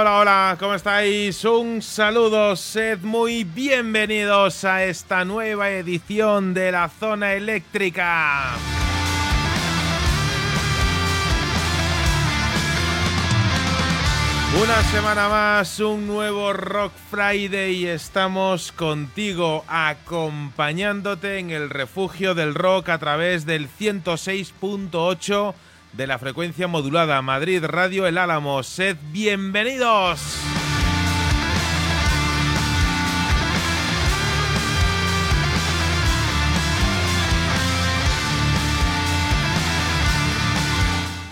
Hola, hola, ¿cómo estáis? Un saludo, sed muy bienvenidos a esta nueva edición de la zona eléctrica. Una semana más, un nuevo Rock Friday y estamos contigo acompañándote en el refugio del rock a través del 106.8 de la frecuencia modulada Madrid Radio El Álamo. Sed bienvenidos.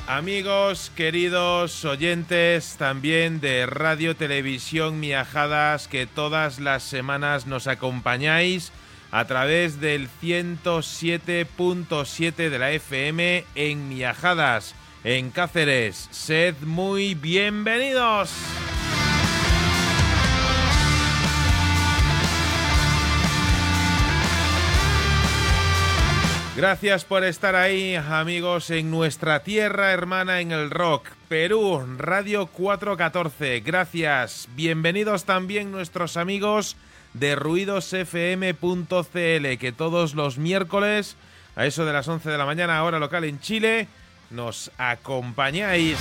Amigos, queridos oyentes también de Radio Televisión Miajadas que todas las semanas nos acompañáis a través del 107.7 de la FM en Miajadas, en Cáceres. Sed muy bienvenidos. Gracias por estar ahí, amigos, en nuestra tierra hermana en el rock, Perú, Radio 414. Gracias. Bienvenidos también nuestros amigos de ruidosfm.cl, que todos los miércoles, a eso de las 11 de la mañana, hora local en Chile, nos acompañáis.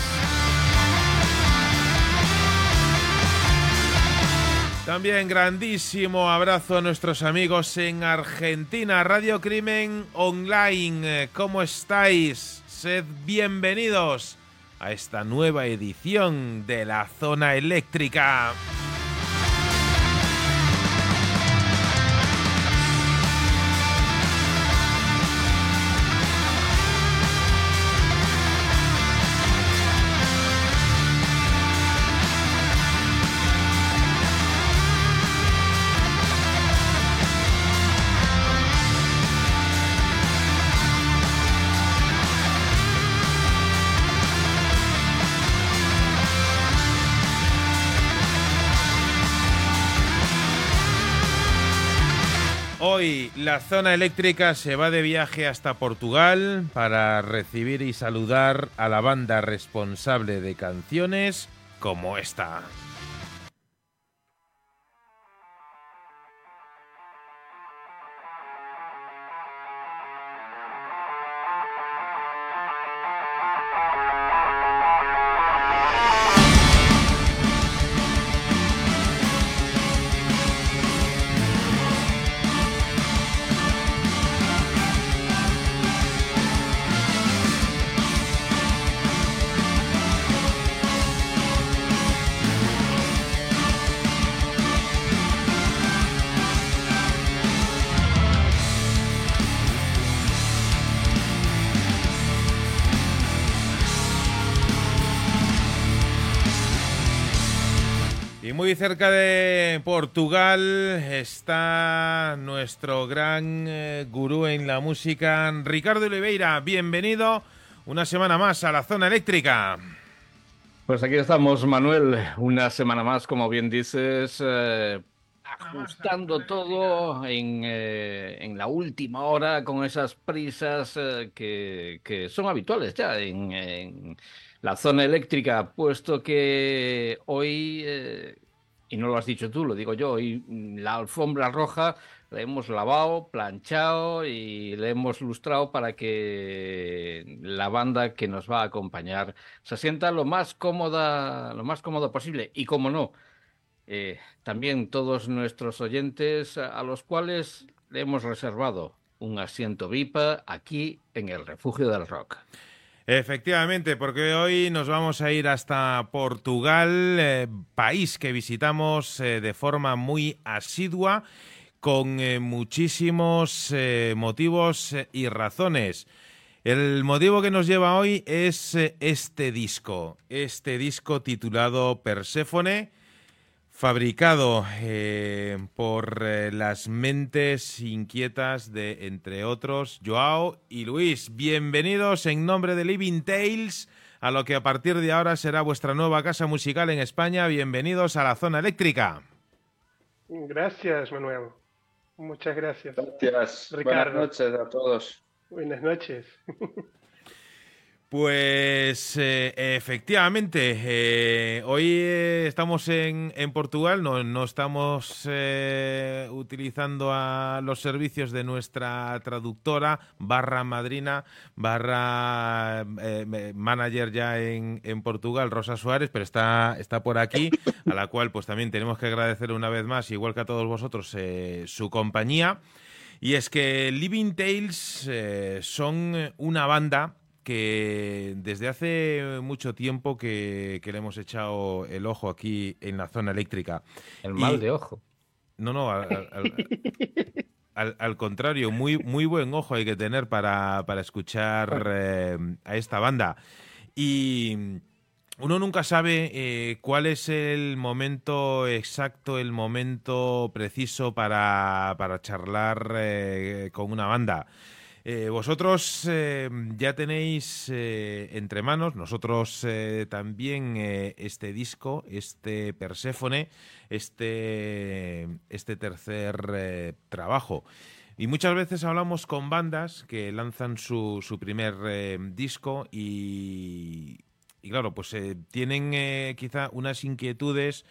También grandísimo abrazo a nuestros amigos en Argentina, Radio Crimen Online. ¿Cómo estáis? Sed bienvenidos a esta nueva edición de la zona eléctrica. La zona eléctrica se va de viaje hasta Portugal para recibir y saludar a la banda responsable de canciones como esta. Cerca de Portugal está nuestro gran eh, gurú en la música, Ricardo Oliveira. Bienvenido una semana más a la zona eléctrica. Pues aquí estamos, Manuel, una semana más, como bien dices, eh, ajustando todo en, eh, en, la última hora con esas prisas eh, que, son habituales ya en, la zona eléctrica, puesto que hoy, y no lo has dicho tú, lo digo yo, hoy la alfombra roja la hemos lavado, planchado y le hemos lustrado para que la banda que nos va a acompañar se sienta lo más cómoda, lo más cómodo posible. Y como no, eh, también todos nuestros oyentes a los cuales le hemos reservado un asiento VIP aquí en el Refugio del Rock. Efectivamente, porque hoy nos vamos a ir hasta Portugal, eh, país que visitamos eh, de forma muy asidua con eh, muchísimos motivos y razones. El motivo que nos lleva hoy es este disco, este disco titulado Perséfone, fabricado eh, por las mentes inquietas de, entre otros, Joao y Luis. Bienvenidos en nombre de Living Tales a lo que a partir de ahora será vuestra nueva casa musical en España. Bienvenidos a la zona eléctrica. Gracias, Manuel. Muchas gracias. Gracias. Ricardo. Buenas noches a todos. Buenas noches. Pues eh, efectivamente, eh, hoy eh, estamos en, en, Portugal, no, no estamos utilizando a los servicios de nuestra traductora, barra madrina, barra manager ya en, en, Portugal, Rosa Suárez, pero está, está por aquí, a la cual pues también tenemos que agradecer una vez más, igual que a todos vosotros, su compañía. Y es que Living Tales son una banda que desde hace mucho tiempo que, le hemos echado el ojo aquí en la zona eléctrica. El mal de ojo. No, no, al, contrario, muy, muy buen ojo hay que tener para, escuchar eh, a esta banda. Y uno nunca sabe eh, cuál es el momento exacto, el momento preciso para, para charlar eh, con una banda. Eh, vosotros eh, ya tenéis eh, entre manos, nosotros también este disco, este Perséfone, este, este tercer trabajo. Y muchas veces hablamos con bandas que lanzan su, su primer disco y, y, claro, pues tienen quizá unas inquietudes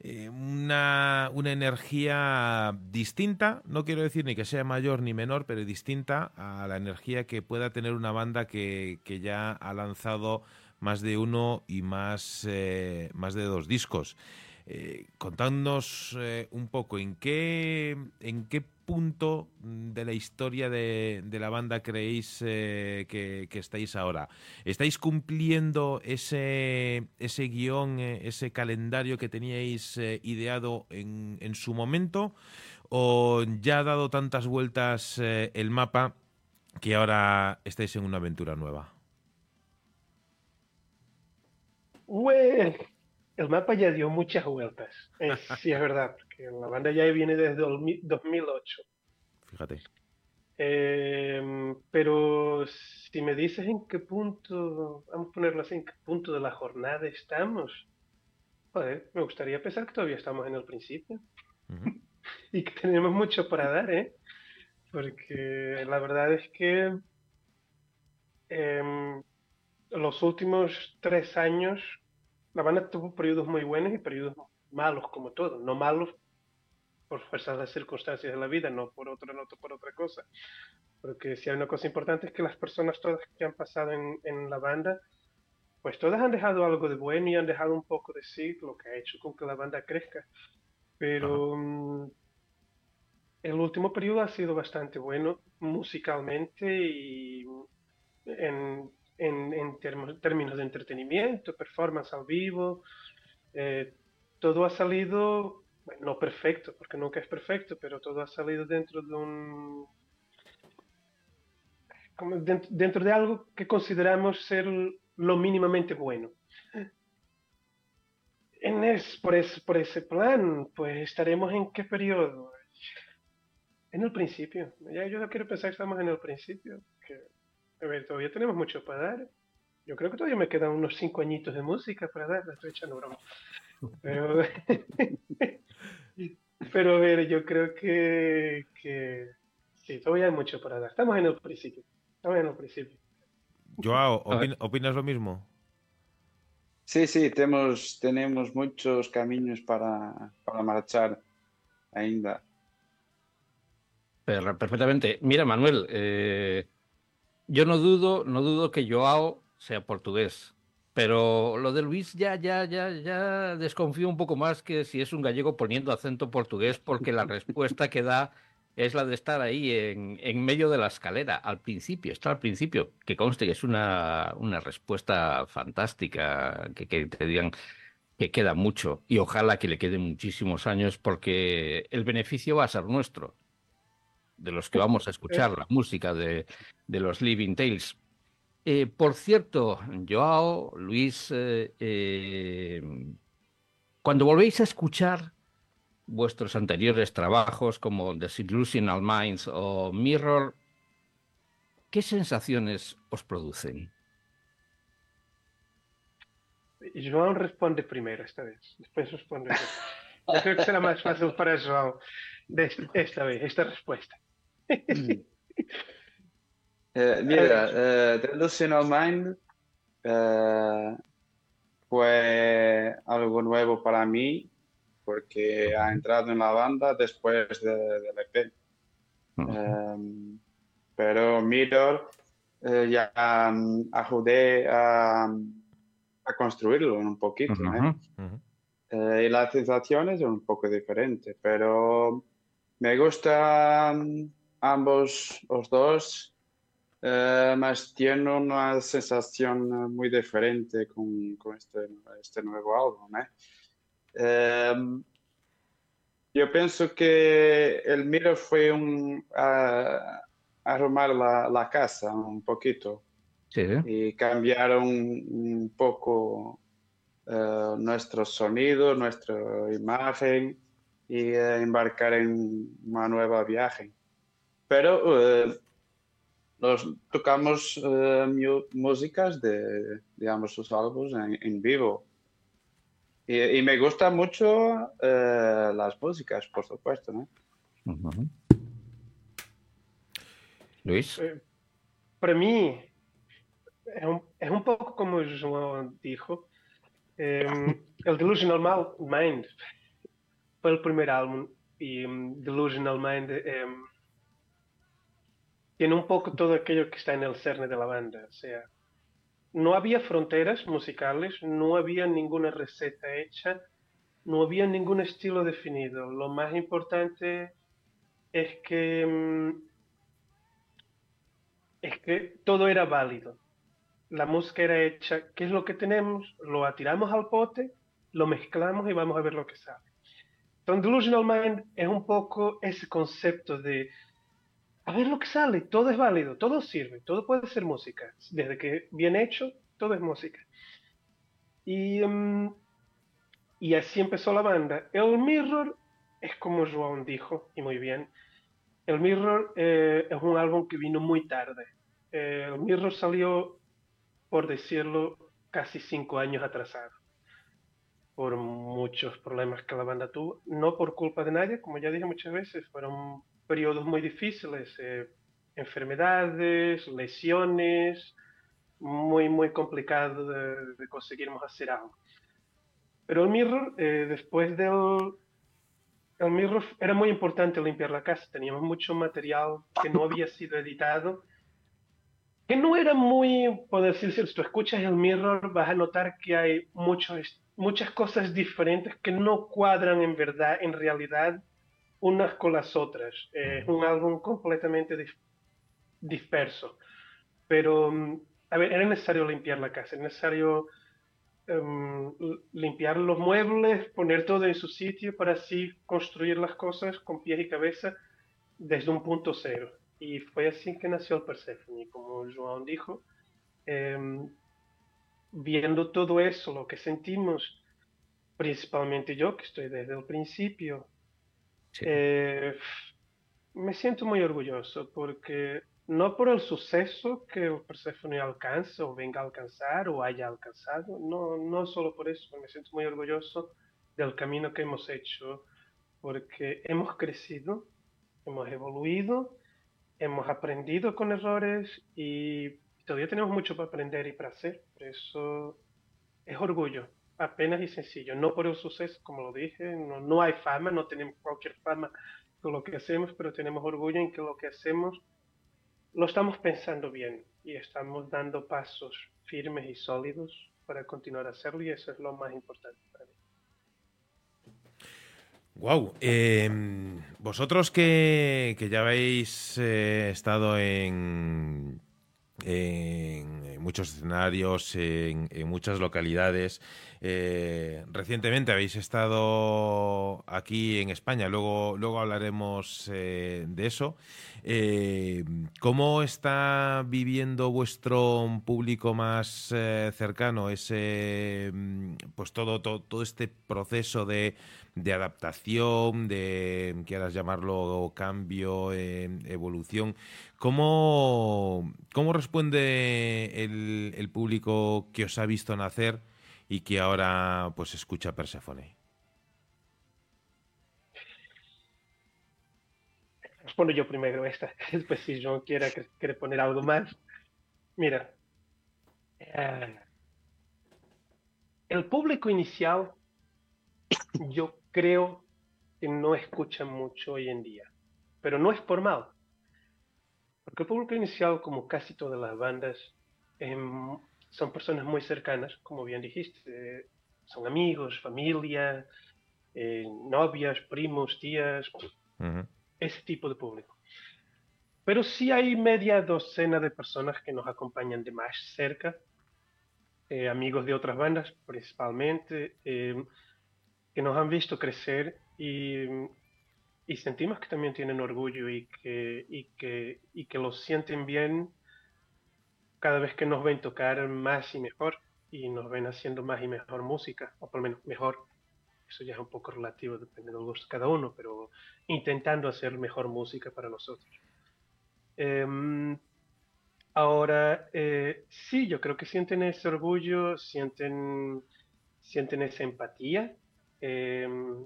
eh, una, una, energía distinta, no quiero decir ni que sea mayor ni menor, pero distinta a la energía que pueda tener una banda que, que ya ha lanzado más de uno y más, eh, más de dos discos. Eh, contadnos eh, un poco en qué, en qué punto de la historia de, la banda creéis eh, que, estáis ahora. ¿Estáis cumpliendo ese, ese guion, ese calendario que teníais ideado en, en, su momento? ¿O ya ha dado tantas vueltas el mapa que ahora estáis en una aventura nueva? El mapa ya dio muchas vueltas. sí, es verdad, porque la banda ya viene desde 2008. Fíjate. Em, pero si me dices en qué punto, vamos a ponerlo así, en qué punto de la jornada estamos, joder, me gustaría pensar que todavía estamos en el principio. y que tenemos mucho para dar, ¿eh? Porque la verdad es que em, los últimos tres años la banda tuvo periodos muy buenos y periodos malos, como todo. No malos por fuerza de las circunstancias de la vida, no por otra, no por otra cosa. Porque si hay una cosa importante es que las personas todas que han pasado en, en la banda, pues todas han dejado algo de bueno y han dejado un poco de sí, lo que ha hecho con que la banda crezca. Pero mm, el último periodo ha sido bastante bueno musicalmente y en, en, en términos de entretenimiento, performance al vivo. Eh, todo ha salido, bueno, no perfecto, porque nunca es perfecto, pero todo ha salido dentro de un... Como dentro, de algo que consideramos ser lo mínimamente bueno. En es, por, ese, por ese plan, pues estaremos en qué periodo? En el principio. Ya yo quiero pensar que estamos en el principio. Que a ver, todavía tenemos mucho para dar. Yo creo que todavía me quedan unos cinco añitos de música para dar, la estoy echando broma. Pero, pero a ver, yo creo que, que sí, todavía hay mucho para dar. Estamos en el principio. Estamos en el principio. Joao, ¿opinas lo mismo? Sí, sí, tenemos, tenemos muchos caminos para, para marchar ainda. Perfectamente. Mira, Manuel, eh, yo no dudo, no dudo que Joao sea portugués, pero lo de Luis ya, ya, ya, ya desconfío un poco más que si es un gallego poniendo acento portugués, porque la respuesta que da es la de estar ahí en, en medio de la escalera, al principio, está al principio, que conste que es una, una respuesta fantástica, que, que te digan que queda mucho y ojalá que le queden muchísimos años porque el beneficio va a ser nuestro de los que vamos a escuchar la música de, de los Living Tales. Eh, por cierto, Joao, Luis, eh, eh, cuando volvéis a escuchar vuestros anteriores trabajos como Disillusional Minds o Mirror, ¿qué sensaciones os producen? Joao responde primero esta vez, después responde. Yo creo que será más fácil para Joao esta vez, esta respuesta. Mm. Eh, mira, uh, Traditional Mind eh, fue algo nuevo para mí porque ha entrado en la banda después de, del EP. Em, pero Mirror eh, ya um, ayudé a, a, construirlo un poquito. ¿eh? Eh, y las sensaciones son un poco diferentes, pero me gustan ambos los dos, más tiene una sensación muy diferente con, con este, este, nuevo álbum. Em, yo pienso que el Mirror fue un arrumar la, la, casa un poquito y cambiar un, poco uh, nuestro sonido, nuestra imagen y uh, embarcar en una nueva viaje. Pero uh, nos tocamos músicas de, digamos, sus álbumes en, en vivo. Y, y, me gustan mucho las músicas, por supuesto, ¿no? Luis. Eh, para mí es un, es un, poco como João dijo. Eh, el Delusional Mind fue el primer álbum y um, Delusional Mind eh, tiene un poco todo aquello que está en el cerne de la banda. O sea, no había fronteras musicales, no había ninguna receta hecha, no había ningún estilo definido. Lo más importante es que um, es que todo era válido. La música era hecha, ¿qué es lo que tenemos? Lo atiramos al pote, lo mezclamos y vamos a ver lo que sale. Entonces, Delusional Mind es un poco ese concepto de, a ver lo que sale, todo es válido, todo sirve, todo puede ser música. Desde que bien hecho, todo es música. Y, y así empezó la banda. El Mirror es como Joan dijo, y muy bien, el Mirror eh, es un álbum que vino muy tarde. Eh, el Mirror salió, por decirlo, casi cinco años atrasado. Por muchos problemas que la banda tuvo. No por culpa de nadie, como ya dije muchas veces. Fueron periodos muy difíciles. Eh, enfermedades, lesiones. Muy, muy complicado de, de conseguirmos hacer algo. Pero el Mirror, después del, el Mirror era muy importante limpiar la casa. Teníamos mucho material que no había sido editado, que no era muy, por decirse, si tú escuchas el Mirror vas a notar que hay muchos, muchas cosas diferentes que no cuadran en verdad, en realidad, unas con las otras. Es un álbum completamente disperso. Pero, mm, a ver, era necesario limpiar la casa, era necesario um, limpiar los muebles, poner todo en su sitio para así construir las cosas con pies y cabeza desde un punto cero. Y fue así que nació el Persephone. Como João dijo, um, viendo todo eso, lo que sentimos, principalmente yo, que estoy desde el principio, eh, me siento muy orgulloso porque no por el suceso que Persephone alcanza o venga a alcanzar o haya alcanzado, no, no solo por eso, me siento muy orgulloso del camino que hemos hecho, porque hemos crecido, hemos evoluido, hemos aprendido con errores y todavía tenemos mucho para aprender y para hacer, por eso es orgullo, apenas y sencillo, no por el suceso, como lo dije, no, no hay fama, no tenemos cualquier fama con lo que hacemos, pero tenemos orgullo en que lo que hacemos lo estamos pensando bien y estamos dando pasos firmes y sólidos para continuar a hacerlo y eso es lo más importante para mí. Wow, eh, vosotros que, que, ya habéis eh, estado en, en, muchos escenarios, en, muchas localidades, eh, recientemente habéis estado aquí en España, luego, luego hablaremos eh, de eso. Eh, ¿Cómo está viviendo vuestro público más cercano ese, mm, pues todo, todo, todo este proceso de, de, adaptación, de, quieras llamarlo cambio, evolución? ¿Cómo, cómo responde el, público que os ha visto nacer? y que ahora pues escucha Persephone? Respondo yo primero esta, después si John quiere, quiere poner algo más. Mira, eh, el público inicial, yo creo que no escucha mucho hoy en día, pero no es por mal. Porque el público inicial, como casi todas las bandas, em, son personas muy cercanas, como bien dijiste, son amigos, familia, eh, novias, primos, tías, ese tipo de público. Pero sí hay media docena de personas que nos acompañan de más cerca, eh, amigos de otras bandas principalmente, em, que nos han visto crecer y, y, sentimos que también tienen orgullo y que, y, que, y que lo sienten bien cada vez que nos ven tocar más y mejor y nos ven haciendo más y mejor música, o por lo menos mejor. Eso ya es un poco relativo, depende del gusto de cada uno, pero intentando hacer mejor música para nosotros. Em, ahora, eh, sí, yo creo que sienten ese orgullo, sienten, sienten esa empatía. Em,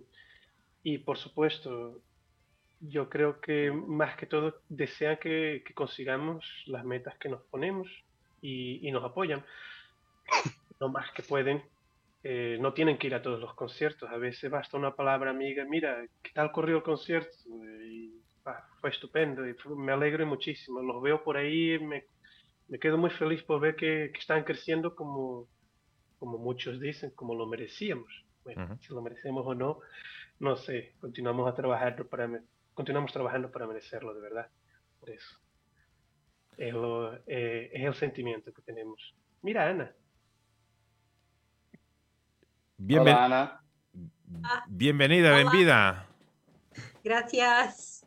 y por supuesto, yo creo que más que todo desean que, consigamos las metas que nos ponemos y, y nos apoyan lo más que pueden. Eh, no tienen que ir a todos los conciertos, a veces basta una palabra amiga, mira, ¿qué tal corrió el concierto? Y, fue estupendo y me alegro muchísimo. Los veo por ahí, me, me quedo muy feliz por ver que, están creciendo como, como muchos dicen, como lo merecíamos. Bueno, si lo merecemos o no, no sé, continuamos a trabajar para continuamos trabajando para merecerlo de verdad. Por eso. Es, eh, es el sentimiento que tenemos. Mira, Ana. Hola, Ana. Bienvenida, bienvenida. Gracias.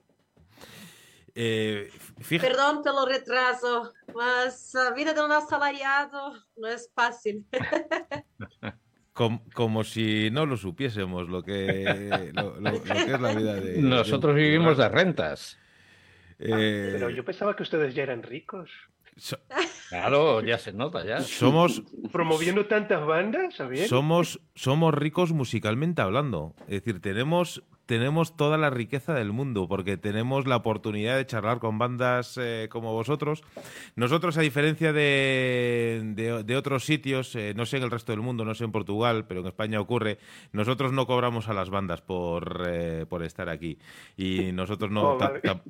Eh, Perdón por el retraso, mas la vida de un asalariado no es fácil. Como, si no lo supiésemos lo que, lo, que es la vida de... Nosotros vivimos de rentas. Eh, pero yo pensaba que ustedes ya eran ricos. Claro, ya se nota, ya. Somos. Promoviendo tantas bandas, Somos, somos ricos musicalmente hablando. Es decir, tenemos tenemos toda la riqueza del mundo, porque tenemos la oportunidad de charlar con bandas eh, como vosotros. Nosotros, a diferencia de, de, otros sitios, eh, no sé en el resto del mundo, no sé en Portugal, pero en España ocurre, nosotros no cobramos a las bandas por, eh, por estar aquí. Y nosotros no oh,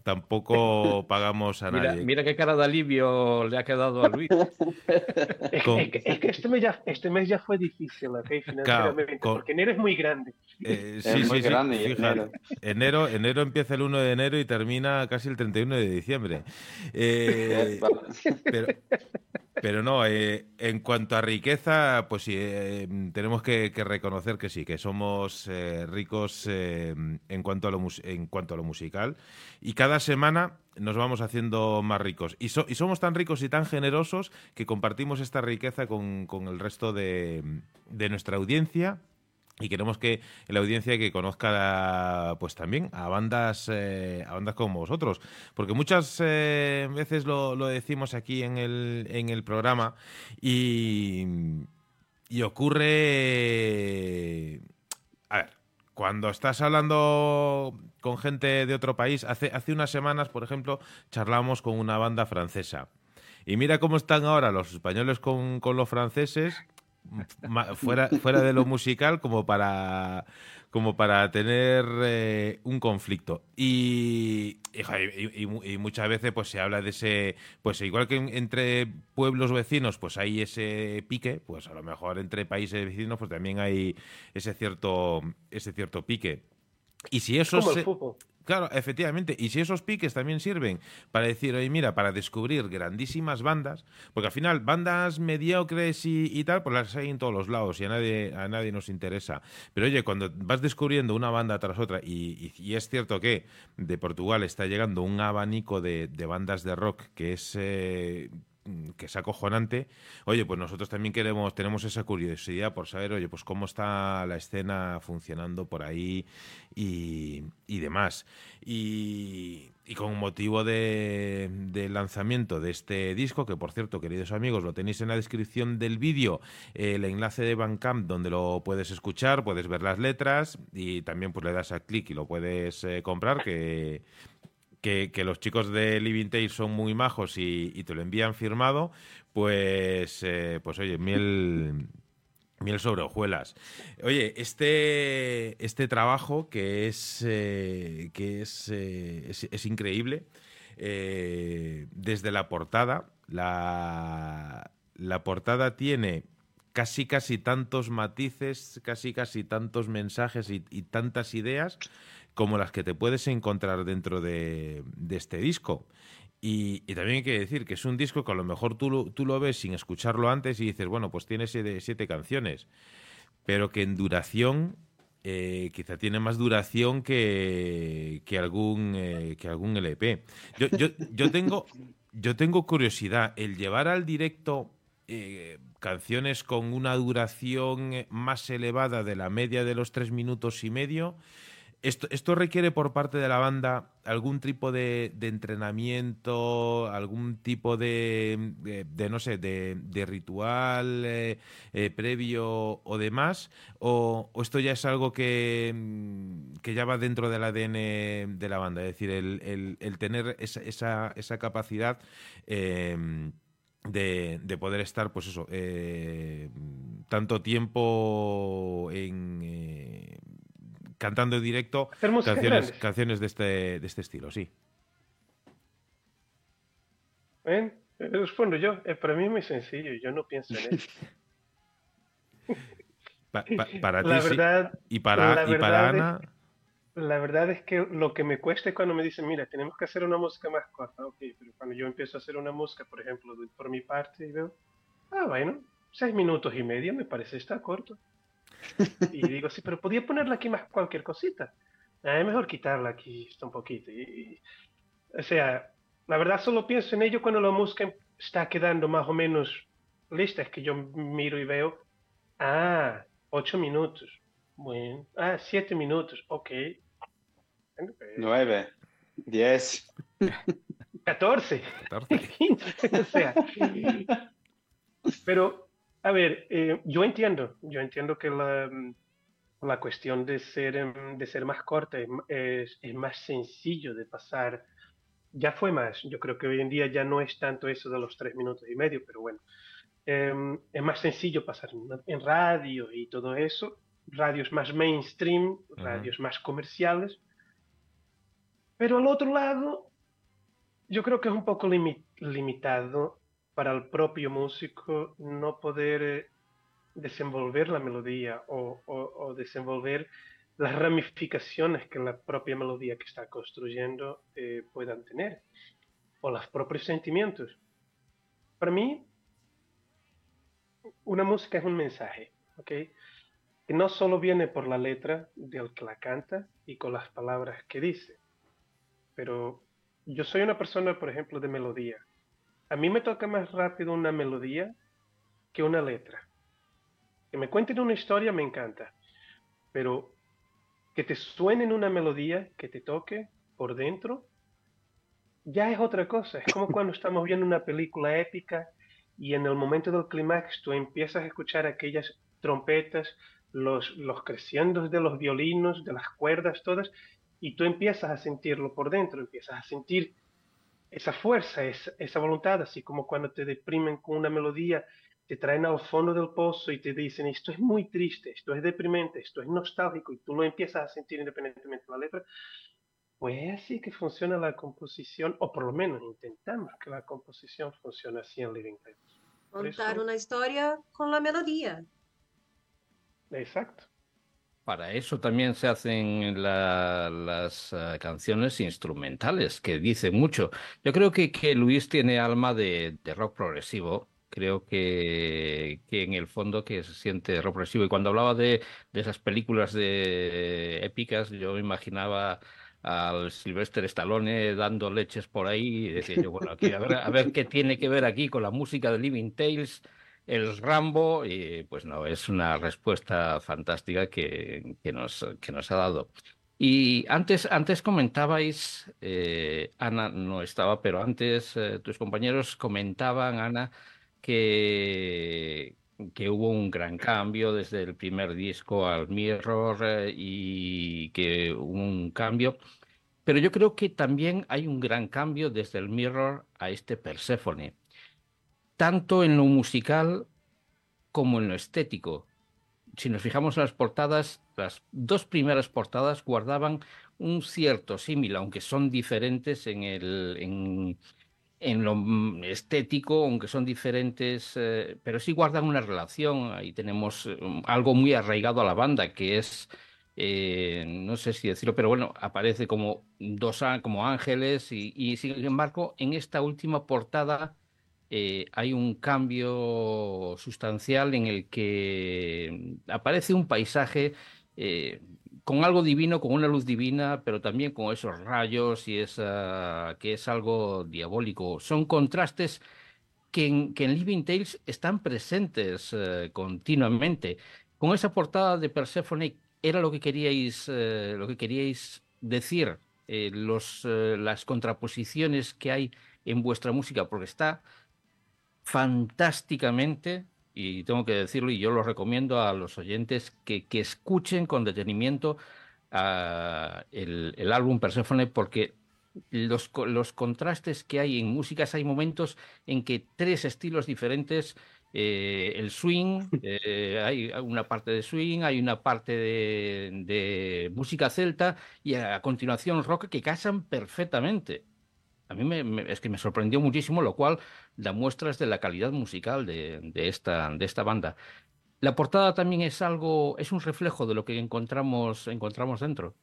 tampoco pagamos a nadie. Mira qué cara de alivio le ha quedado a Luis. es, que, este, mes ya, este mes ya fue difícil, financieramente, porque enero es muy grande. sí, sí, sí, grande. Enero, enero empieza el 1 de enero y termina casi el 31 de diciembre. Eh, pero, no, eh, en cuanto a riqueza, pues sí, eh, tenemos que, reconocer que sí, que somos ricos en, cuanto a lo, en cuanto a lo musical. Y cada semana nos vamos haciendo más ricos. Y, y, somos tan ricos y tan generosos que compartimos esta riqueza con, el resto de, de nuestra audiencia y queremos que la audiencia que conozca pues también a bandas eh, a bandas como vosotros. Porque muchas eh, veces lo, decimos aquí en el, en el programa y, y ocurre a ver cuando estás hablando con gente de otro país hace hace unas semanas por ejemplo charlamos con una banda francesa. Y mira cómo están ahora los españoles con, con los franceses fuera, fuera de lo musical como para como para tener eh, un conflicto. Y, y, muchas veces pues se habla de ese pues igual que entre pueblos vecinos pues hay ese pique pues a lo mejor entre países vecinos pues también hay ese cierto ese cierto pique y si eso se, Claro, efectivamente. Y si esos piques también sirven para decir, oye, mira, para descubrir grandísimas bandas, porque al final bandas mediocres y, tal, pues las hay en todos los lados y a nadie, a nadie nos interesa. Pero oye, cuando vas descubriendo una banda tras otra, y, es cierto que de Portugal está llegando un abanico de, bandas de rock que es... Eh, que es acojonante, oye, pues nosotros también queremos, tenemos esa curiosidad por saber, oye, pues cómo está la escena funcionando por ahí y, demás. Y, con motivo del lanzamiento de este disco, que por cierto, queridos amigos, lo tenéis en la descripción del vídeo, el enlace de Bandcamp donde lo puedes escuchar, puedes ver las letras y también pues le das a clic y lo puedes eh, comprar, que que, los chicos de Living Tales son muy majos y, te lo envían firmado, pues, eh, pues oye, miel, Miel sobre hojuelas. Oye, este, este trabajo que es, eh, que es, eh, es, increíble, eh, desde la portada, la, la portada tiene casi casi tantos matices, casi casi tantos mensajes y, tantas ideas como las que te puedes encontrar dentro de, de este disco. Y, también hay que decir que es un disco que a lo mejor tú tú lo ves sin escucharlo antes y dices, bueno, pues tiene siete, siete canciones, pero que en duración eh, quizá tiene más duración que, que algún, eh, que algún LP. Yo, yo, yo, tengo, yo tengo curiosidad, el llevar al directo eh, canciones con una duración más elevada de la media de los tres minutos y medio, esto, requiere por parte de la banda algún tipo de, entrenamiento, algún tipo de, no sé, de, ritual eh, eh, previo o demás, o, esto ya es algo que, que, ya va dentro del ADN de la banda, es decir, el, tener esa, esa, capacidad em, de, poder estar, pues eso, eh, tanto tiempo en cantando en directo canciones, canciones de este, de este estilo, sí. Ven, respondo yo. Eh, para mí es muy sencillo, yo no pienso en eso. para ti sí. Y para, y para Ana. la verdad es que lo que me cuesta es cuando me dicen, mira, tenemos que hacer una música más corta. Ok, pero cuando yo empiezo a hacer una música, por ejemplo, por mi parte, y veo, ah, bueno, seis minutos y medio me parece estar corto. Y digo, sí, pero podía ponerla aquí más cualquier cosita. Ah, es mejor quitarla aquí un poquito. Y, o sea, la verdad solo pienso en ello cuando la música está quedando más o menos lista. Es que yo miro y veo, ah, ocho minutos. Bueno, ah, siete minutos, ok. Nueve, diez. Catorce. o sea, pero a ver, eh, yo entiendo, yo entiendo que la, mm, la cuestión de ser, em, de ser más corta es, es, más sencillo de pasar. Ya fue más, yo creo que hoy en día ya no es tanto eso de los tres minutos y medio, pero bueno, em, es más sencillo pasar en, radio y todo eso, radios más mainstream, radios más comerciales, pero al otro lado, yo creo que es un poco limitado para el propio músico no poder eh, desenvolver la melodía o, desenvolver las ramificaciones que la propia melodía que está construyendo eh, puedan tener, o los propios sentimientos. Para mí, una música es un mensaje, ¿ok? Que no solo viene por la letra del que la canta y con las palabras que dice, pero yo soy una persona, por ejemplo, de melodía a mí me toca más rápido una melodía que una letra. Que me cuenten una historia me encanta, pero que te suene una melodía, que te toque por dentro, ya es otra cosa. Es como cuando estamos viendo una película épica y en el momento del clímax tú empiezas a escuchar aquellas trompetas, los, los creciendos de los violinos, de las cuerdas, todas, y tú empiezas a sentirlo por dentro, empiezas a sentir esa fuerza, esa, esa voluntad, así como cuando te deprimen con una melodía, te traen al fondo del pozo y te dicen, esto es muy triste, esto es deprimente, esto es nostálgico, y tú lo empiezas a sentir independientemente de la letra, pues es así que funciona la composición, o por lo menos intentamos que la composición funcione así en Living Tales. Contar una historia con la melodía. Exacto. Para eso también se hacen las eh, canciones instrumentales, que dicen mucho. Yo creo que, que Luis tiene alma de, rock progresivo. Creo que, que, en el fondo que se siente rock progresivo. Y cuando hablaba de, de esas películas de épicas, yo imaginaba al Sylvester Stallone dando leches por ahí y decía yo, bueno, aquí a ver, a ver qué tiene que ver aquí con la música de Living Tales el Rambo, y pues no, es una respuesta fantástica que, nos, que nos ha dado. Y antes, antes comentabais, eh, Ana no estaba, pero antes eh, tus compañeros comentaban, Ana, que, que hubo un gran cambio desde el primer disco al Mirror eh, y que hubo un cambio. Pero yo creo que también hay un gran cambio desde el Mirror a este Persephone tanto en lo musical como en lo estético. si nos fijamos en las portadas, las dos primeras portadas guardaban un cierto símil, aunque son diferentes en, el, en, lo mm, estético, aunque son diferentes, eh, pero sí guardan una relación. Ahí tenemos eh, algo muy arraigado a la banda, que es, eh, no sé si decirlo, pero bueno, aparece como dos como ángeles y, sin embargo en esta última portada hay un cambio sustancial en el que aparece un paisaje con algo divino, con una luz divina, pero también con esos rayos y esa que es algo diabólico. Son contrastes que en, Living Tales están presentes eh, continuamente. Con esa portada de Persephone era lo que queríais, eh, lo que queríais decir, eh, los, las contraposiciones que hay en vuestra música, porque está fantásticamente y tengo que decirlo, y yo lo recomiendo a los oyentes que, que escuchen con detenimiento uh, el, el, álbum Persephone, porque los, los, contrastes que hay en músicas, hay momentos en que tres estilos diferentes, eh, el swing, eh, hay una parte de swing, hay una parte de, de música celta y a continuación rock que casan perfectamente. A mí me, es que me sorprendió muchísimo, lo cual da muestras de la calidad musical de, de, esta, de esta banda. La portada también es algo, es un reflejo de lo que encontramos, encontramos dentro.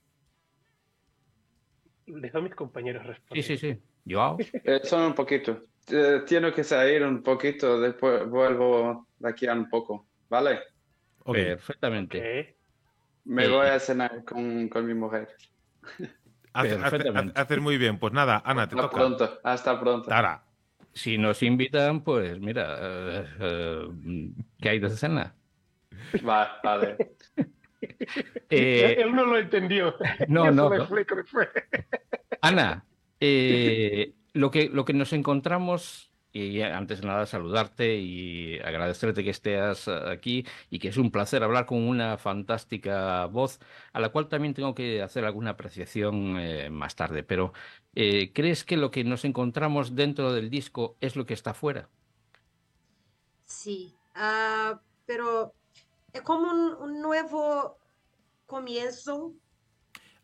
Dejo a mis compañeros responder. Sí, sí, sí. Yo. Eh, solo un poquito. Eh, tengo que salir un poquito, después vuelvo de aquí a un poco, ¿vale? Perfectamente. Me voy a cenar con, con mi mujer. Haces muy bien. Pues nada, Ana, te hasta toca. Pronto, hasta pronto. Si nos invitan, pues mira, eh, eh, ¿qué hay de cena? Va, vale. Eh, Él no lo entendió. No, no. Ana, lo, que, lo que nos encontramos y antes de nada saludarte y agradecerte que estés aquí y que es un placer hablar con una fantástica voz a la cual también tengo que hacer alguna apreciación eh, más tarde. Pero eh, ¿crees que lo que nos encontramos dentro del disco es lo que está fuera? Sí, uh, pero es como un, un nuevo comienzo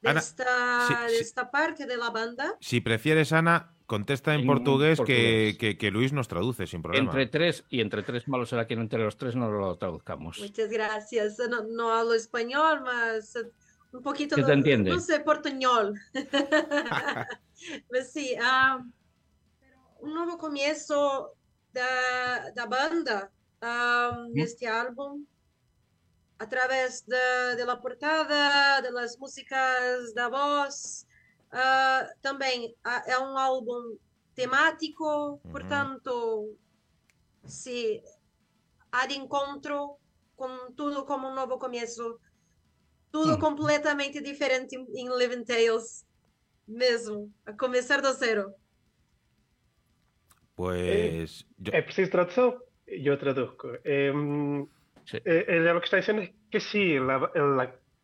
de, Ana, esta, sí, de sí. esta parte de la banda. Si prefieres, Ana, contesta en, En portugués, portugués. Que, que, que Luis nos traduce sin problema. Entre tres, y entre tres malo será que entre los tres no lo traduzcamos. Muchas gracias. No, no hablo español, mas un poquito, ¿Qué te entiende? no sé, portuñol. sí, ah, un nuevo comienzo da, da banda ah, neste álbum a través de, de la portada, de las músicas da voz. Ah, também ah, é um álbum temático, portanto, se há de encontro com tudo como um novo começo, tudo Hum. completamente diferente em, Living Tales, mesmo, a começar do zero. Pues yo- ¿Es preciso traducción? Yo traduzco. Em, Sí. eh, eh, lo que está diciendo es que sí,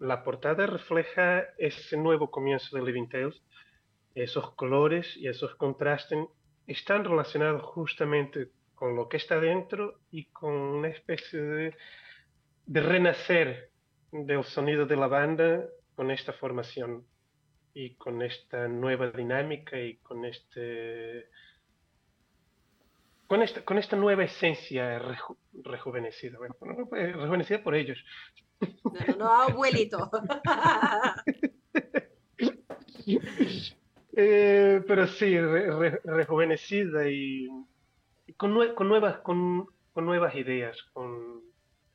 la, portada refleja ese nuevo comienzo de Living Tales. Esos colores y esos contrastes están relacionados justamente con lo que está dentro y con una especie de, de renacer del sonido de la banda con esta formación y con esta nueva dinámica y con este con esta, con esta nueva esencia reju- rejuvenecida, bueno, no, eh, rejuvenecida por ellos. No, no, abuelito. Eh, pero sí, re- re- rejuvenecida y, y con, nue- con nuevas, con, con nuevas ideas, con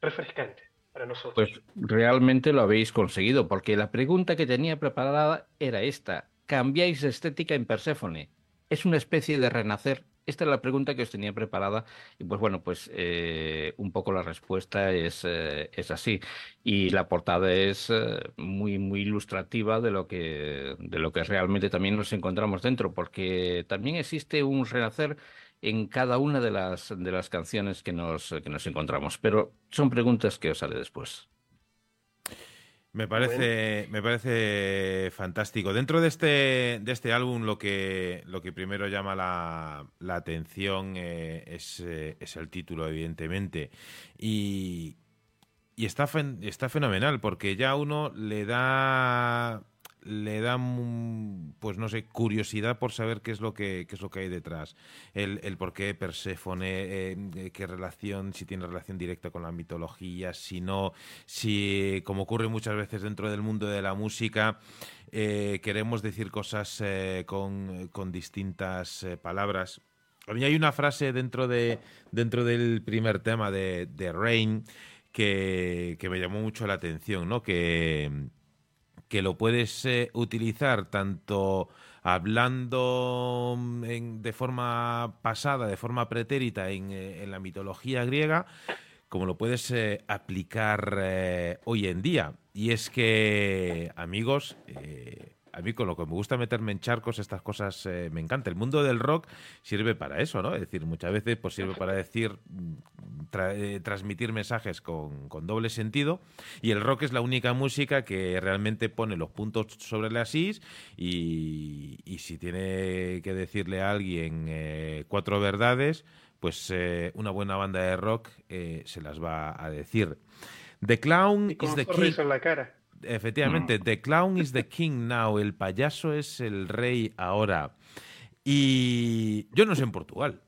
refrescante para nosotros. Pues realmente lo habéis conseguido, porque la pregunta que tenía preparada era esta. ¿Cambiáis estética en Perséfone? ¿Es una especie de renacer? Esta es la pregunta que os tenía preparada y pues bueno, pues eh, un poco la respuesta es, eh, es así. Y la portada es eh, muy, muy ilustrativa de lo, que, de lo que realmente también nos encontramos dentro, porque también existe un renacer en cada una de las, de las canciones que nos, que nos encontramos. Pero son preguntas que os haré después. Me parece, me parece fantástico. Dentro de este, de este álbum, lo que, lo que primero llama la, la atención eh, es, eh, es el título, evidentemente. Y, y está, está fenomenal porque ya uno le da le da pues no sé curiosidad por saber qué es lo que qué es lo que hay detrás. El, el por qué Perséfone eh, qué relación si tiene relación directa con la mitología si no si como ocurre muchas veces dentro del mundo de la música eh, queremos decir cosas eh, con, con, distintas palabras. A mí hay una frase dentro de dentro del primer tema de, de Rain que, que me llamó mucho la atención no que que lo puedes eh, utilizar tanto hablando mm, de forma pasada, de forma pretérita en, eh, en la mitología griega, como lo puedes eh, aplicar hoy en día. Y es que, amigos, a mí con lo que me gusta meterme en charcos, estas cosas eh, me encanta. El mundo del rock sirve para eso, ¿no? Es decir, muchas veces pues sirve para decir, mm, eh, transmitir mensajes con, doble sentido y el rock es la única música que realmente pone los puntos sobre las is y, si tiene que decirle a alguien eh, cuatro verdades, pues una buena banda de rock se las va a decir. The Clown is the King. en la cara. Efectivamente, The Clown is the King now, el payaso es el rey ahora. Y yo no sé en Portugal,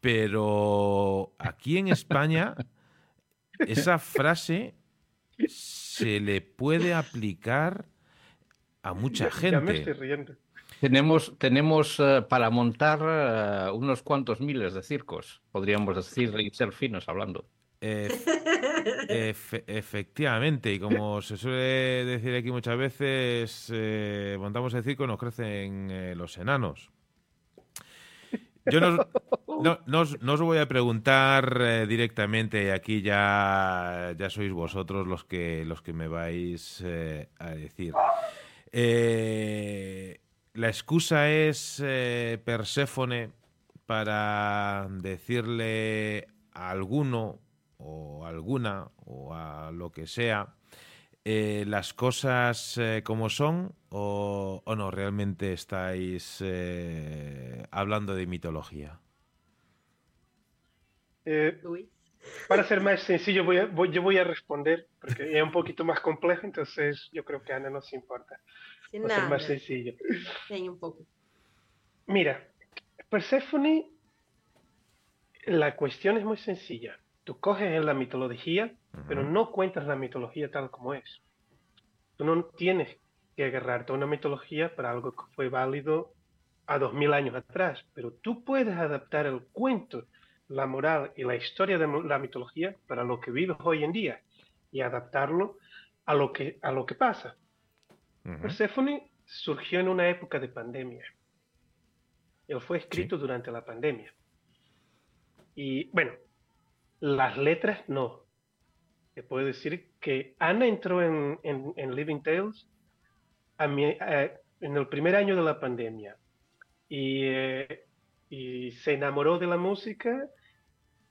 pero aquí en España esa frase se le puede aplicar a mucha gente. Tenemos, tenemos eh, para montar eh, unos cuantos miles de circos, podríamos decir, y ser finos hablando efectivamente, y como se suele decir aquí muchas veces, eh, montamos el circo y nos crecen eh, los enanos. Yo no, no, os voy a preguntar eh, directamente, aquí ya, ya sois vosotros los que, los que me vais a decir. la excusa es Perséfone para decirle a alguno o alguna o a lo que sea eh, las cosas eh, como son o, no realmente estáis eh, hablando de mitología. Para ser más sencillo voy yo voy a responder porque es un poquito más complejo entonces yo creo que a Ana no se importa para ser más sencillo. Un poco. Mira Persephone la cuestión es muy sencilla Tú coges en la mitología, pero no cuentas la mitología tal como es. Tú no tienes que agarrarte a una mitología para algo que fue válido a dos mil años atrás, pero tú puedes adaptar el cuento, la moral y la historia de la mitología para lo que vives hoy en día y adaptarlo a lo que, a lo que pasa. Persephone surgió en una época de pandemia. Él fue escrito durante la pandemia. Y bueno, las letras no. Te puedo decir que Ana entró en, Living Tales a eh, en el primer año de la pandemia eh, y, se enamoró de la música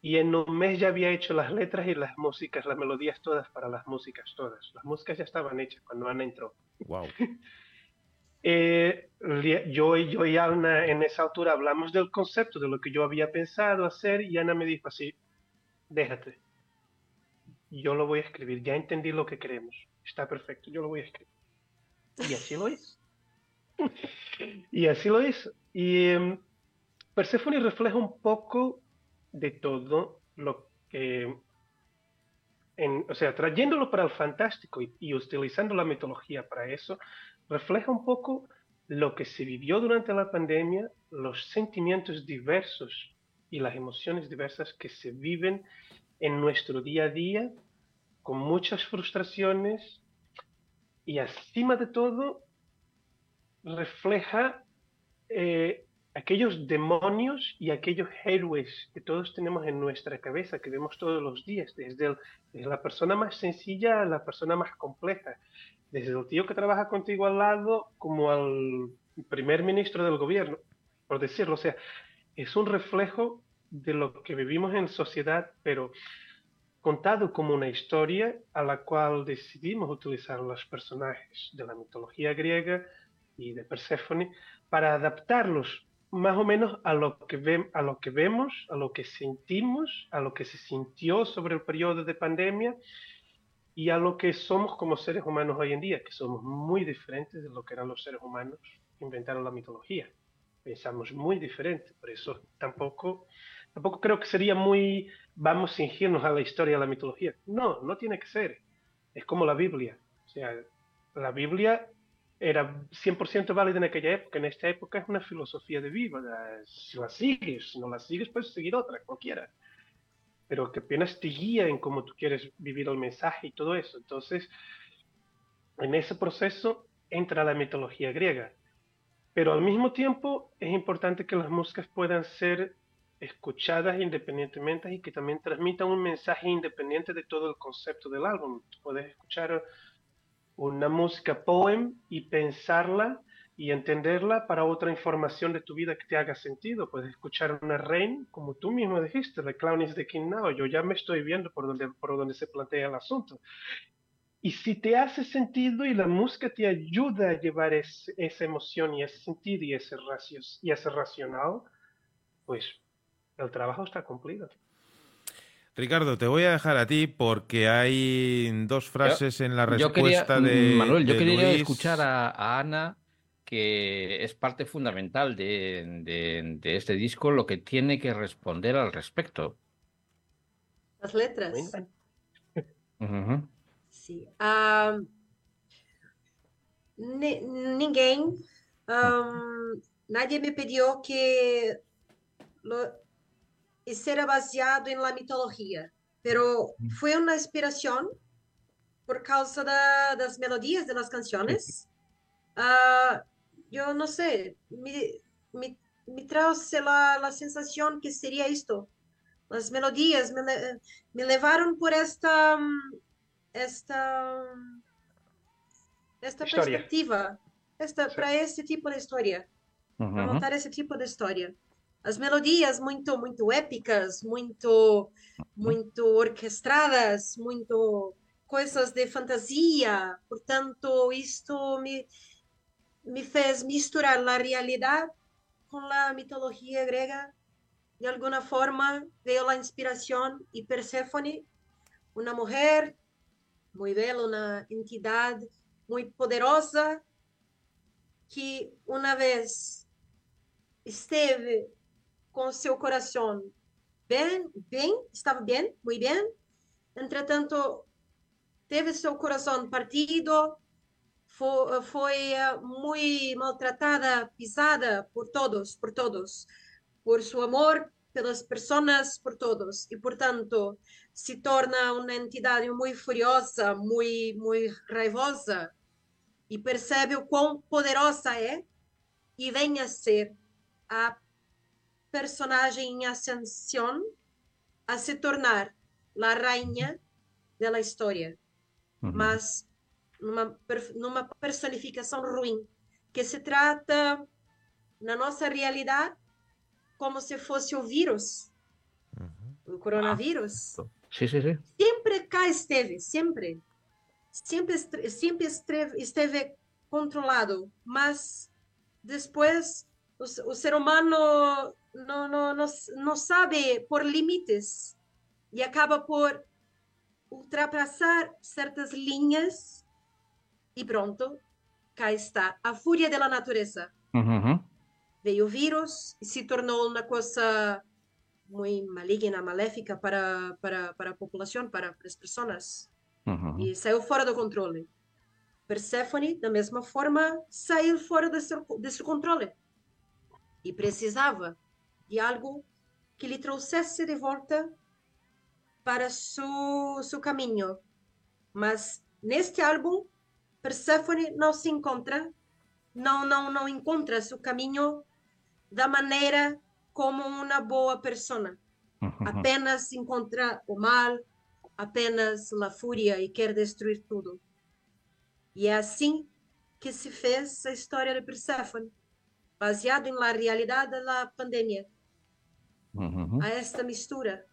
y en un mes ya había hecho las letras y las músicas, las melodías todas para las músicas todas. Las músicas ya estaban hechas cuando Ana entró. Wow. Eh, yo, yo y Ana en esa altura hablamos del concepto, de lo que yo había pensado hacer y Ana me dijo así, déjate. Yo lo voy a escribir, ya entendí lo que queremos. Está perfecto, yo lo voy a escribir. Y así lo hizo. y así lo hizo. Y um, Persephone refleja un poco de todo lo que, en, o sea, trayéndolo para el fantástico y, y utilizando la mitología para eso, refleja un poco lo que se vivió durante la pandemia, los sentimientos diversos y las emociones diversas que se viven en nuestro día a día, con muchas frustraciones y encima de todo refleja eh, aquellos demonios y aquellos héroes que todos tenemos en nuestra cabeza, que vemos todos los días, desde, desde la persona más sencilla a la persona más compleja, desde el tío que trabaja contigo al lado como al primer ministro del gobierno, por decirlo. O sea, es un reflejo de lo que vivimos en sociedad, pero contado como una historia a la cual decidimos utilizar los personajes de la mitología griega y de Perséfone para adaptarlos más o menos a lo que a lo que vemos, a lo que sentimos, a lo que se sintió sobre el periodo de pandemia y a lo que somos como seres humanos hoy en día, que somos muy diferentes de lo que eran los seres humanos que inventaron la mitología. Pensamos muy diferente, por eso tampoco, tampoco creo que sería muy, vamos a fingirnos a la historia de la mitología. No, no tiene que ser. Es como la Biblia. O sea, la Biblia era 100% válida en aquella época. En esta época es una filosofía de vida. Si la sigues, si no la sigues, puedes seguir otra, cualquiera. Pero que apenas te guía en cómo tú quieres vivir el mensaje y todo eso. Entonces, en ese proceso entra la mitología griega. Pero al mismo tiempo es importante que las músicas puedan ser escuchadas independientemente y que también transmitan un mensaje independiente de todo el concepto del álbum. puedes escuchar una música poem y pensarla y entenderla para otra información de tu vida que te haga sentido. Puedes escuchar una Rain, como tú mismo dijiste, The Clown is the King Now. Yo ya me estoy viendo por donde, por donde se plantea el asunto. Y si te hace sentido y la música te ayuda a llevar esa emoción y ese sentido y ese, y ese racional, pues el trabajo está cumplido. Ricardo, te voy a dejar a ti porque hay dos frases en la respuesta de. Manuel, yo quería escuchar a, Ana, que es parte fundamental de, este disco, lo que tiene que responder al respecto. Las letras. Sí. Um, ninguém, nadie me pidió que lo, y será baseado en la mitología, pero fue una inspiración por causa de las melodías de las canciones. Uh, yo no sé, me, me, me trae la, la, sensación que sería esto. Las melodías me, me llevaron por esta, esta, esta perspectiva, esta, para ese tipo de historia, uh -huh. para montar ese tipo de historia as melodias muito muito épicas, muito muito orquestradas, muito coisas de fantasia. Portanto, isto me me fez misturar a realidade com a mitologia grega. De alguma forma, veio a inspiração e Perséfone, uma mulher muito bela, uma entidade muito poderosa que uma vez esteve com seu coração bem, bem, estava bem, muito bem. Entretanto, teve seu coração partido, foi, foi eh, muito maltratada, pisada por todos, por todos, por seu amor pelas pessoas, por todos. E, portanto, se torna uma entidade muito furiosa, muito, muito raivosa, e percebe o quão poderosa é, e vem a ser a personagem em ascensão a se tornar a rainha da história, uhum. mas numa, numa personificação ruim, que se trata na nossa realidade como se fosse o vírus, uhum. o coronavírus. Ah, sim, sim, sim. Sempre cá esteve, sempre. Sempre, sempre esteve, esteve controlado, mas depois o, o ser humano não, não, não, não sabe por limites e acaba por ultrapassar certas linhas e pronto, cá está a fúria da natureza. Uhum. Veio o vírus e se tornou uma coisa muito maligna, maléfica para, para, para a população, para, para as pessoas. Uhum. E saiu fora do controle. Persephone, da mesma forma, saiu fora desse, desse controle. E precisava de algo que lhe trouxesse de volta para seu, seu caminho. Mas neste álbum, Persephone não se encontra, não, não, não encontra seu caminho da maneira como uma boa persona. Apenas encontra o mal, apenas a fúria e quer destruir tudo. E é assim que se fez a história de Persephone, baseado na realidade da pandemia. a esta mistura.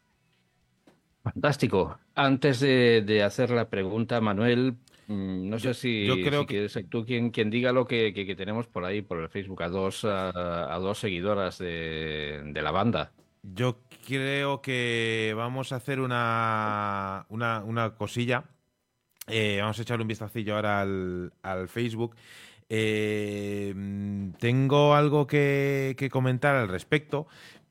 Fantástico. Antes de, hacer la pregunta, Manuel, mm, no sé si, yo creo que tú quien, quien diga lo que, tenemos por ahí, por el Facebook, a dos, a, dos seguidoras de, la banda. Yo creo que vamos a hacer una, una, una cosilla Eh, vamos a echarle un vistacillo ahora al, al Facebook. Eh, tengo algo que, que, comentar al respecto,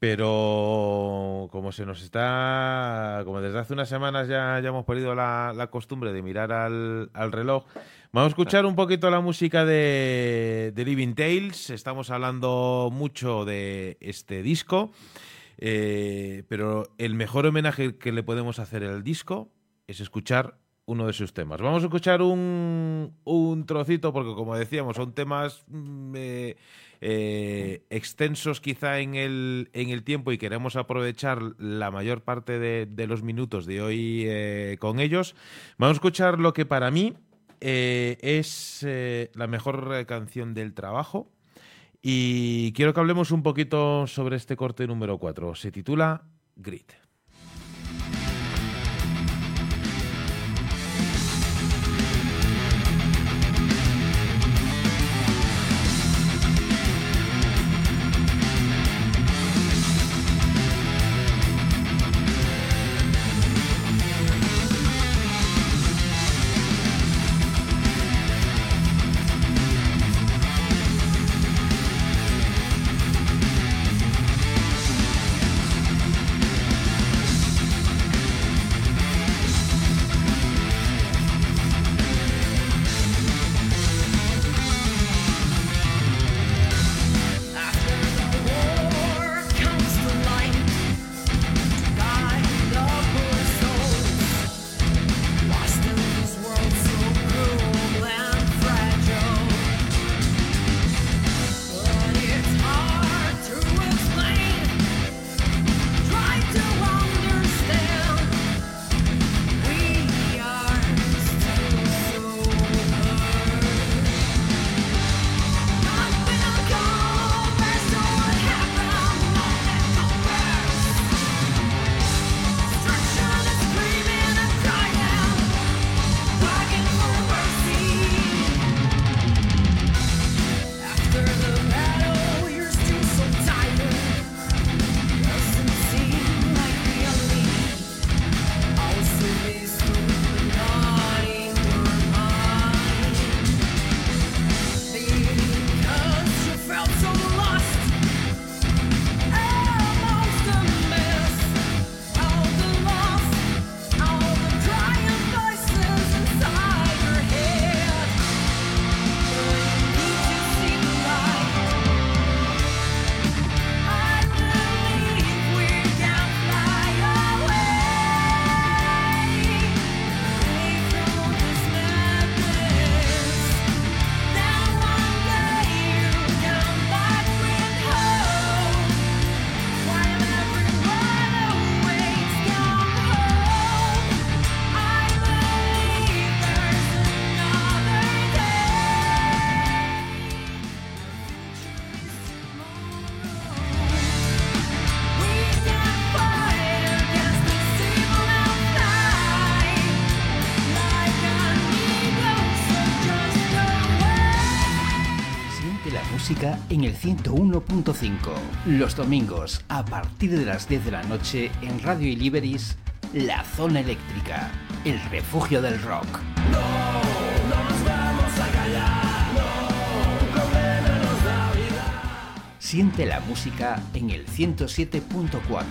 pero como se nos está, como desde hace unas semanas ya, ya hemos perdido la, la costumbre de mirar al, al, reloj, vamos a escuchar un poquito la música de, de Living Tales. Estamos hablando mucho de este disco, eh, pero el mejor homenaje que le podemos hacer al disco es escuchar uno de sus temas. Vamos a escuchar un, un trocito porque, como decíamos, son temas mm, eh, eh, extensos quizá en el, en el tiempo y queremos aprovechar la mayor parte de, de los minutos de hoy eh, con ellos. Vamos a escuchar lo que para mí es la mejor canción del trabajo y quiero que hablemos un poquito sobre este corte número 4. Se titula Grit. 101.5. Los domingos, a partir de las 10 de la noche, en Radio Iliberis, La Zona Eléctrica, el refugio del rock. No, no nos vamos a callar, no, vida. Siente la música en el 107.4,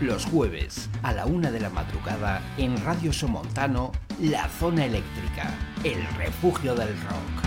los jueves, a la una de la madrugada, en Radio Somontano, La Zona Eléctrica, el refugio del rock.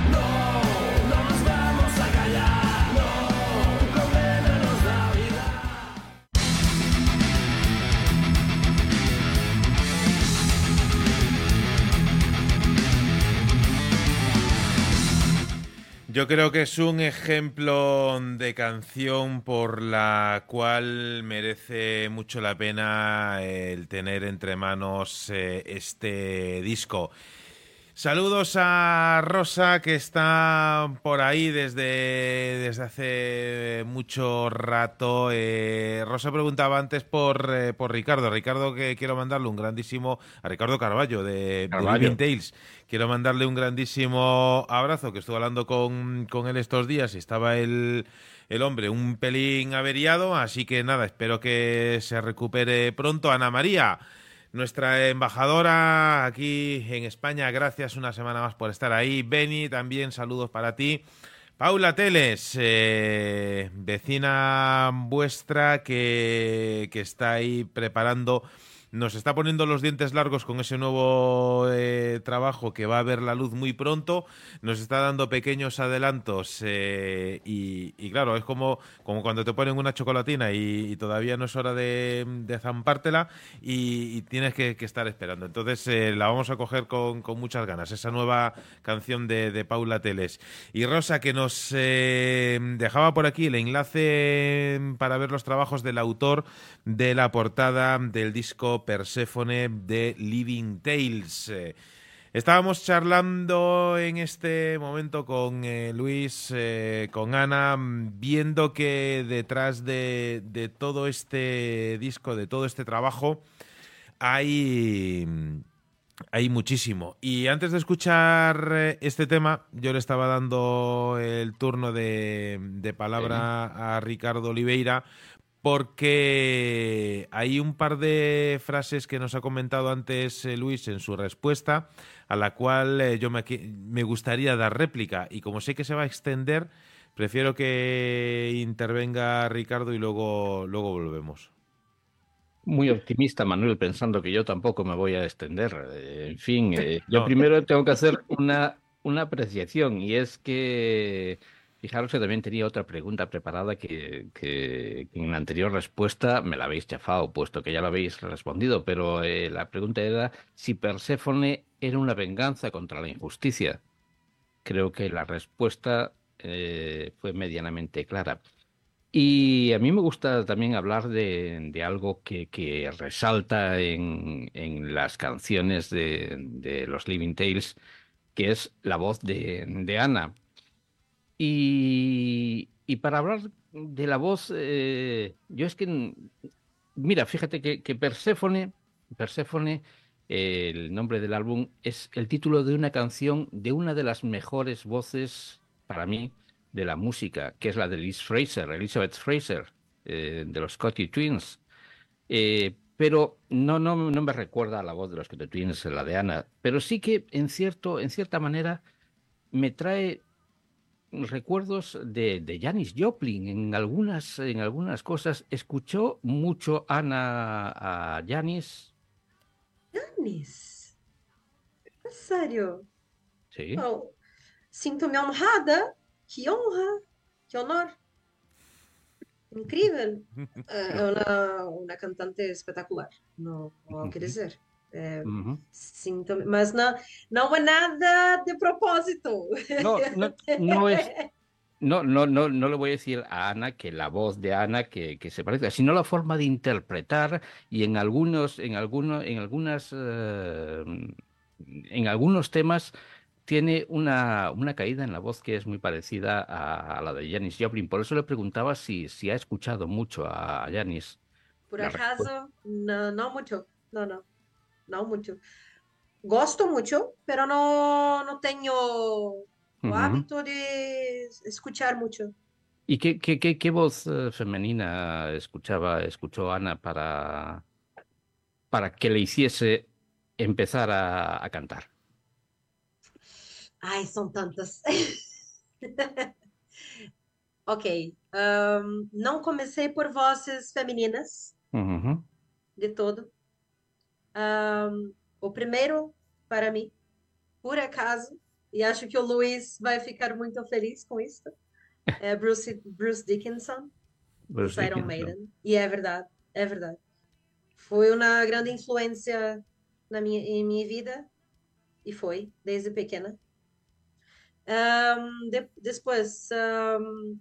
Yo creo que es un ejemplo de canción por la cual merece mucho la pena el tener entre manos eh, este disco. Saludos a Rosa que está por ahí desde, desde hace mucho rato. Eh, Rosa preguntaba antes por, eh, por Ricardo. Ricardo que quiero mandarle un grandísimo... A Ricardo Carballo de, de Carballo. Living Tales. Quiero mandarle un grandísimo abrazo que estuve hablando con, con él estos días y estaba el, el hombre un pelín averiado. Así que nada, espero que se recupere pronto. Ana María. Nuestra embajadora aquí en España. Gracias una semana más por estar ahí. Beni, también saludos para ti. Paula Teles, eh, vecina vuestra que, que está ahí preparando nos está poniendo los dientes largos con ese nuevo eh, trabajo que va a ver la luz muy pronto, nos está dando pequeños adelantos eh, y, y, claro, es como, como cuando te ponen una chocolatina y, todavía no es hora de, zampártela y, tienes que, estar esperando. Entonces eh, la vamos a coger con, con, muchas ganas, esa nueva canción de, de Paula Teles. Y Rosa, que nos dejaba por aquí el enlace para ver los trabajos del autor de la portada del disco Perséfone de Living Tales. Eh, estábamos charlando en este momento con eh, Luis, eh, con Ana, viendo que detrás de, de, todo este disco, de todo este trabajo, hay, hay muchísimo. Y antes de escuchar este tema, yo le estaba dando el turno de, de palabra a Ricardo Oliveira porque hay un par de frases que nos ha comentado antes eh, Luis en su respuesta, a la cual eh, yo me, me, gustaría dar réplica. Y como sé que se va a extender, prefiero que intervenga Ricardo y luego, luego volvemos. Muy optimista, Manuel, pensando que yo tampoco me voy a extender. Eh, en fin, eh, yo no. primero tengo que hacer una, una apreciación y es que Fijaros que también tenía otra pregunta preparada que, en la anterior respuesta me la habéis chafado, puesto que ya lo habéis respondido, pero eh, la pregunta era si Perséfone era una venganza contra la injusticia. Creo que la respuesta eh, fue medianamente clara. Y a mí me gusta también hablar de, algo que, resalta en, las canciones de, de, los Living Tales, que es la voz de, de Ana y, para hablar de la voz, eh, yo es que, mira, fíjate que, que Perséfone, el nombre del álbum, es el título de una canción de una de las mejores voces para mí de la música, que es la de Liz Fraser, Elizabeth Fraser, eh, de los Scotty Twins. Eh, pero no, no, no me recuerda a la voz de los Scotty Twins, la de Ana, pero sí que en, cierto, en cierta manera me trae recuerdos de, de Janis Joplin en algunas, en algunas cosas. ¿Escuchó mucho Ana a Janis? Janis? ¿En serio? Sí. Oh, Sinto-me honrada. Que honra, que honor. Incrível. É uma, uma cantante espetacular, não, não quer dizer. É, uhum. sinto, mas não, não é nada de propósito. No, no, no es. No, no, no, no le voy a decir a Ana que la voz de Ana que, que se parezca, sino la forma de interpretar y en algunos, en algunos, en algunas, uh, en algunos temas tiene una, una caída en la voz que es muy parecida a, a, la de Janis Joplin. Por eso le preguntaba si, si ha escuchado mucho a Janis. Por acaso, no, no mucho, no, no. Não muito. Gosto muito, pero não, não tenho o uhum. hábito de escuchar muito. ¿Y qué, qué, qué, qué voz uh, femenina escuchaba, escuchó Ana para, para que le hiciese empezar a, a cantar? Ai, são tantas. ok. Um, não comecei por vozes femininas, uhum. de todo. Um, o primeiro, para mim, por acaso, e acho que o Luiz vai ficar muito feliz com isso, é Bruce, Bruce Dickinson, Bruce Iron Maiden. E é verdade, é verdade. Foi uma grande influência na minha, em minha vida, e foi, desde pequena. Um, de, depois, um,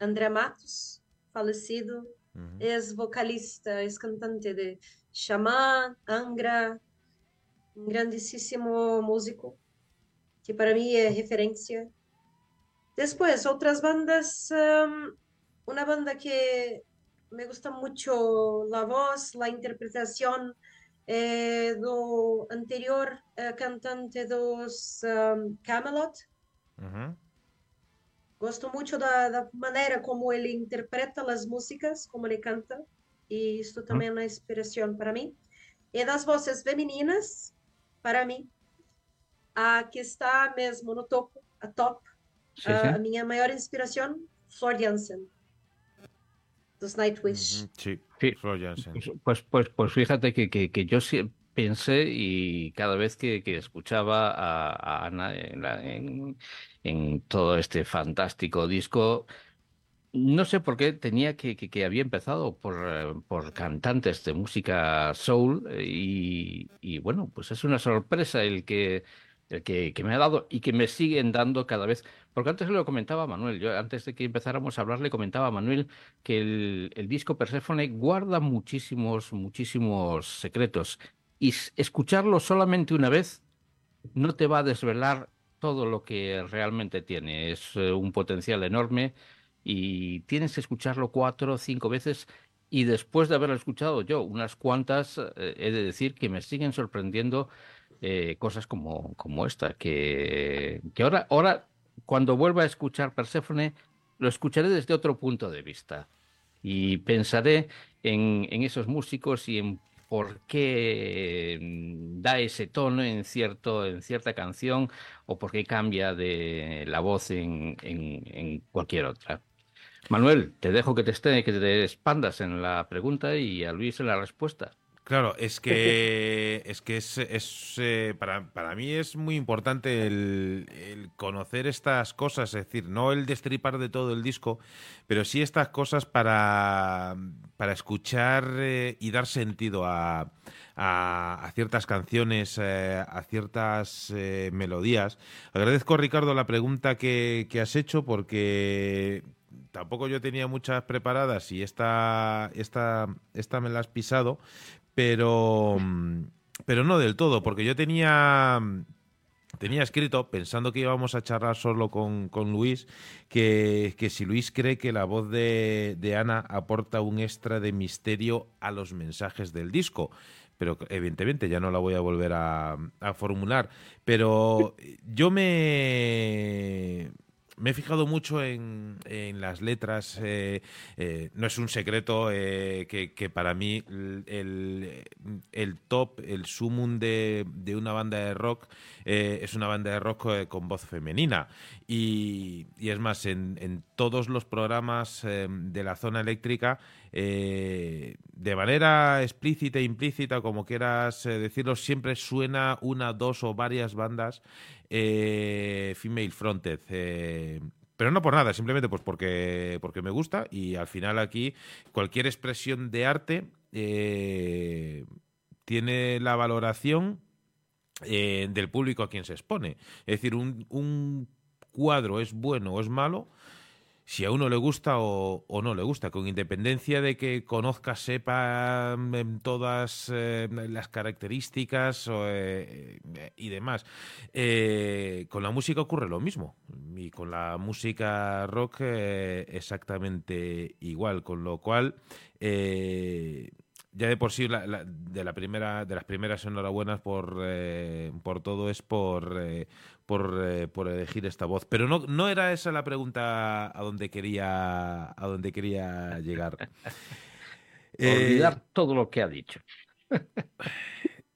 André Matos, falecido, uhum. ex-vocalista, ex-cantante de Xamã, Angra, um grandíssimo músico, que para mim é referência. Depois, outras bandas, um, uma banda que me gusta muito a voz, a interpretação eh, do anterior eh, cantante dos um, Camelot. Uhum. Gosto muito da, da, maneira como ele interpreta as músicas, como ele canta, e isto também é uma inspiração para mim. E das vozes femininas, para mim, a que está mesmo no topo, a top, Sí, a, sí. a minha maior inspiração, Flor Jansen, dos Nightwish. Sí, Sí. Flor Jansen. Pues, pues, pues, pues fíjate que, que, que yo sí pensé y cada vez que, que escuchaba a, a Ana en, la- en- en todo este fantástico disco, no sé por qué tenía que, que, había empezado por, eh, por cantantes de música soul eh, y, bueno, pues es una sorpresa el que, el que, me ha dado y que me siguen dando cada vez. Porque antes lo comentaba a Manuel, yo antes de que empezáramos a hablar le comentaba a Manuel que el, disco Perséfone guarda muchísimos, muchísimos secretos y escucharlo solamente una vez no te va a desvelar todo lo que realmente tiene. Es eh, un potencial enorme y tienes que escucharlo cuatro o cinco veces. Y después de haberlo escuchado yo unas cuantas, eh, he de decir que me siguen sorprendiendo eh, cosas como, como esta, que, que ahora, ahora, cuando vuelva a escuchar Perséfone, lo escucharé desde otro punto de vista y pensaré en, en esos músicos y en por qué mm, da ese tono en, cierto, en cierta canción o por qué cambia de la voz en, en- en cualquier otra. Manuel, te dejo que te, esté, que te expandas en la pregunta y a Luis en la respuesta. Claro, es que es que es, eh, para, para mí es muy importante el, conocer estas cosas, es decir, no el destripar de todo el disco, pero sí estas cosas para, para escuchar eh, y dar sentido a, a- ciertas canciones, eh, a ciertas melodías. Agradezco, Ricardo, la pregunta que, que has hecho porque tampoco yo tenía muchas preparadas y esta, esta, esta me la has pisado, pero, pero no del todo, porque yo tenía, tenía escrito, pensando que íbamos a charlar solo con, con Luis, que, que si Luis cree que la voz de, de Ana aporta un extra de misterio a los mensajes del disco. Pero evidentemente ya no la voy a volver a, a formular. Pero yo me, me he fijado mucho en, en las letras. eh, eh, no es un secreto eh, que, que para mí el, el- top, el sumum de, de una banda de rock es una banda de rock con voz femenina. Y, y es más, en, en todos los programas de la zona eléctrica, de manera explícita e implícita, como quieras decirlo, siempre suena una, dos o varias bandas eh, female fronted. eh, pero no por nada, simplemente pues porque, porque me gusta y al final aquí cualquier expresión de arte eh, tiene la valoración eh, del público a quien se expone. Es decir, un, un cuadro es bueno o es malo si a uno le gusta o, no le gusta, con independencia de que conozca, sepa mm, todas eh, las características eh, eh, y demás. Eh, con la música ocurre lo mismo y con la música rock exactamente igual, con lo cual ya de por sí la- de la primera de las primeras enhorabuenas por por todo es por por, eh, por elegir esta voz pero no no era esa la pregunta a donde quería a donde quería llegar Eh, Olvidar todo lo que ha dicho.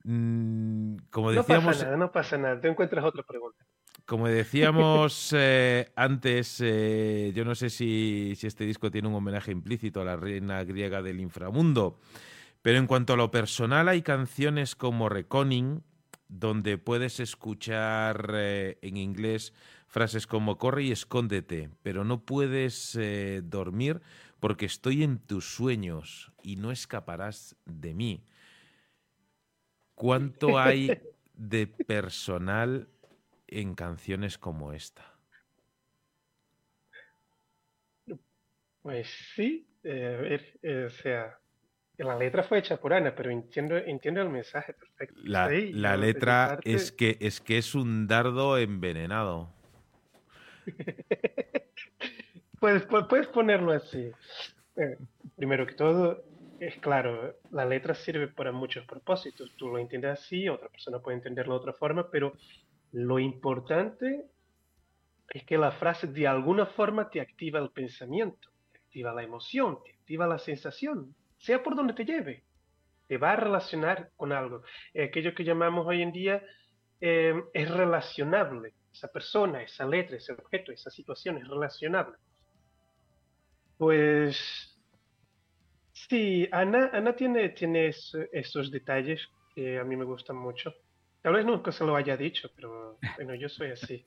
mm, como No decíamos pasa nada, no pasa nada. Te encuentras otra pregunta. Como decíamos eh, antes, eh, yo no sé si, si este disco tiene un homenaje implícito a la reina griega del inframundo, pero en cuanto a lo personal hay canciones como Reconning, donde puedes escuchar eh, en inglés frases como corre y escóndete, pero no puedes eh, dormir porque estoy en tus sueños y no escaparás de mí. ¿Cuánto hay de personal en canciones como esta? Pues sí, eh, a ver, o sea, la letra fue hecha por Ana, pero entiendo, entiendo el mensaje perfecto. La, Sí, letra parte, es que es que es un dardo envenenado. Puedes, pu- puedes ponerlo así. Eh, primero que todo, es claro, la letra sirve para muchos propósitos. Tú lo entiendes así, otra persona puede entenderlo de otra forma, pero lo importante es que la frase de alguna forma te activa el pensamiento, te activa la emoción, te activa la sensación, sea por donde te lleve. te va a relacionar con algo. Aquello que llamamos hoy en día eh, es relacionable. Esa persona, esa letra, ese objeto, esa situación es relacionable. Pues sí, Ana, Ana tiene, tiene es- esos detalles que a mí me gustan mucho. Tal vez nunca se lo haya dicho, pero bueno, yo soy así.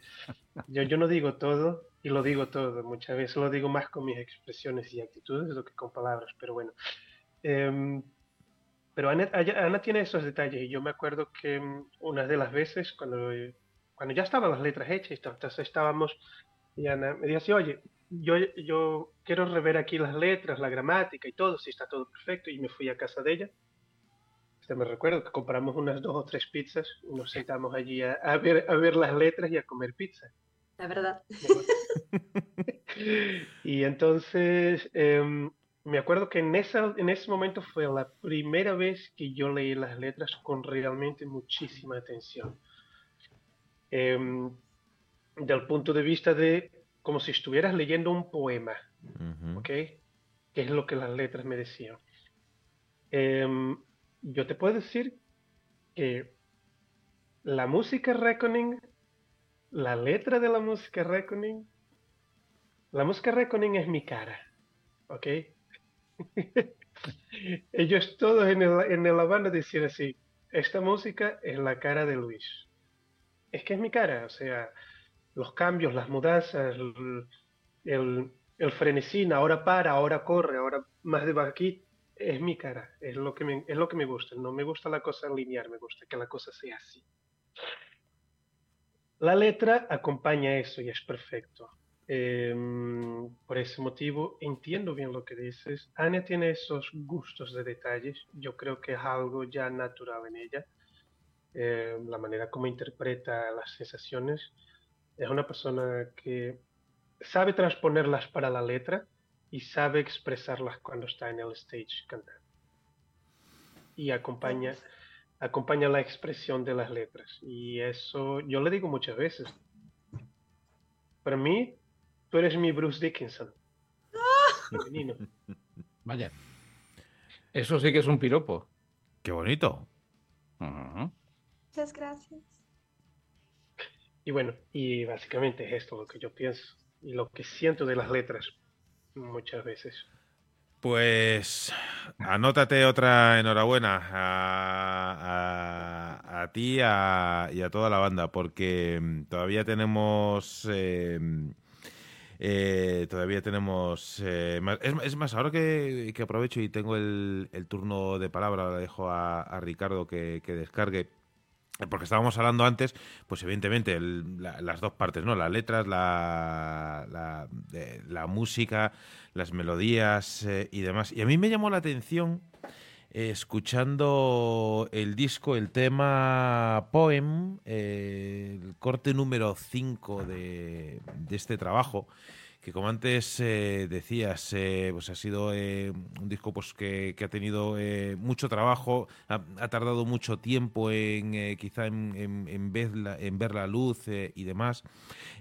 Yo, yo no digo todo y lo digo todo. Muchas veces lo digo más con mis expresiones y actitudes que con palabras, pero bueno. Em, pero Ana, Ana tiene esos detalles y yo me acuerdo que mm, una de las veces cuando, cuando ya estaban las letras hechas, entonces estábamos y Ana me así, oye, yo, yo quiero rever aquí las letras, la gramática y todo, si está todo perfecto y me fui a casa de ella. Este, me recuerdo que compramos unas dos o tres pizzas y nos sentamos allí a, a ver, a ver las letras y a comer pizza. É verdade. Y entonces em, me acuerdo que en, esa, en ese momento fue la primera vez que yo leí las letras con realmente muchísima atención. Em, del punto de vista de como si estuvieras leyendo un poema. ¿ok? Que es lo que las letras me decían. Em, yo te puedo decir que la música Reckoning, la letra de la música Reckoning, la música Reckoning es mi cara, ¿ok? Ellos todos en, el, en la banda decían así, esta música es la cara de Luis. Es que es mi cara, o sea, los cambios, las mudanzas, el, el, el ahora para, ahora corre, ahora más de aquí, es mi cara, es lo, que me, es lo que me gusta. No me gusta la cosa lineal, me gusta que la cosa sea así. La letra acompaña eso y es perfecto. Em, por ese motivo entiendo bien lo que dices. Anya tiene esos gustos de detalles. Yo creo que es algo ya natural en ella. Em, la manera como interpreta las sensaciones. Es una persona que sabe transponerlas para la letra y sabe expresarlas cuando está en el stage cantando. Y acompaña, acompaña la expresión de las letras. Y eso yo le digo muchas veces. Para mí, tú eres mi Bruce Dickinson. Femenino. Vaya. Eso sí que es un piropo. Qué bonito. Muchas gracias. Y bueno, y básicamente es esto lo que yo pienso y lo que siento de las letras muchas veces. Pues anótate otra enhorabuena a, a- a ti a- y a toda la banda, porque mm, todavía tenemos. eh, eh, todavía tenemos. eh, es, es más, ahora que, aprovecho y tengo el, turno de palabra, le dejo a, Ricardo que, descargue. Porque estábamos hablando antes, pues evidentemente el- la- las dos partes, ¿no? Las letras, la, la, la música, las melodías eh, y demás. Y a mí me llamó la atención eh, escuchando el disco, el tema Poem, eh, el corte número 5 de, este trabajo, que como antes eh, decías, eh, pues ha sido un disco pues que, ha tenido mucho trabajo, ha, tardado mucho tiempo en quizá en, ver la, luz y demás.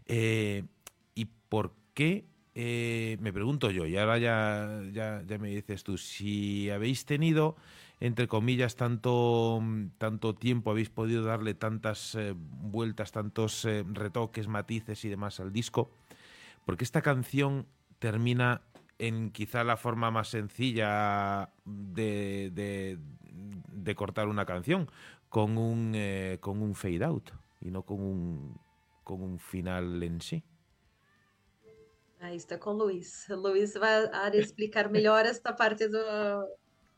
¿Y por qué? Eh, me pregunto yo, y ahora ya, ya, ya me dices tú, si habéis tenido, entre comillas, tanto, tanto tiempo, habéis podido darle tantas eh, vueltas, tantos eh, retoques, matices y demás al disco, porque esta canción termina en quizá la forma más sencilla de, de- de cortar una canción, con un, con un fade out y no con un, con un final en sí. Aí está com o Luiz. O Luiz vai a explicar melhor esta parte do,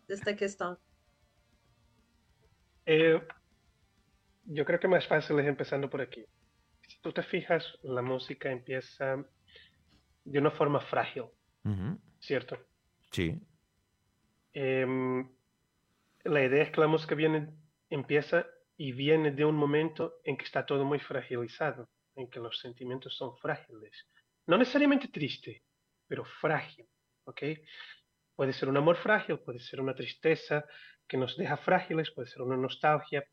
desta questão. Eh, yo creo que más fácil es empezando por aquí. Si tú te fijas, la música empieza de una forma frágil, Ujú, ¿cierto? Sí. Em, la idea es que la música viene, empieza y viene de un momento en que está todo muy fragilizado, en que los sentimientos son frágiles. No necesariamente triste, pero frágil, ¿ok? Puede ser un amor frágil, puede ser una tristeza que nos deja frágiles, puede ser una nostalgia.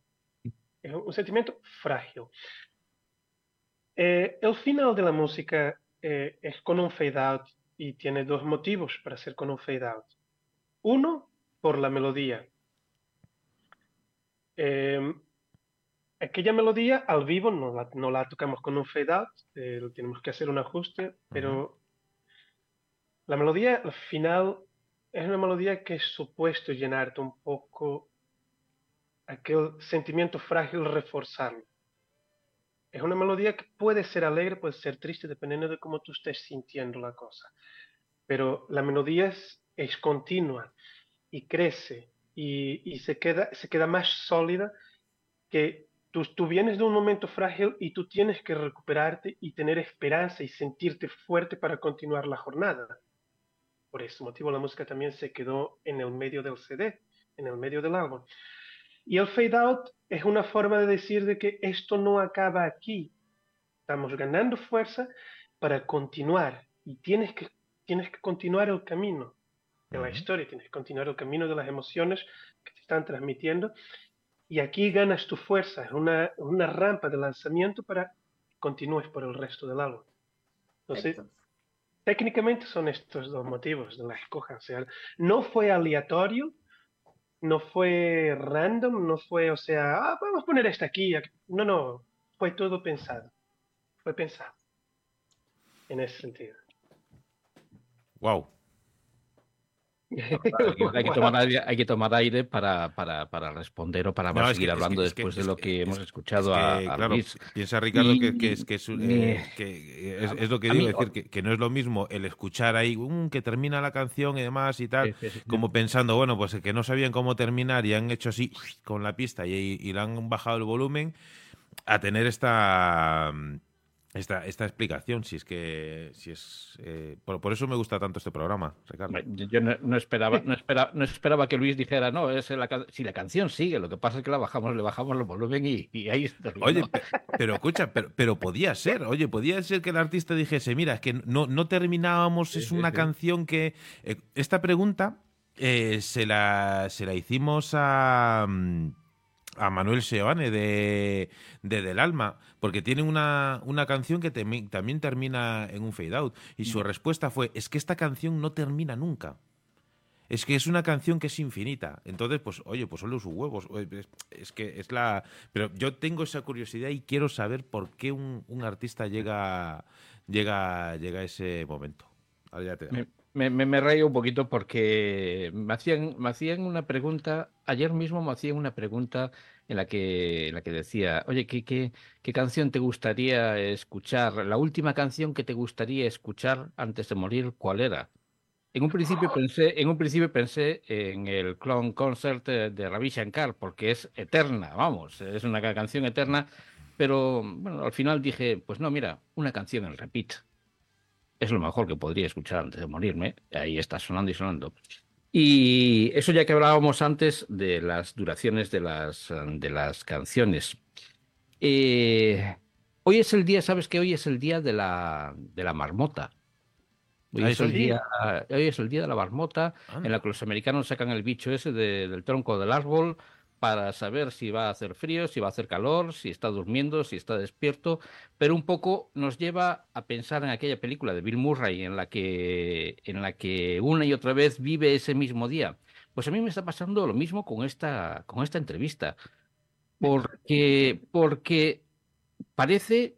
Es un sentimiento frágil. Eh, el final de la música eh, es con un fade out y tiene dos motivos para ser con un fade out. Uno, por la melodía. Eh, aquella melodía al vivo no la, no la tocamos con un fade out, eh, tenemos que hacer un ajuste, pero la melodía al final es una melodía que es supuesto llenarte un poco aquel sentimiento frágil, reforzarlo. Es una melodía que puede ser alegre, puede ser triste, dependiendo de cómo tú estés sintiendo la cosa. Pero la melodía es, es continua y crece y, y se, queda, se queda más sólida que tú, tú vienes de un momento frágil y tú tienes que recuperarte y tener esperanza y sentirte fuerte para continuar la jornada. Por ese motivo la música también se quedó en el medio del CD, en el medio del álbum. Y el fade out es una forma de decir de que esto no acaba aquí. Estamos ganando fuerza para continuar y tienes que, tienes que continuar el camino de la historia, tienes que continuar el camino de las emociones que te están transmitiendo y aquí ganas tu fuerza, es una, una rampa de lanzamiento para que continúes por el resto del álbum. Entonces, Perfecto. técnicamente son estos dos motivos de la escoja. O sea, no fue aleatorio, no fue random, no fue, o sea, ah, vamos a poner esta aquí. aquí". No, no, fue todo pensado. Fue pensado. En ese sentido. Wow. Hay que, tomar aire, hay que tomar aire para, para, para responder o para No, es que- seguir es que- hablando es que- después de lo que- hemos Es escuchado a, claro, Luis. piensa Ricardo que, es, Y- que es, eh, que es, a- es lo que digo, mí- es decir, que, no es lo mismo el escuchar ahí "Mm, que termina la canción y demás y tal, como pensando, bueno, pues que no sabían cómo terminar y han hecho así con la pista y, y le han bajado el volumen, a tener esta esta, esta explicación, si es que si es eh, por, por eso me gusta tanto este programa, Ricardo. Yo yo no, no esperaba, no, esperaba, no esperaba que Luis dijera, no, es la, si la canción sigue, lo que pasa es que la bajamos, le bajamos el volumen y, y ahí está. Oye, pe- pero escucha, pero, pero podía ser, oye, podía ser que el artista dijese, mira, es que no, no terminábamos, es sí, una sí. canción que... eh, esta pregunta eh, se, la, se la hicimos a, mm, a Manuel Seoane de, de Del Alma, porque tiene una, una canción que también termina en un fade out, y su respuesta fue, es que esta canción no termina nunca. Es que es una canción que es infinita. Entonces, pues, oye, pues solo sus huevos. Es, es que es la. Pero yo tengo esa curiosidad y quiero saber por qué un, un artista llega, llega, llega a ese momento. Ahora ya te Me, me, me, me un poquito porque me hacían, me hacían una pregunta, ayer mismo me hacían una pregunta en la que, en la que decía, oye, ¿qué, qué, ¿qué canción te gustaría escuchar? La última canción que te gustaría escuchar antes de morir, ¿cuál era? En un principio pensé, en un principio pensé en el Clone Concert de Ravi Shankar, porque es eterna, vamos, es una ca- canción eterna, pero bueno, al final dije, pues no, mira, una canción en repeat. Es lo mejor que podría escuchar antes de morirme. Ahí está sonando y sonando. Y eso ya que hablábamos antes de las duraciones de las, de las canciones. Eh, hoy es el día, ¿sabes que Hoy es el día de la, de la marmota. Hoy Ah, es, el día, hoy es el día de la marmota Anda. en la que los americanos sacan el bicho ese de- del tronco del árbol para saber si va a hacer frío, si va a hacer calor, si está durmiendo, si está despierto, pero un poco nos lleva a pensar en aquella película de Bill Murray en la que, en la que una y otra vez vive ese mismo día. Pues a mí me está pasando lo mismo con esta, con esta entrevista, porque, porque parece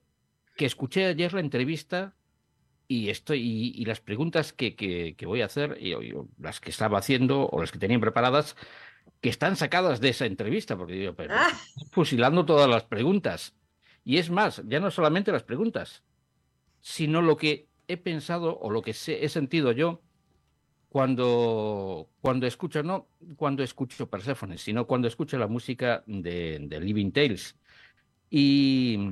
que escuché ayer la entrevista y estoy y, las preguntas que, que, voy a hacer, y, las que estaba haciendo o las que tenían preparadas, que están sacadas de esa entrevista, porque digo, pero Ah. fusilando todas las preguntas. Y es más, ya no solamente las preguntas, sino lo que he pensado o lo que he sentido yo cuando, cuando escucho, no cuando escucho Persephone, sino cuando escucho la música de, de Living Tales. Y,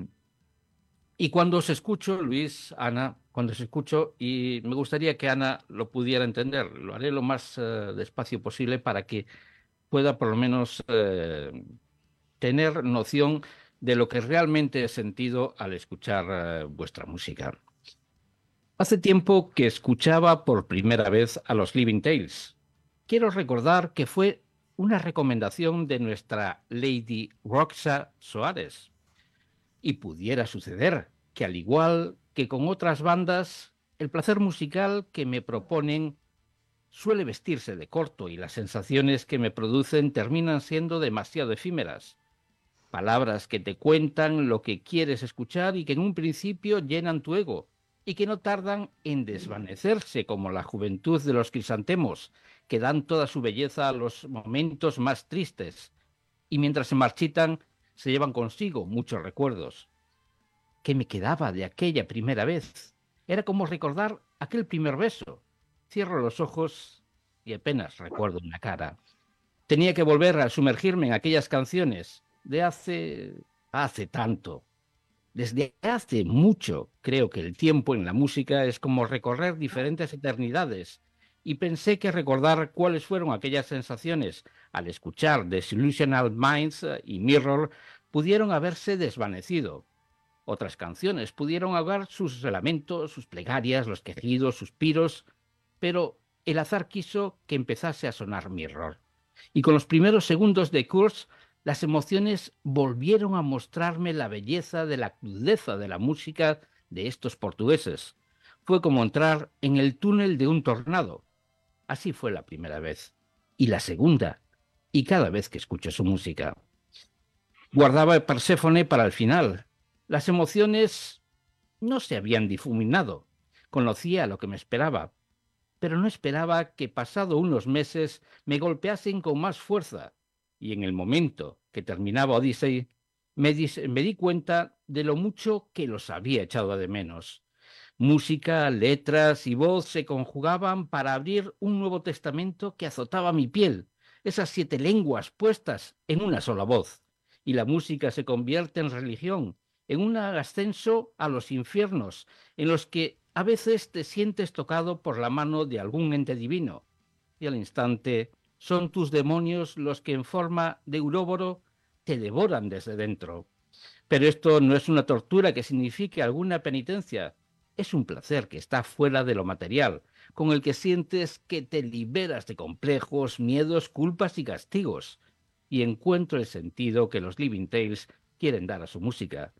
y cuando os escucho, Luis, Ana, cuando os escucho, y me gustaría que Ana lo pudiera entender, lo haré lo más eh, despacio posible para que pueda por lo menos eh, tener noción de lo que realmente he sentido al escuchar eh, vuestra música. Hace tiempo que escuchaba por primera vez a los Living Tales. Quiero recordar que fue una recomendación de nuestra Lady Roxa Soares. Y pudiera suceder que al igual que con otras bandas, el placer musical que me proponen suele vestirse de corto y las sensaciones que me producen terminan siendo demasiado efímeras. Palabras que te cuentan lo que quieres escuchar y que en un principio llenan tu ego y que no tardan en desvanecerse como la juventud de los crisantemos, que dan toda su belleza a los momentos más tristes y mientras se marchitan se llevan consigo muchos recuerdos. ¿Qué me quedaba de aquella primera vez? Era como recordar aquel primer beso. Cierro los ojos y apenas recuerdo una cara. Tenía que volver a sumergirme en aquellas canciones de hace hace tanto. Desde hace mucho creo que el tiempo en la música es como recorrer diferentes eternidades y pensé que recordar cuáles fueron aquellas sensaciones al escuchar Desillusional Minds y Mirror pudieron haberse desvanecido. Otras canciones pudieron ahogar sus lamentos, sus plegarias, los quejidos, suspiros, pero el azar quiso que empezase a sonar Mirror. Y con los primeros segundos de Curse, las emociones volvieron a mostrarme la belleza de la crudeza de la música de estos portugueses. Fue como entrar en el túnel de un tornado. Así fue la primera vez. Y la segunda. Y cada vez que escucho su música. Guardaba el Perséfone para el final. Las emociones no se habían difuminado. Conocía lo que me esperaba, pero no esperaba que pasado unos meses me golpeasen con más fuerza. Y en el momento que terminaba Odyssey, me di, me di cuenta de lo mucho que los había echado de menos. Música, letras y voz se conjugaban para abrir un Nuevo Testamento que azotaba mi piel, esas siete lenguas puestas en una sola voz y la música se convierte en religión, en un ascenso a los infiernos, en los que a veces te sientes tocado por la mano de algún ente divino, y al instante son tus demonios los que en forma de uróboro te devoran desde dentro. Pero esto no es una tortura que signifique alguna penitencia, es un placer que está fuera de lo material, con el que sientes que te liberas de complejos, miedos, culpas y castigos, y encuentro el sentido que los Living Tales quieren dar a su música.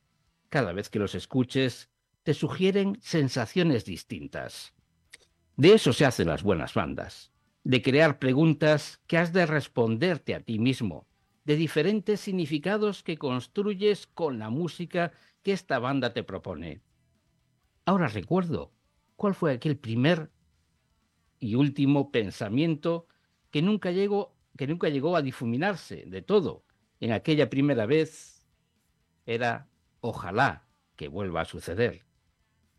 Cada vez que los escuches, te sugieren sensaciones distintas. De eso se hacen las buenas bandas, de crear preguntas que has de responderte a ti mismo, de diferentes significados que construyes con la música que esta banda te propone. Ahora recuerdo cuál fue aquel primer y último pensamiento que nunca llegó que nunca llegó a difuminarse de todo en aquella primera vez era ojalá que vuelva a suceder.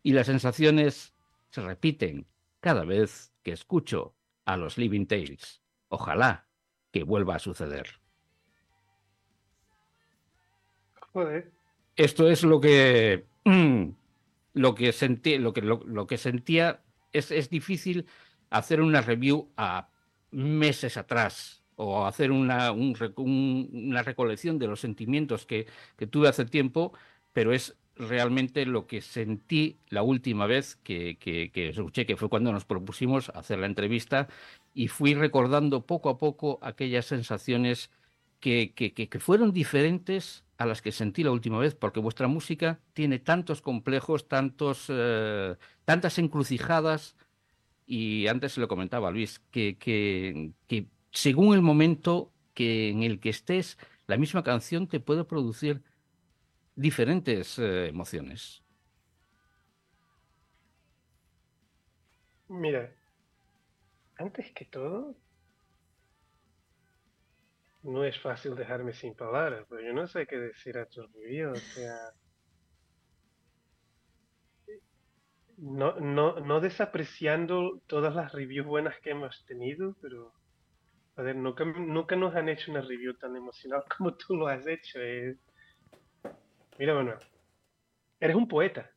Y las sensaciones se repiten cada vez que escucho a los Living Tales. Ojalá que vuelva a suceder. Joder. Esto es lo que lo que sentí, lo que lo, lo que sentía es, es difícil hacer una review a meses atrás o hacer una, un, un, una recolección de los sentimientos que, que, tuve hace tiempo, pero es realmente lo que sentí la última vez que, que, escuché, que fue cuando nos propusimos hacer la entrevista, y fui recordando poco a poco aquellas sensaciones que, que, que, fueron diferentes a las que sentí la última vez, porque vuestra música tiene tantos complejos, tantos, eh, tantas encrucijadas, y antes se lo comentaba Luis, que, que, que según el momento que, en el que estés, la misma canción te puede producir diferentes eh, emociones. Mira, antes que todo, no es fácil dejarme sin palabras, pero yo no sé qué decir a tus reviews, o sea... No, no, no desapreciando todas las reviews buenas que hemos tenido, pero a ver, nunca, nunca nos han hecho una review tan emocional como tú lo has hecho. Eh. Mira, Manuel, eres un poeta.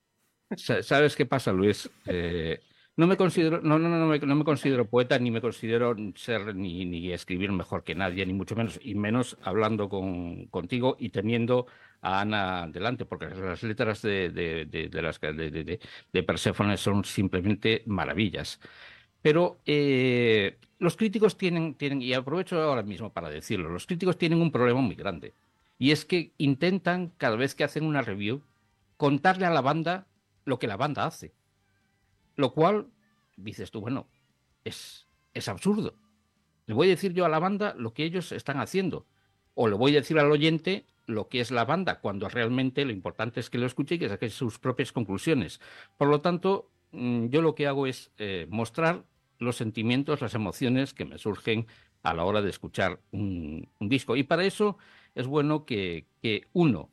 ¿Sabes qué pasa, Luis? Eh, no me considero, no, no, no, no me considero poeta, ni me considero ser ni, ni escribir mejor que nadie, ni mucho menos, y menos hablando con, contigo y teniendo a Ana delante, porque las letras de, de, de, las de Perséfone son simplemente maravillas. Pero eh, los críticos tienen, tienen, y aprovecho ahora mismo para decirlo, los críticos tienen un problema muy grande. Y es que intentan, cada vez que hacen una review, contarle a la banda lo que la banda hace. Lo cual, dices tú, bueno, es, es absurdo. Le voy a decir yo a la banda lo que ellos están haciendo. O le voy a decir al oyente lo que es la banda, cuando realmente lo importante es que lo escuche y que saque sus propias conclusiones. Por lo tanto, mm, yo lo que hago es eh, mostrar los sentimientos, las emociones que me surgen a la hora de escuchar un, un disco. Y para eso es bueno que, que uno,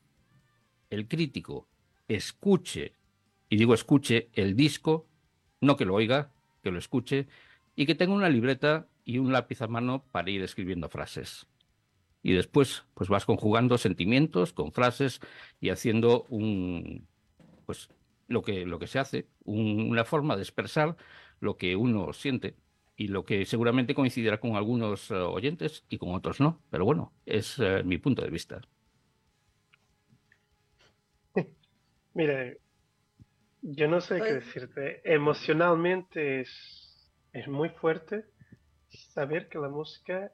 el crítico, escuche, y digo escuche el disco, no que lo oiga, que lo escuche, y que tenga una libreta y un lápiz a mano para ir escribiendo frases. Y después, pues vas conjugando sentimientos con frases y haciendo un, pues lo que, lo que se hace, un- una forma de expresar lo que uno siente y lo que seguramente coincidirá con algunos eh, oyentes y con otros no. Pero bueno, es eh, mi punto de vista. Mire, yo no sé qué Pues- decirte. Emocionalmente es, es muy fuerte saber que la música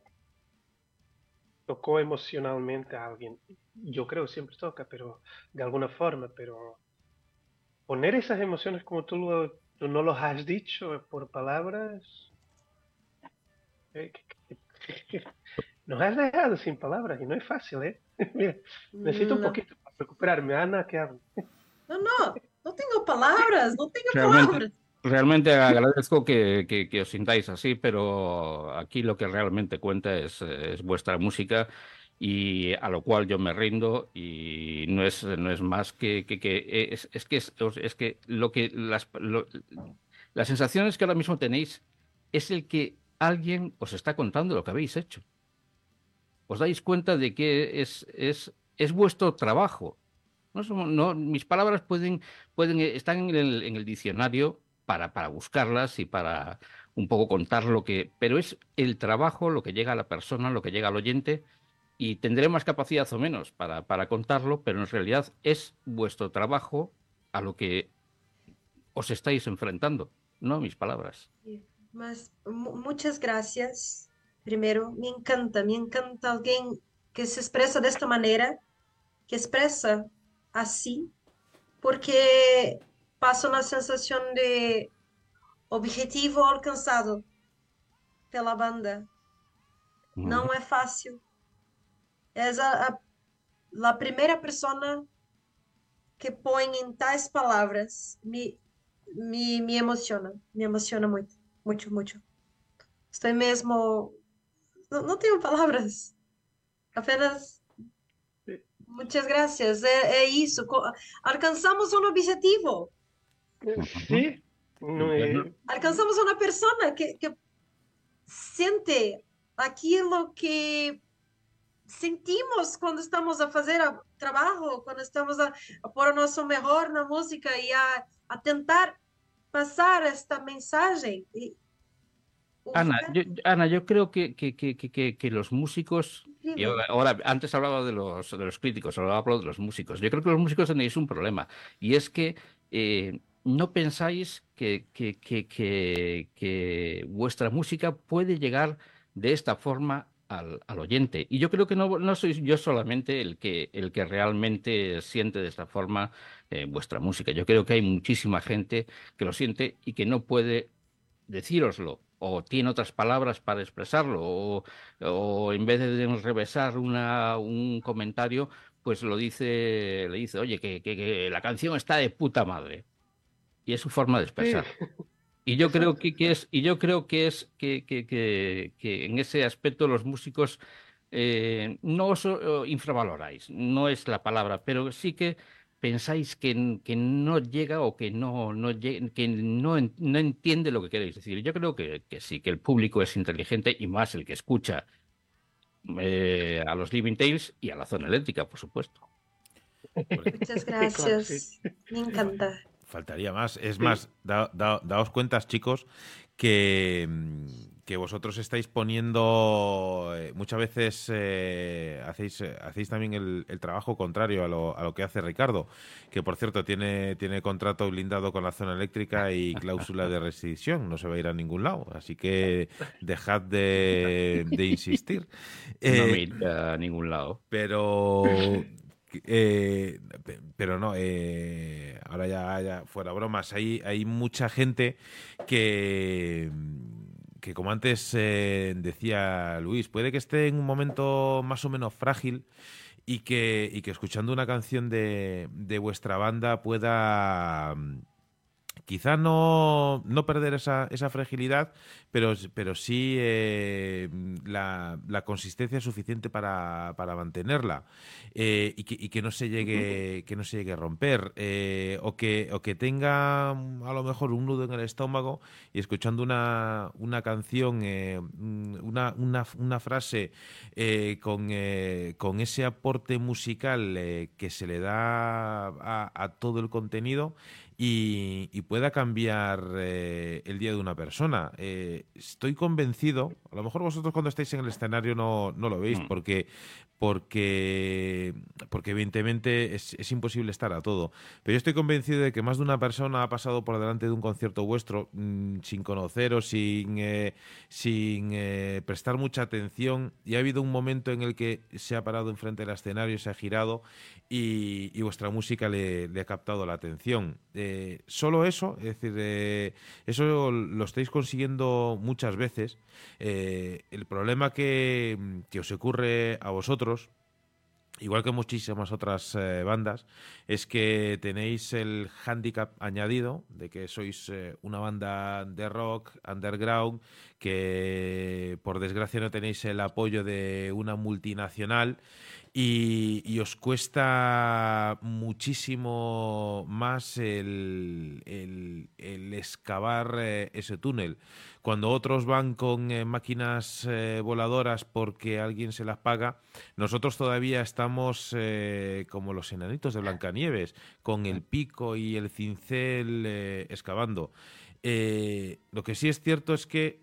tocó emocionalmente a alguien. Yo creo que siempre toca, pero de alguna forma, pero poner esas emociones como tú, lo- tú no los has dicho por palabras, nos has dejado sin palabras y no es fácil, ¿eh? Mira, necesito un No. poquito para recuperarme. Ana, que hable. No, no, no tengo palabras, no tengo Realmente- palabras. Realmente agradezco que, que- que os sintáis así, pero aquí lo que realmente cuenta es, es vuestra música y a lo cual yo me rindo y no es, no es más que, que, que- es, es que es, es que lo que las, lo- las sensaciones que ahora mismo tenéis es el que alguien os está contando lo que habéis hecho. Os dais cuenta de que es, es, es vuestro trabajo. No, mis palabras pueden, pueden están en el, en el diccionario para, para buscarlas y para un poco contar lo que... Pero es el trabajo, lo que llega a la persona, lo que llega al oyente, y tendré más capacidad o menos para, para contarlo, pero en realidad es vuestro trabajo a lo que os estáis enfrentando, no mis palabras. Mas mu- muchas gracias. Primero, me encanta, me encanta alguien que se expresa de esta manera, que expresa así, porque pasa una sensación de objetivo alcanzado pela banda. Não é fácil. És a, a, a primeira persona que põe em tais palavras. Me, me, me emociona, me emociona muito, muito, muito. Estou mesmo. Não, não tenho palavras. Apenas. Muitas graças. É, é isso. Co- Alcançamos um objetivo. Sí, no es- Bueno. Alcançamos uma pessoa que, que sente aquilo que sentimos quando estamos a fazer o trabalho, quando estamos a, a pôr o nosso melhor na música e a, a tentar passar esta mensagem. E, o Ana, yo, Ana, yo creo que, que, que, que- los músicos Y ahora, ahora, antes hablaba de los, de los críticos, ahora hablo de los músicos. Yo creo que los músicos tenéis un problema y es que eh, no pensáis que, que, que, que, que vuestra música puede llegar de esta forma al, al oyente. Y yo creo que no, no soy yo solamente el que, el que realmente siente de esta forma eh, vuestra música. Yo creo que hay muchísima gente que lo siente y que no puede decíroslo o tiene otras palabras para expresarlo o, o en vez de revesar una, un comentario, pues lo dice, le dice, oye, que, que- que la canción está de puta madre. Y es su forma de expresar. Y yo creo que, que es, y yo creo que es que, que- que- que en ese aspecto los músicos eh, no os infravaloráis, no es la palabra, pero sí que pensáis que, que no llega o que no, no, que no, no entiende lo que queréis decir. Yo creo que, que sí, que el público es inteligente y más el que escucha eh, a los Living Tales y a la zona eléctrica, por supuesto. Muchas gracias. Me encanta. Faltaría más. Es más, da- da- daos cuentas, chicos, que, mm, que vosotros estáis poniendo eh, muchas veces eh, hacéis, eh, hacéis también el, el trabajo contrario a lo, a lo que hace Ricardo, que por cierto tiene, tiene contrato blindado con la zona eléctrica y cláusula de rescisión, no se va a ir a ningún lado, así que dejad de, de insistir. no me a ningún lado. pero eh, pe- pero no eh, ahora ya, fuera bromas hay hay mucha gente que que como antes eh, decía Luis, puede que esté en un momento más o menos frágil y que, y que escuchando una canción de, de vuestra banda pueda mm, quizá no, no perder esa, esa fragilidad, pero, pero sí eh, la, la consistencia suficiente para, para mantenerla eh, y, que, y que no se llegue que no se llegue a romper eh, o que o que tenga mm, a lo mejor un nudo en el estómago y escuchando una, una canción eh, mm, una, una, una frase eh, con, eh, con ese aporte musical eh, que se le da a, a todo el contenido y, y pueda cambiar eh, el día de una persona. Eh, estoy convencido, a lo mejor vosotros cuando estáis en el escenario no, no lo veis, Mm. porque, porque, porque evidentemente es, es imposible estar a todo. Pero yo estoy convencido de que más de una persona ha pasado por delante de un concierto vuestro mm, sin conoceros, sin, eh, sin prestar mucha atención, y ha habido un momento en el que se ha parado enfrente del escenario, se ha girado y, y vuestra música le, le ha captado la atención. Eh, solo eso, es decir, eh, eso lo estáis consiguiendo muchas veces. Eh, el problema que, que os ocurre a vosotros, igual que muchísimas otras eh, bandas, es que tenéis el hándicap añadido de que sois eh, una banda de rock underground, que por desgracia no tenéis el apoyo de una multinacional y, os cuesta muchísimo más el, el- excavar eh, ese túnel. Cuando otros van con eh, máquinas eh, voladoras porque alguien se las paga, nosotros todavía estamos como los enanitos de Blancanieves, con el pico y el cincel excavando. Lo que sí es cierto es que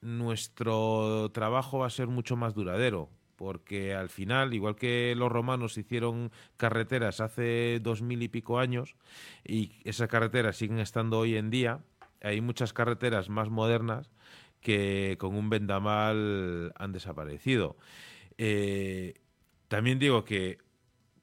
nuestro trabajo va a ser mucho más duradero, porque al final, igual que los romanos hicieron carreteras hace dos mil y pico años, y esas carreteras siguen estando hoy en día, hay muchas carreteras más modernas que con un vendamal han desaparecido. Eh, también digo que,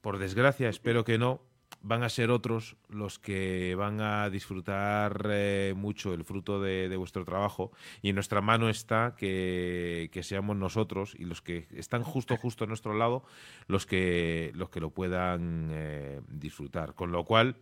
por desgracia, espero que no, van a ser otros los que van a disfrutar eh, mucho el fruto de, vuestro trabajo. Y en nuestra mano está que, seamos nosotros y los que están justo justo a nuestro lado los que los que lo puedan eh, disfrutar. Con lo cual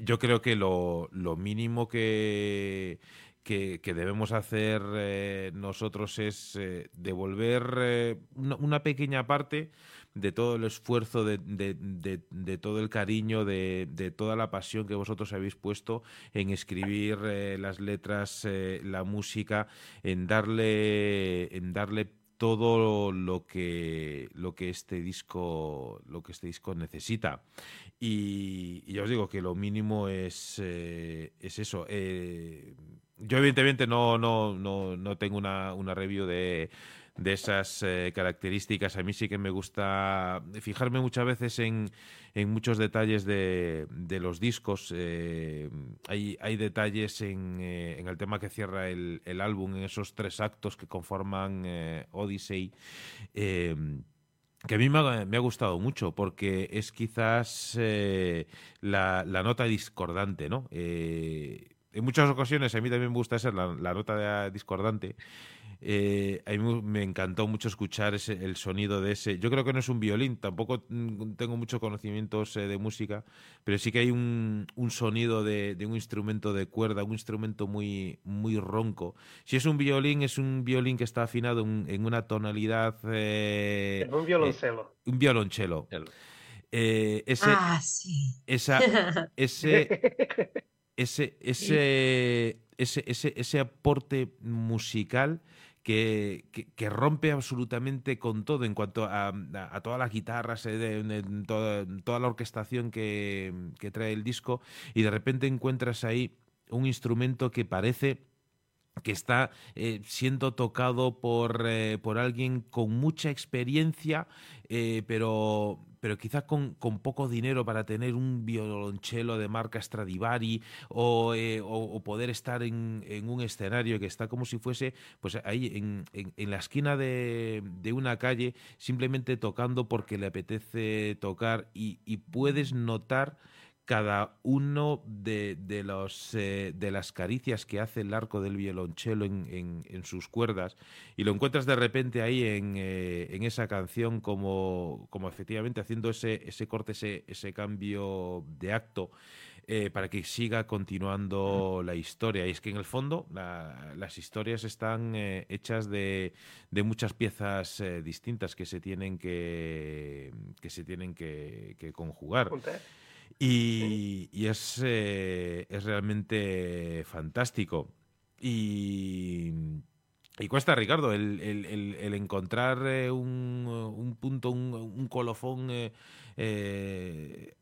yo creo que lo, lo mínimo que, que, debemos hacer eh, nosotros es devolver una pequeña parte de todo el esfuerzo, de, de- de- de todo el cariño, de, toda la pasión que vosotros habéis puesto en escribir eh, las letras, eh, la música, en darle, en darle todo lo que lo que este disco lo que este disco necesita. Y, ya os digo que lo mínimo es eh, es eso. Yo evidentemente no no no, no tengo una, una review de de esas eh, características. A mí sí que me gusta fijarme muchas veces en, en muchos detalles de, de los discos. Eh, hay, hay detalles en, eh, en el tema que cierra el, el álbum, en esos tres actos que conforman Odyssey. que a mí me ha, gustado mucho porque es quizás la, nota discordante, ¿no? En muchas ocasiones a mí también me gusta ser la, nota discordante. Eh, a mí me- encantó mucho escuchar ese, el sonido de ese. Yo creo que no es un violín, tampoco tengo muchos conocimientos eh, de música, pero sí que hay un, un sonido de, de un instrumento de cuerda, un instrumento muy, muy ronco. Si es un violín, es un violín que está afinado en, en una tonalidad. eh, Es un violoncelo. un violonchelo. El- Eh, ese, Ah, sí. esa, ese, ese, ese, ese, ese, ese aporte musical que, que, rompe absolutamente con todo en cuanto a, a- todas las guitarras, eh, de- toda, la orquestación que, trae el disco y de repente encuentras ahí un instrumento que parece que está eh, siendo tocado por, eh, por alguien con mucha experiencia, pero, pero quizás con, con poco dinero para tener un violonchelo de marca Stradivari o, eh, o- poder estar en, en un escenario que está como si fuese pues ahí en, en- en la esquina de, de una calle, simplemente tocando porque le apetece tocar y, y puedes notar cada uno de, de los, eh, de las caricias que hace el arco del violonchelo en, en- sus cuerdas y lo encuentras de repente ahí en, eh, en esa canción como, como efectivamente haciendo ese, ese corte, ese, ese cambio de acto eh, para que siga continuando la historia. Y es que en el fondo la- las historias están eh, hechas de, de muchas piezas eh, distintas que se tienen que, que, se tienen que, que conjugar. Y, es, eh, es realmente fantástico. Y, y cuesta, Ricardo, el, el- el- el encontrar eh, un, un punto, un, un colofón. eh, eh,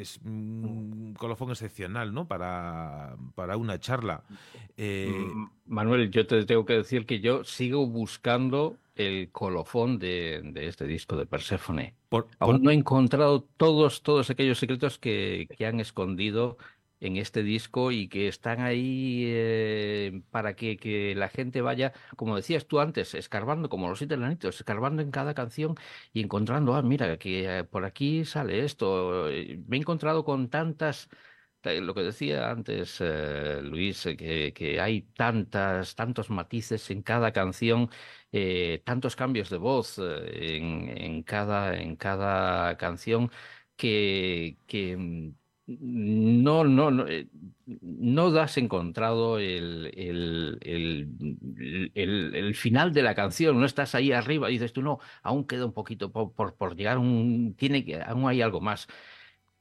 es un colofón excepcional, ¿no? Para, para una charla. Eh, Mm, Manuel, yo te tengo que decir que yo sigo buscando el colofón de, de este disco de Perséfone. por- no he encontrado todos, todos aquellos secretos que, que han escondido en este disco y que están ahí eh, para que, que la gente vaya, como decías tú antes, escarbando como los siete enanitos, escarbando en cada canción y encontrando, ah, mira, que eh, por aquí sale esto. Eh, Me he encontrado con tantas, ta- lo que decía antes eh, Luis, eh, que, que hay tantas, tantos matices en cada canción, eh, tantos cambios de voz eh, en, en cada, en cada canción que, que mm, no, no, no, eh, no das encontrado el, el, el, el- final de la canción, no estás ahí arriba dices tú, no, aún queda un poquito por, por, llegar, un, tiene que, aún hay algo más.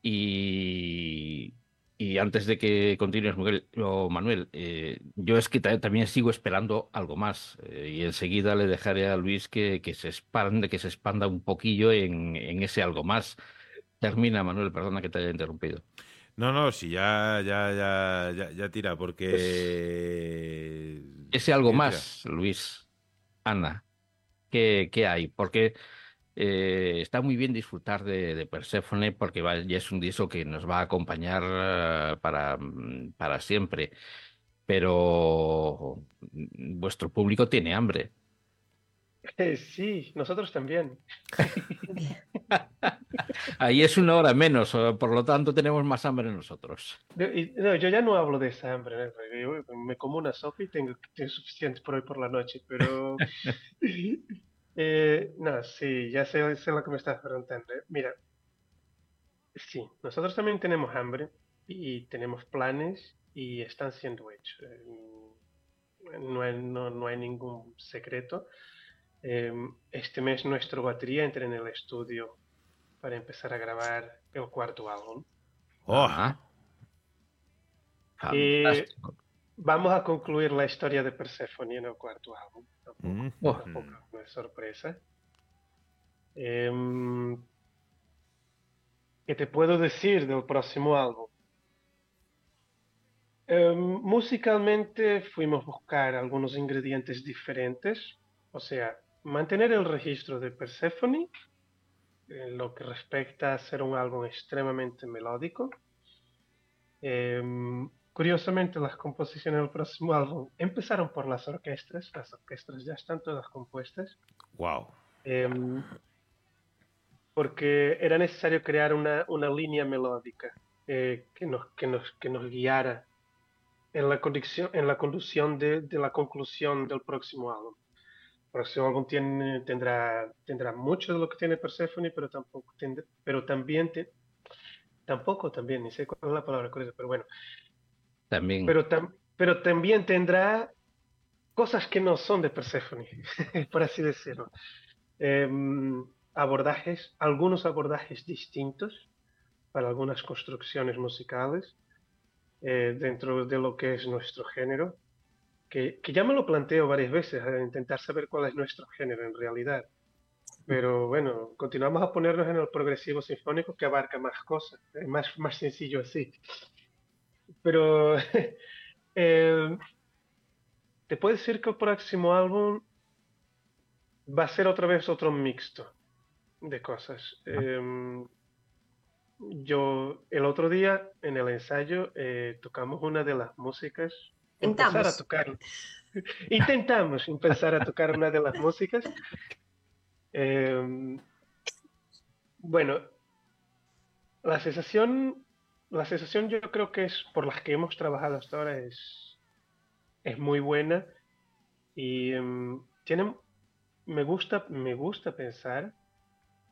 Y, y antes de que continúes, Miguel, o Manuel, eh, yo es que ta- también sigo esperando algo más eh, y enseguida le dejaré a Luis que, que se expande, que se expanda un poquillo en, en ese algo más. Termina, Manuel, perdona que te haya interrumpido. no, no, sí, ya, ya, ya, ya, ya tira, porque. Ese algo tira. más, Luis, Ana, ¿qué, qué hay? Porque eh, está muy bien disfrutar de, de Perséfone porque va- ya es un disco que nos va a acompañar eh, para, mm, para siempre. Pero mm, vuestro público tiene hambre. Eh, sí, nosotros también. Ahí es una hora menos, eh, por lo tanto tenemos más hambre nosotros. No, yo ya no hablo de esa hambre, yo me como una sopa y tengo, tengo suficiente por hoy por la noche, pero... eh, no, sí, ya sé, sé lo que me estás preguntando. ¿eh? Mira, sí, nosotros también tenemos hambre y tenemos planes y están siendo hechos. Eh, no hay, no, no hay ningún secreto. Eh, este mes nuestro batería entra en el estudio para empezar a grabar el cuarto álbum. Oh. Eh. Vamos a concluir la historia de Persephone en el cuarto álbum. Tampoco, Mm. Oh. tampoco no es sorpresa. Em, ¿Qué te puedo decir del próximo álbum? Em, musicalmente fuimos a buscar algunos ingredientes diferentes, o sea, mantener el registro de Persephone en lo que respecta a ser un álbum extremadamente melódico. Em, curiosamente, las composiciones del próximo álbum empezaron por las orquestas, las orquestas ya están todas compuestas, wow. em, porque era necesario crear una, una línea melódica eh, que, nos, que, nos, que nos guiara en la conducción, en la conducción de, de la conclusión del próximo álbum. El próximo álbum tiene, tendrá, tendrá mucho de lo que tiene Persephone, pero tampoco tendrá- pero también te- tampoco también, ni sé cuál es la palabra correcta, pero bueno, También. pero, tam- pero también tendrá cosas que no son de Persephone, por así decirlo. Em, abordajes, algunos abordajes distintos para algunas construcciones musicales eh, dentro de lo que es nuestro género, que, que ya me lo planteo varias veces, a intentar saber cuál es nuestro género en realidad. Pero bueno, continuamos a ponernos en el progresivo sinfónico que abarca más cosas, es más, más sencillo así. Pero eh, te puedo decir que el próximo álbum va a ser otra vez otro mixto de cosas. Em, yo el otro día en el ensayo eh, tocamos una de las músicas. Empezar a Intentamos. tocar. Intentamos empezar a tocar una de las músicas. Em, bueno, la sensación la sensación yo creo que es por las que hemos trabajado hasta ahora es, es muy buena y em, tiene, me gusta, me gusta pensar,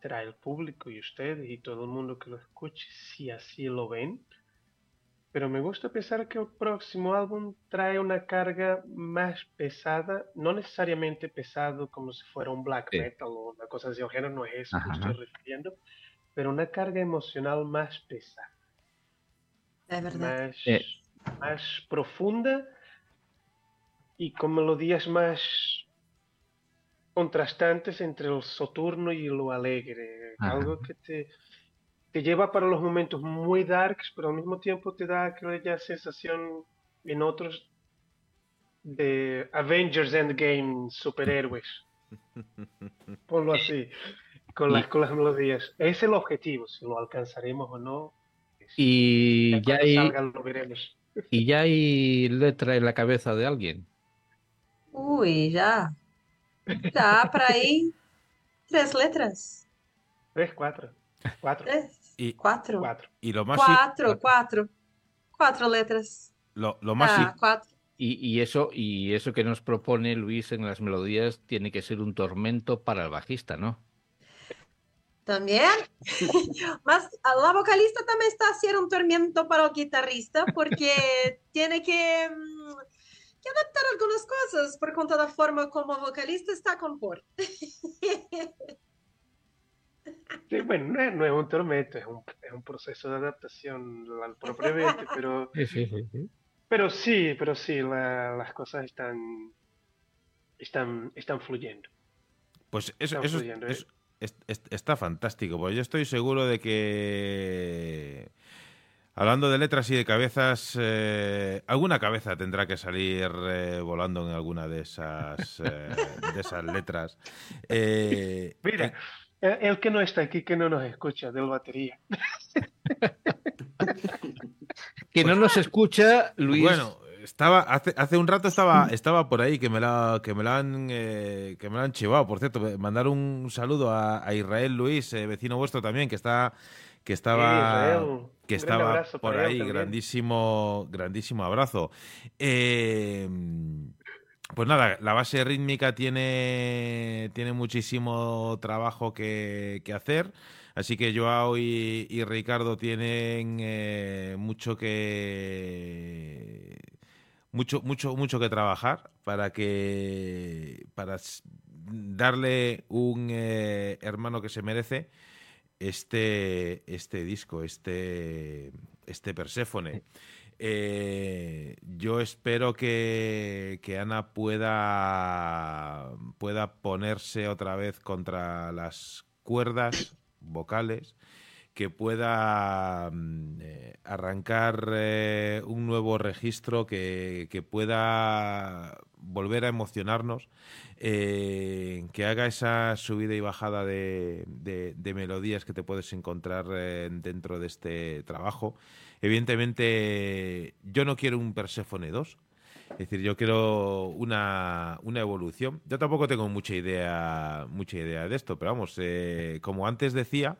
será el público y ustedes y todo el mundo que lo escuche, si así lo ven, pero me gusta pensar que el próximo álbum trae una carga más pesada, no necesariamente pesado como si fuera un black Sí. metal o una cosa así, el género no es eso que Ajá. estoy refiriendo, pero una carga emocional más pesada, É verdade. más, más profunda y con melodías más contrastantes entre el soturno y lo alegre, Ajá. algo que te, te lleva para los momentos muy darks, pero al mismo tiempo te da aquella sensación en otros de Avengers Endgame superhéroes. Ponlo así, con las, con las melodías. Es el objetivo, si lo alcanzaremos o no. es- Y ya hay, salga lo veremos. y ya hay letra en la cabeza de alguien. Ui, já. Dá para aí três letras. Tres, cuatro. Cuatro. Três, Y, quatro. Cuatro. y lo más, Quatro, quatro. Quatro letras. lo, lo más i- Ah, quatro. Y, y eso, y eso que nos propone Luis en las melodías tiene que ser un tormento para el bajista, ¿no? Também. Mas a vocalista também está a ser um tormento para o guitarrista, porque tem que, hum, que adaptar algumas coisas por conta da forma como o vocalista está a compor. Sí, bueno, no es, no es un tormento, es un, es un proceso de adaptación al- propiamente, pero, Sí, sí, sí, sí. pero sí, pero sí, la- las cosas están, están, están fluyendo. Pues eso, Está eso- fluyendo, ¿eh? eso- es- es- está fantástico, porque yo estoy seguro de que, hablando de letras y de cabezas, eh, alguna cabeza tendrá que salir eh, volando en alguna de esas, eh, de esas letras. Eh, Mira, el, el que no está aquí, que no nos escucha, del batería. Que no nos escucha, Luis. Bueno, estaba hace, hace un rato estaba estaba por ahí que me la que me la han eh, que me la han chivado, por cierto, mandar un saludo a, a Israel Luis, eh, vecino vuestro también que está que estaba Israel, que estaba por ahí, grandísimo grandísimo abrazo. Pues nada, la base rítmica tiene, tiene muchísimo trabajo que, hacer. Así que Joao y, Ricardo tienen eh, mucho que mucho mucho mucho que trabajar para que para darle un eh, hermano que se merece este este disco este este Perséfone Eh, yo espero que, que Ana pueda pueda ponerse otra vez contra las cuerdas vocales que pueda mm, eh, arrancar eh, un nuevo registro que, que pueda volver a emocionarnos, que haga esa subida y bajada de, de- de melodías que te puedes encontrar dentro de este trabajo. Evidentemente, yo no quiero un Persephone 2, es decir, yo quiero una, una evolución. Yo tampoco tengo mucha idea, mucha idea de esto, pero vamos, eh, como antes decía,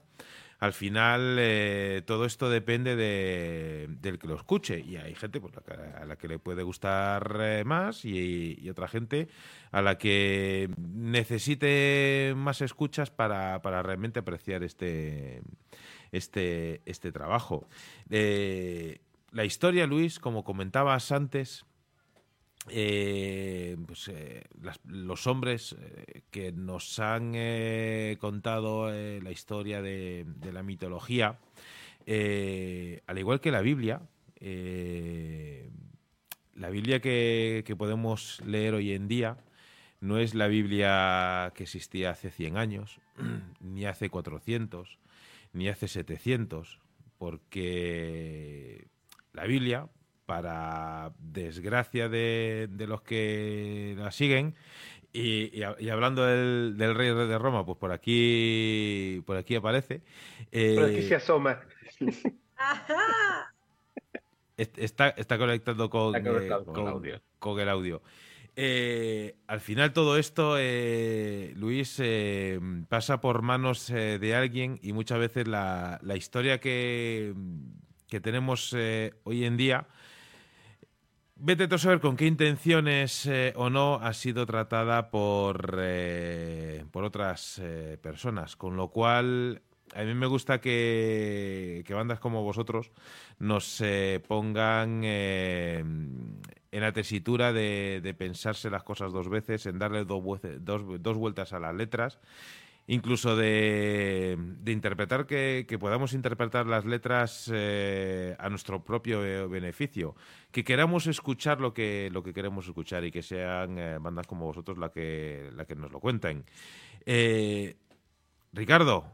al final eh, todo esto depende de, del que lo escuche y hay gente pues, a la que le puede gustar eh, más y, y otra gente a la que necesite más escuchas para, para realmente apreciar este, este, este trabajo. Eh, la historia, Luis, como comentabas antes, eh, pues, eh, los hombres que nos han contado la historia de, la mitología, al igual que la Biblia, la Biblia que, que podemos leer hoy en día no es la Biblia que existía hace 100 años, ni hace 400, ni hace 700, porque la Biblia, para desgracia de, de los que la siguen, y, y hablando del, del rey de Roma, pues por aquí, por aquí aparece. Por aquí eh, se asoma. Ajá! está, está conectando con, Está conectado eh, con el audio. con el audio. Eh, al final todo esto, eh, Luis, eh, pasa por manos de alguien y muchas veces la, historia que, que tenemos hoy en día, vete a saber con qué intenciones o no ha sido tratada por, por otras personas, con lo cual a mí me gusta que, bandas como vosotros nos pongan en la tesitura de, de pensarse las cosas dos veces, en darle dos, vuece- dos, dos vueltas a las letras, incluso de, de interpretar que, que podamos interpretar las letras eh, a nuestro propio eh, beneficio, que queramos escuchar lo que, lo que queremos escuchar y que sean eh, bandas como vosotros la que, la que nos lo cuenten. Eh, Ricardo,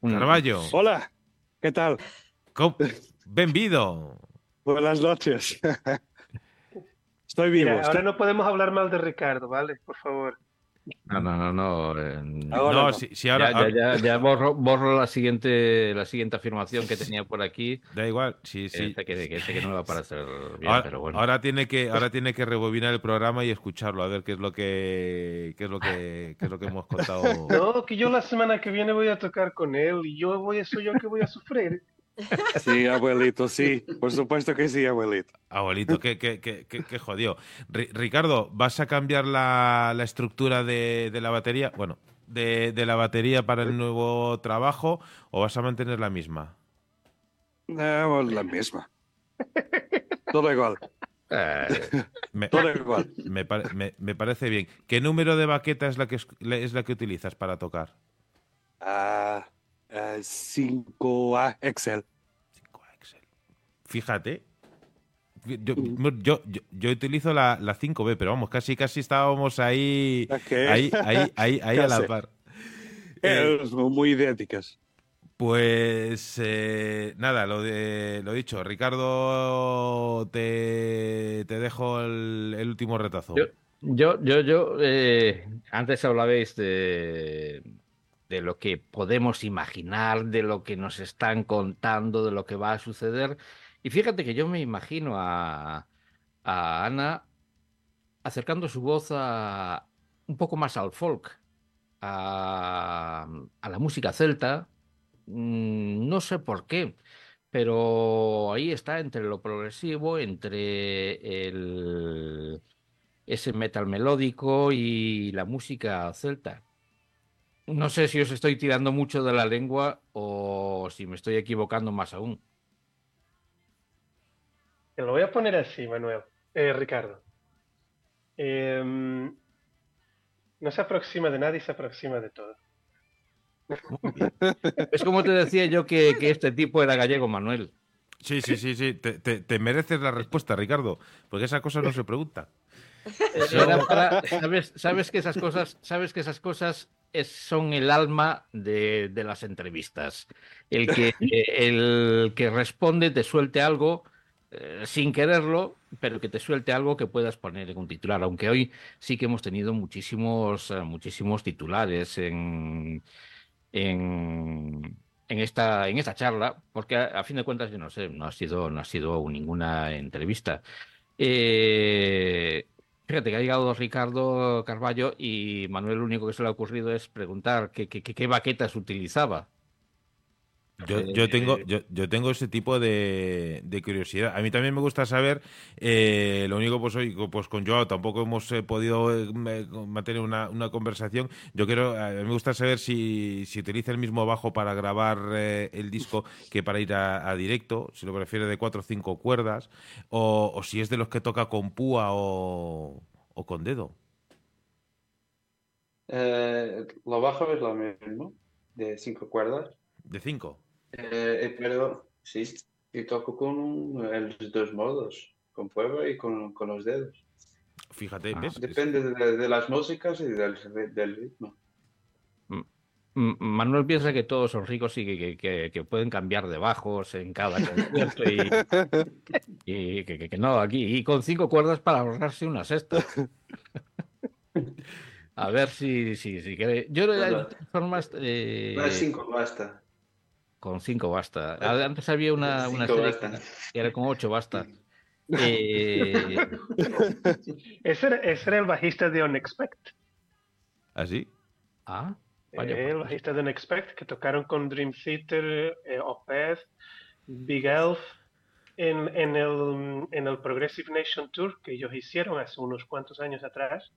Mm. Carballo, Hola, ¿qué tal? benvido. Buenas noches. Estoy vivo. Mira, ahora no podemos hablar mal de Ricardo, ¿vale? Por favor. No, no, no, no. eh, Ahora no, no. si, si ahora, ya, ya, ya, ya borro, borro la siguiente, la siguiente afirmación que tenía por aquí. da igual, sí, sí. Esta que, que, esta que no me va a parecer bien, Ahora, pero bueno. ahora tiene que ahora tiene que rebobinar el programa y escucharlo a ver qué es lo que qué es lo que qué es lo que hemos contado. No, que yo la semana que viene voy a tocar con él y yo voy, soy yo que voy a sufrir. Sí, abuelito, sí. Por supuesto que sí, abuelito. Abuelito, qué, qué, qué, qué- jodido. Ri- Ricardo, ¿vas a cambiar la, la estructura de, de la batería? Bueno, de, de la batería para el nuevo trabajo o vas a mantener la misma? No, la misma. Todo igual, Eh, Me, todo igual. me me- me parece bien. ¿Qué número de baqueta es la que es, es la que utilizas para tocar? Ah, ah, 5A Excel. 5 Excel. Fíjate. Yo, yo, yo, yo utilizo la, la 5B, pero vamos, casi casi estábamos ahí, ahí, ahí, ahí, ahí a la Casi. par. Eh, Eh, son muy idénticas. Pues eh, nada, lo, de, lo dicho, Ricardo, te, te dejo el, el último retazo. Yo- Yo, yo, yo, eh, antes hablabais de, de lo que podemos imaginar, de lo que nos están contando, de lo que va a suceder. Y fíjate que yo me imagino a, Ana acercando su voz a, un poco más al folk, a, a la música celta. Mm, No sé por qué, pero ahí está entre lo progresivo, entre el, ese metal melódico y la música celta. No sé si os estoy tirando mucho de la lengua o si me estoy equivocando más aún. Te lo voy a poner así, Manuel. Eh, Ricardo. Em, no se aproxima de nadie, se aproxima de todo. Es como te decía yo que, que este tipo era gallego, Manuel. Sí, sí, sí, sí. Te, te- te mereces la respuesta, Ricardo, porque esa cosa no se pregunta. Era para- sabes, sabes que esas cosas, sabes que esas cosas es- son el alma de, las entrevistas. El que, el que responde te suelte algo eh, sin quererlo, pero que te suelte algo que puedas poner en un titular. Aunque hoy sí que hemos tenido muchísimos, eh, muchísimos titulares en, en, esta, en esta charla, porque a, a fin de cuentas, yo no sé, no ha sido, no ha sido ninguna entrevista. Eh, fíjate que ha llegado Ricardo Carballo y Manuel lo único que se le ha ocurrido es preguntar qué, qué, qué- baquetas utilizaba. Yo, yo tengo, yo, yo tengo ese tipo de, de curiosidad. A mí también me gusta saber, eh, lo único pues hoy, pues con Joao tampoco hemos eh, podido eh, mantener una, una conversación. Yo quiero, a mí me gusta saber si, si utiliza el mismo bajo para grabar eh, el disco que para ir a, a directo, si lo prefiere de cuatro o cinco cuerdas, o, o si es de los que toca con púa o, o con dedo. Eh, lo bajo es lo mismo, de cinco cuerdas. De cinco. Eh, pero sí, y toco con un- en los dos modos, con fuego y con, con los dedos. Fíjate, Ah. ¿ves? Es- Depende de, de las músicas y del, del ritmo. Manuel piensa que todos son ricos y que, que- que- que pueden cambiar de bajos en cada concierto y, y que, que- que no, aquí, y con cinco cuerdas para ahorrarse una sexta. A ver si, si, si quiere. Yo de todas formas, eh, No, cinco basta. Con cinco basta. Antes había una, una serie basta. que que era con ocho basta. Eh, Ese era, ese era el bajista de Unexpect. ¿Así? ah, vaya, Eh, el pues, bajista de Unexpect que tocaron con Dream Theater, eh, Opeth, Big Elf. en, en el, en el Progressive Nation Tour que ellos hicieron hace unos cuantos años atrás.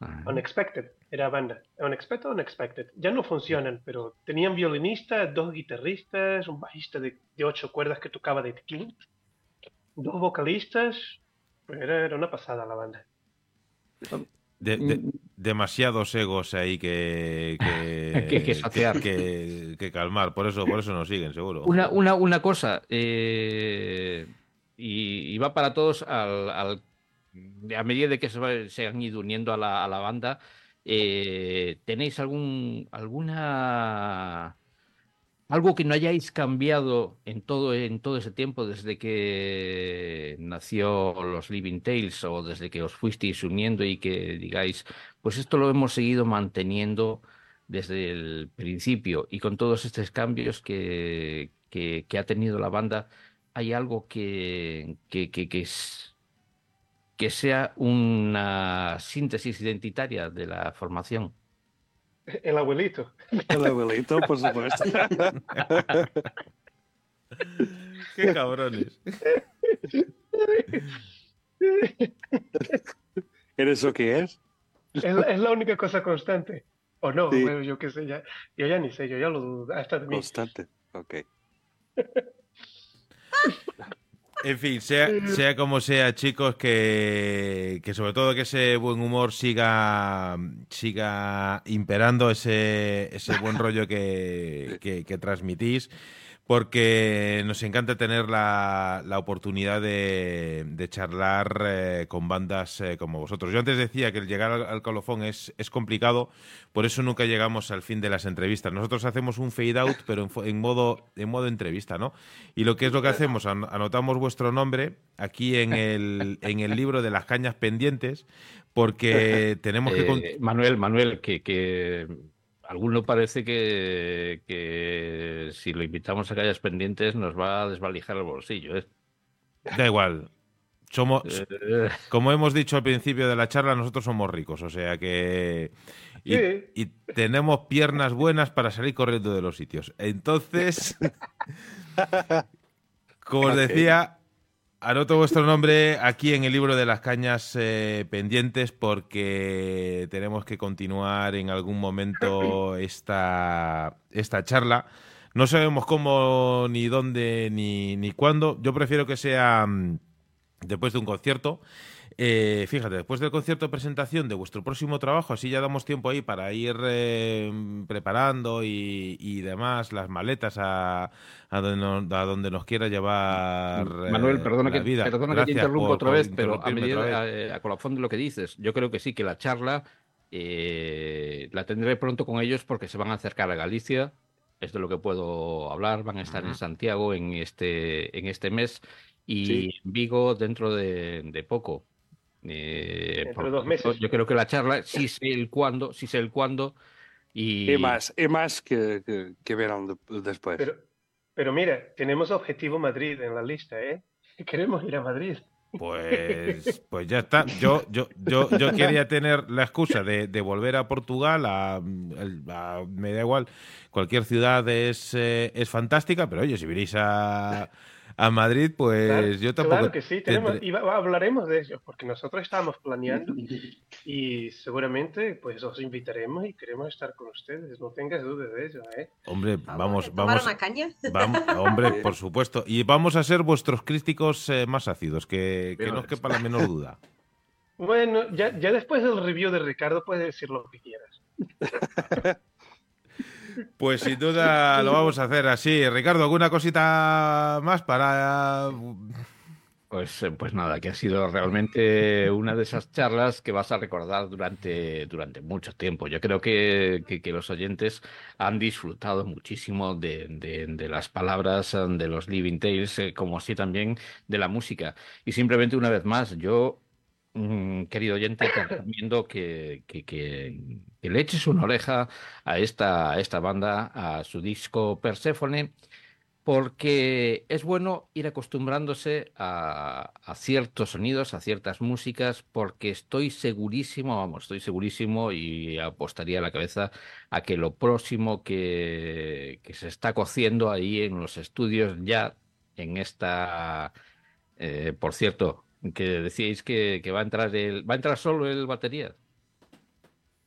Ah. Unexpected era banda. Unexpected, Unexpected. Ya no funcionan, pero tenían violinistas, dos guitarristas, un bajista de, de ocho cuerdas que tocaba de tequila, dos vocalistas. Era, era una pasada la banda. De- de- demasiados egos ahí que que, Que- que saciar. que- que calmar. Por eso, por eso nos siguen, seguro. Una, una, una cosa, eh, y, y va para todos al, al- a medida de que se, se han ido uniendo a la, banda, eh, ¿tenéis algún, alguna algo que no hayáis cambiado en todo, en todo ese tiempo, desde que nació los Living Tales o desde que os fuisteis uniendo y que digáis, pues esto lo hemos seguido manteniendo desde el principio y con todos estos cambios que, que, que ha tenido la banda, ¿hay algo que, que, que, es- que sea una síntesis identitaria de la formación? El abuelito. El abuelito, por supuesto. Qué cabrones. ¿Eres lo que es? Es, la- es la única cosa constante. O no, Sí. bueno, yo qué sé, ya, yo ya ni sé, yo ya lo dudo, hasta de mí. Constante. Ok. En fin, sea, sea como sea, chicos, que, que sobre todo que ese buen humor siga, siga imperando, ese, ese buen rollo que, que- que transmitís, porque nos encanta tener la, la oportunidad de, de charlar eh, con bandas eh, como vosotros. Yo antes decía que el llegar al, al colofón es, es complicado, por eso nunca llegamos al fin de las entrevistas. Nosotros hacemos un fade out, pero en, en modo, en modo entrevista, ¿no? Y lo que es lo que hacemos, an- anotamos vuestro nombre aquí en el, en el libro de las cañas pendientes, porque tenemos que... Eh, Manuel, Manuel, que, que alguno parece que, que si lo invitamos a calles pendientes nos va a desvalijar el bolsillo. ¿eh? Da igual. Somos, Eh, como hemos dicho al principio de la charla, nosotros somos ricos, o sea que... Y, Sí. y tenemos piernas buenas para salir corriendo de los sitios. Entonces, como os decía, anoto vuestro nombre aquí en el libro de las cañas eh, pendientes porque tenemos que continuar en algún momento esta, esta charla. No sabemos cómo, ni dónde, ni, ni cuándo. Yo prefiero que sea mm, después de un concierto. Eh, fíjate, después del concierto de presentación de vuestro próximo trabajo, así ya damos tiempo ahí para ir eh, preparando y, y demás las maletas a, a, donde, nos, a donde nos quiera llevar eh, Manuel, perdona, la que, vida. perdona que te por- otra vez, pero a medida, vez. a, a colofón de lo que dices, yo creo que sí, que la charla eh, la tendré pronto con ellos porque se van a acercar a Galicia. Es de lo que puedo hablar. Van a estar en. Santiago en este, en este mes y Sí. en Vigo dentro de, de poco. Eh, por de dos meses. Yo creo que la charla, sí sé el cuándo, sí sé el cuándo. Y, Y más, y más que, que, que verán de- después. Pero, pero mira, tenemos objetivo Madrid en la lista, ¿eh? Queremos ir a Madrid. Pues, pues ya está. Yo, yo, yo, yo quería tener la excusa de, de volver a Portugal. A, a- me da igual. Cualquier ciudad es, eh, es fantástica, pero oye, si venís a, a Madrid, pues Claro, yo tampoco. claro que sí, tenemos, y hablaremos de ello, porque nosotros estamos planeando y seguramente pues os invitaremos y queremos estar con ustedes, no tengas dudas de ello, ¿eh? Hombre, vamos, ¿Tomar vamos. una caña? Vamos, hombre, por supuesto. Y vamos a ser vuestros críticos eh, más ácidos, que, no os quepa la menor duda. Bueno, ya, ya después del review de Ricardo puedes decir lo que quieras. Pues sin duda lo vamos a hacer así. Ricardo, ¿alguna cosita más para Pues, eh, pues nada, que ha sido realmente una de esas charlas que vas a recordar durante, durante mucho tiempo. Yo creo que, que, los oyentes han disfrutado muchísimo de, de, de las palabras de los Living Tales, eh, como así también de la música. Y simplemente una vez más, yo, querido oyente, te recomiendo que, le eches una oreja a esta, a esta banda, a su disco Perséfone porque es bueno ir acostumbrándose a, ciertos sonidos, a ciertas músicas, porque estoy segurísimo, vamos, estoy segurísimo y apostaría la cabeza a que lo próximo que, que se está cociendo ahí en los estudios ya en esta. eh, por cierto, que decíais que, que va a entrar el, va a entrar solo el batería.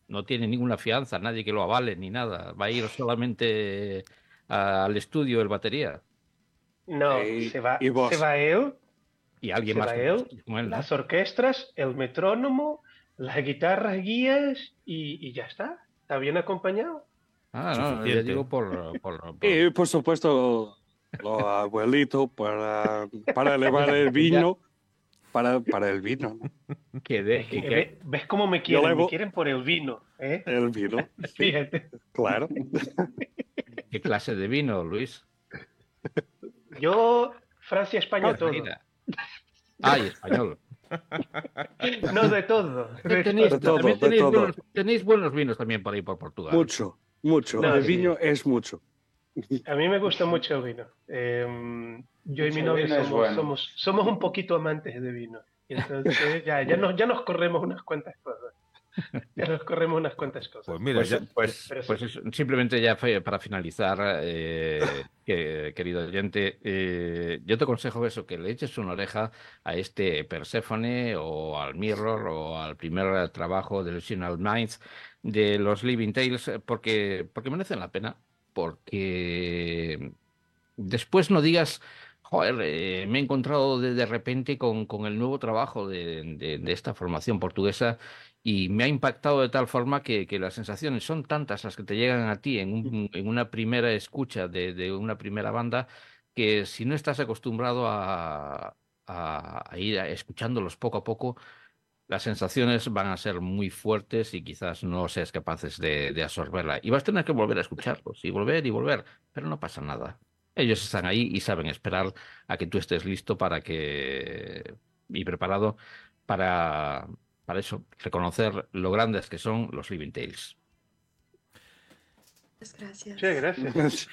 No tiene ninguna fianza, nadie que lo avale ni nada. Va a ir solamente al estudio el batería. No, Y- se, va, y se va él, Y alguien se más va él, él, ¿no? las orquestas, el metrónomo, las guitarras guías y, y ya está. Está bien acompañado. Ah, no, yo digo por, por- por- Y por supuesto, los abuelitos para, para elevar el vino. Para, para el vino, ve- ¿Ves cómo me quieren? Me quieren por el vino. ¿eh? El vino, Fíjate. claro. ¿Qué clase de vino, Luis? Yo, Francia, España, todo. Mira. Ay, español. No de todo. de Tenéis, De todo, también de tenéis todo. buenos, tenéis buenos vinos también por ahí por Portugal. Mucho, mucho. No, el sí. vino es mucho. A mí me gusta mucho el vino. Eh, yo y mi novia somos, bueno. somos, somos un poquito amantes de vino. Y entonces ya, ya, nos, ya nos corremos unas cuantas cosas. Ya nos corremos unas cuantas cosas. Pues mira, Pues, ya- pues, sí. pues simplemente ya fue para finalizar, eh, que- querido oyente, eh, yo te aconsejo eso, que le eches una oreja a este Persephone o al Mirror o al primer trabajo de Lucinal Minds de los Living Tales, eh, porque, porque merecen la pena, porque después no digas, joder, eh, me he encontrado de, de repente con, con el nuevo trabajo de, de- de esta formación portuguesa y me ha impactado de tal forma que, que las sensaciones son tantas las que te llegan a ti en, un- en una primera escucha de, una primera banda que si no estás acostumbrado a, a- a ir a- escuchándolos poco a poco, las sensaciones van a ser muy fuertes y quizás no seas capaces de, de absorberla. Y vas a tener que volver a escucharlos y volver y volver, pero no pasa nada. Ellos están ahí y saben esperar a que tú estés listo para que y preparado para, para eso, reconocer lo grandes que son los Living Tales. Muchas gracias. Muchas gracias.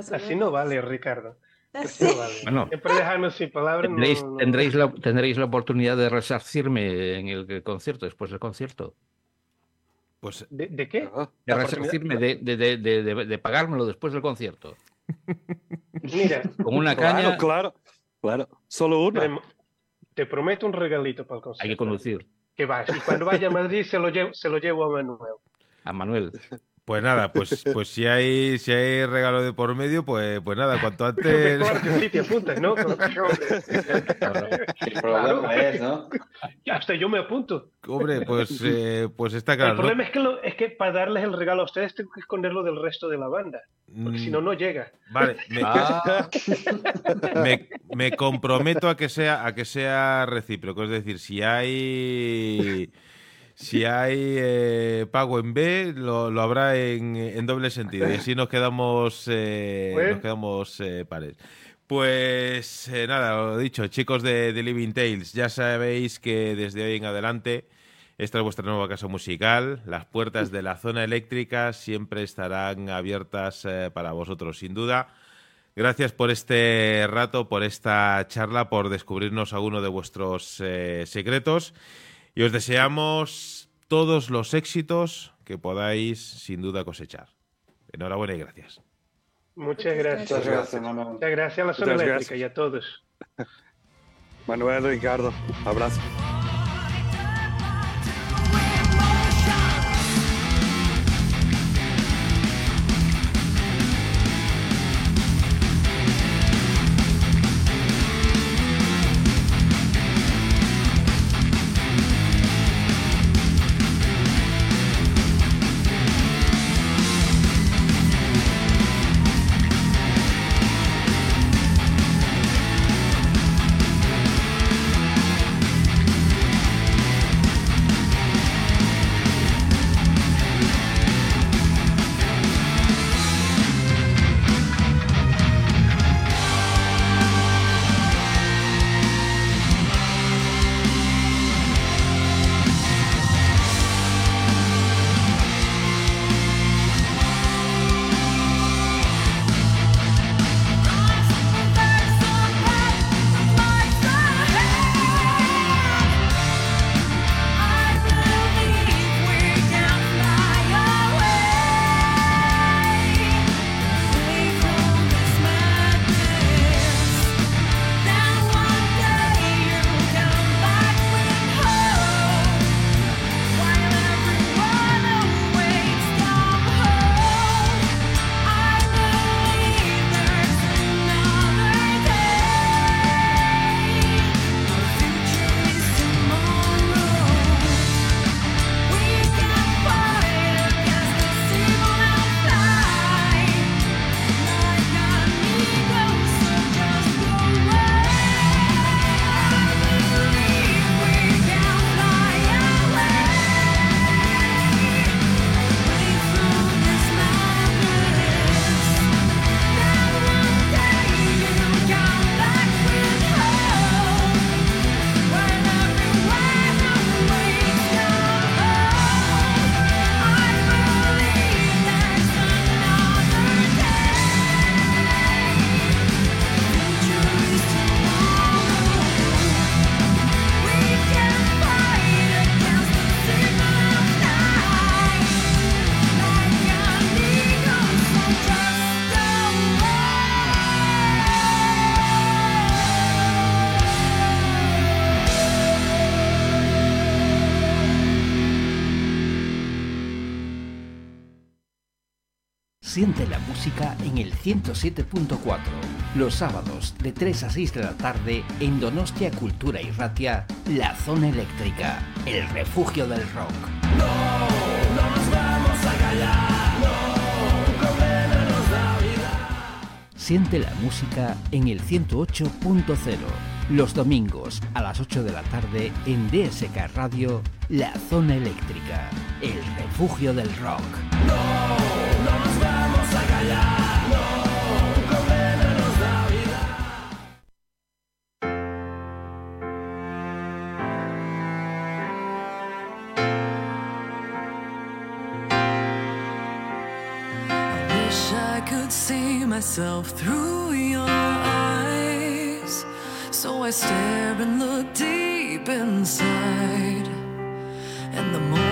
Así no vale, Ricardo. Así Sí. no vale. Bueno. Siempre dejarnos sin palabras. no- Tendréis, no- tendréis, la, tendréis la oportunidad de resarcirme en el concierto, después del concierto. Pues ¿De, de qué? De resarcirme, de, de, de, de, de- de pagármelo después del concierto. Mira, Con una Claro, caña claro, claro. Solo una. te, te prometo un regalito para el concierto. hay que conducir. Que vas. Y cuando vaya a Madrid se lo llevo, se lo llevo a Manuel. A Manuel. Pues nada, pues, pues si hay si hay regalo de por medio, pues, pues nada, cuanto antes. Claro que sí, te apuntas, ¿no? El problema es, ¿no? Hasta yo me apunto. Hombre, pues, eh, pues está el claro. ¿no? problema es que, lo- es que para darles el regalo a ustedes tengo que esconderlo del resto de la banda. Porque si no, no llega. Vale, me, Ah, me- me comprometo a que sea a que sea recíproco, es decir, si hay si hay eh, pago en B, lo, lo habrá en, en doble sentido y así nos quedamos eh, Bueno. nos quedamos eh, pares. Pues eh, nada, lo dicho, chicos de, de Living Tales, ya sabéis que desde hoy en adelante esta es vuestra nueva casa musical. Las puertas de la zona eléctrica siempre estarán abiertas eh, para vosotros, sin duda. Gracias por este rato, por esta charla, por descubrirnos alguno de vuestros eh, secretos. Y os deseamos todos los éxitos que podáis, sin duda, cosechar. Enhorabuena y gracias. Muchas gracias. Muchas gracias, Manuel. Muchas gracias a la zona eléctrica gracias. y a todos. Manuel, Ricardo, abrazo. En el 107.4. Los sábados de 3 a 6 de la tarde en Donostia Cultura y Ratia, La Zona Eléctrica, el refugio del rock. Siente la música en el 108.0. Los domingos a las 8 de la tarde en DSK Radio, La Zona Eléctrica, el refugio del rock. Myself through your eyes. So I stare and look deep inside. And the more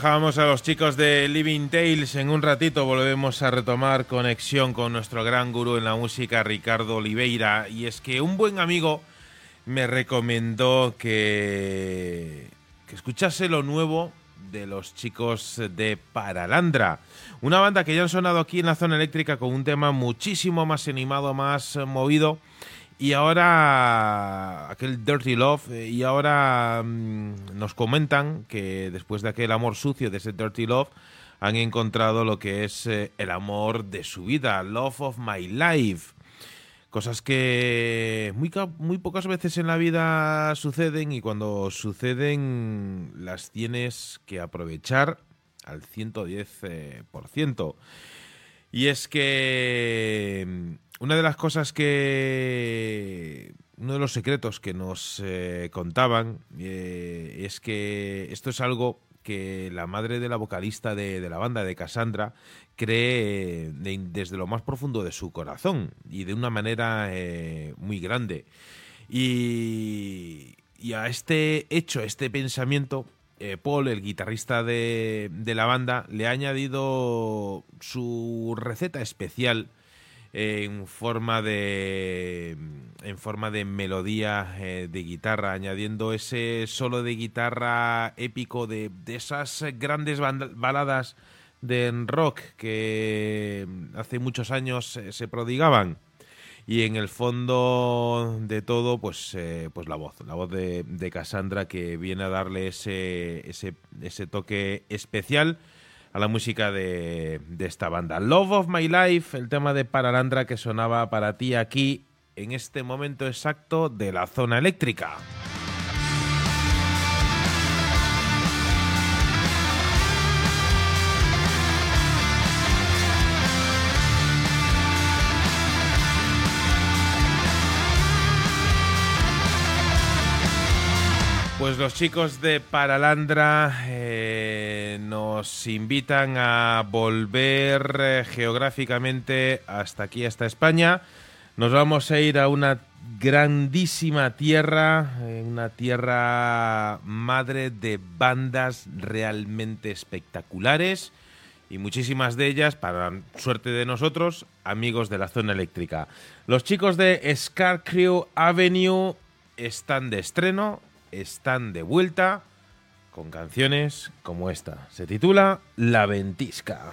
dejábamos a los chicos de Living Tales. En un ratito volvemos a retomar conexión con nuestro gran gurú en la música, Ricardo Oliveira. Y es que un buen amigo me recomendó que, que escuchase lo nuevo de los chicos de Paralandra. Una banda que ya han sonado aquí en la zona eléctrica con un tema muchísimo más animado, más movido. Y ahora aquel Dirty Love, eh, y ahora mm, nos comentan que después de aquel amor sucio, de ese Dirty Love, han encontrado lo que es eh, el amor de su vida, Love of My Life. Cosas que muy, muy pocas veces en la vida suceden y cuando suceden las tienes que aprovechar al 110%. eh, por ciento. Y es que mm, una de las cosas que... Uno de los secretos que nos eh, contaban eh, es que esto es algo que la madre de la vocalista de, la banda, de Cassandra, cree eh, de- desde lo más profundo de su corazón y de una manera muy grande. Y, y a este hecho, a este pensamiento, eh, Paul, el guitarrista de, de la banda, le ha añadido su receta especial en forma de en forma de melodía eh, de guitarra añadiendo ese solo de guitarra épico de, de esas grandes baladas de rock que hace muchos años eh, se prodigaban y en el fondo de todo pues eh, pues la voz la voz de, de Cassandra que viene a darle ese ese, toque especial a la música de, de esta banda. Love of My Life, el tema de Paralandra que sonaba para ti aquí en este momento exacto de la zona eléctrica. Los chicos de Paralandra eh, nos invitan a volver eh, geográficamente hasta aquí, hasta España. Nos vamos a ir a una grandísima tierra, eh, una tierra madre de bandas realmente espectaculares y muchísimas de ellas, para suerte de nosotros, amigos de la zona eléctrica. Los chicos de Scarcrew Avenue están de estreno, están de vuelta con canciones como esta. Se titula La Ventisca.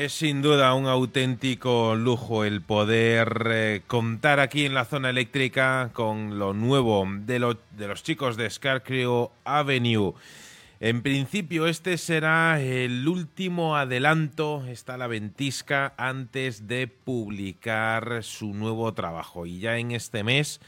Es sin duda un auténtico lujo el poder eh, contar aquí en la zona eléctrica con lo nuevo de, de los chicos de Scarecrow Avenue. En principio este será el último adelanto, está la ventisca, antes de publicar su nuevo trabajo. Y ya en este mes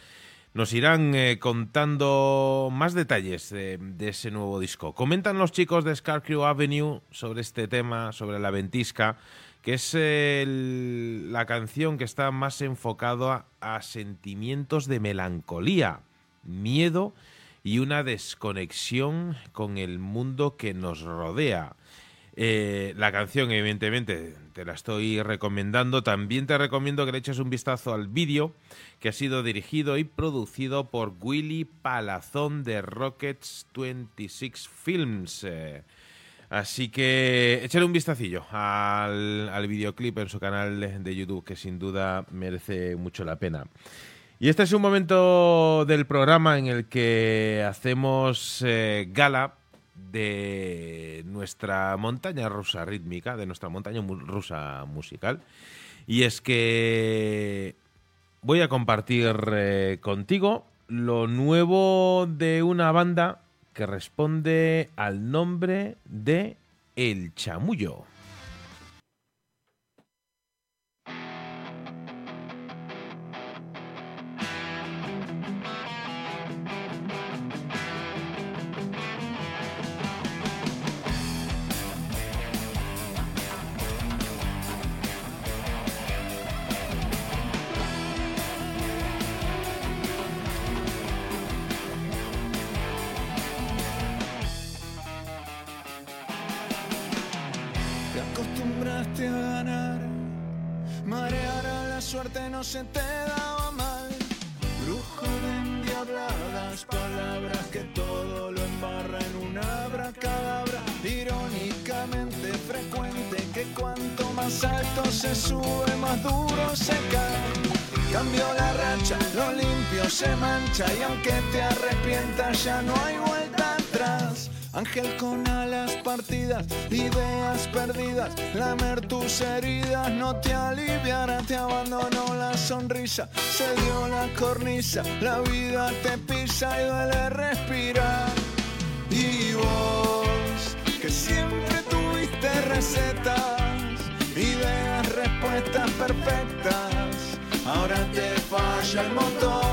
nos irán eh, contando más detalles de, de ese nuevo disco. Comentan los chicos de Scarecrow Avenue sobre este tema, sobre la ventisca, que es la canción que está más enfocado a, a sentimientos de melancolía, miedo y una desconexión con el mundo que nos rodea. Eh, la canción, evidentemente, te la estoy recomendando. También te recomiendo que le eches un vistazo al vídeo que ha sido dirigido y producido por Willy Palazón de Rockets 26 Films. Eh, así que échale un vistacillo al, al videoclip en su canal de, YouTube, que sin duda merece mucho la pena. Y este es un momento del programa en el que hacemos eh, gala de nuestra montaña rusa rítmica, de nuestra montaña rusa musical. Y es que voy a compartir eh, contigo lo nuevo de una banda que responde al nombre de El Chamullo. Se te daba mal. Brujo de endiabladas palabras que todo lo embarra en una abracadabra. Irónicamente frecuente que cuanto más alto se sube, más duro se cae. Cambió la racha, lo limpio se mancha y aunque te arrepientas ya no hay. Ángel con alas partidas, ideas perdidas, lamer tus heridas no te aliviará, te abandonó la sonrisa, se dio la cornisa, la vida te pisa y duele respirar. Y vos, que siempre tuviste recetas, ideas, respuestas perfectas, ahora te falla el motor.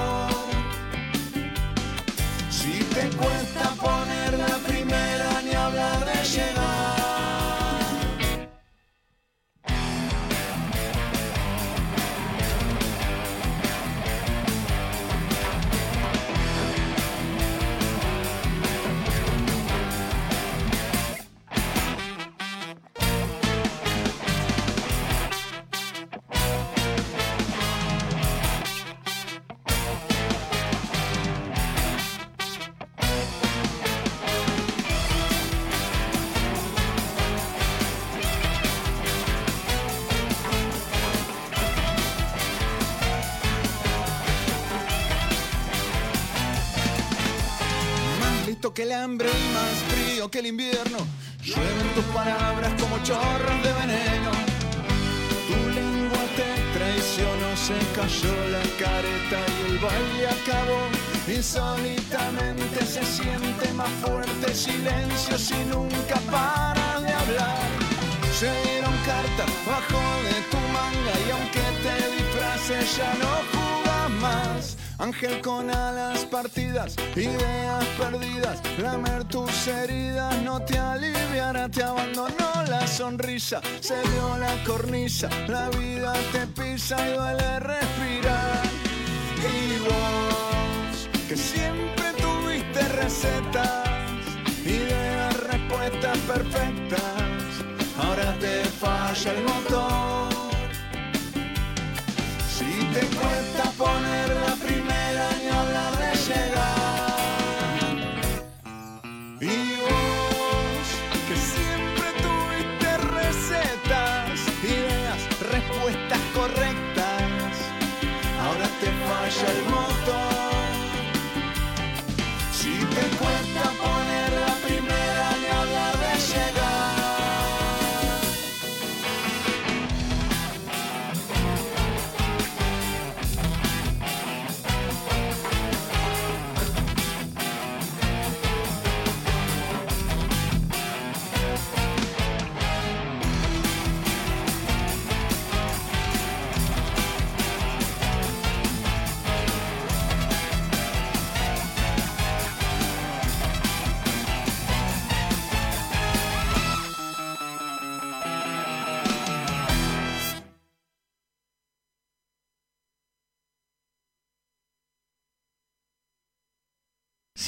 El hambre y más frío que el invierno. Llueven tus palabras como chorros de veneno. Tu lengua te traicionó, se cayó la careta y el baile acabó. Insólitamente se siente más fuerte silencio si nunca paras de hablar. Se dieron cartas bajo de tu manga y aunque te disfraces ya no jugas más. Ángel con alas partidas, ideas perdidas, lamer tus heridas no te aliviará, te abandonó la sonrisa, se dio la cornisa, la vida te pisa y duele respirar. Y vos, que siempre tuviste recetas, ideas, respuestas perfectas, ahora te falla el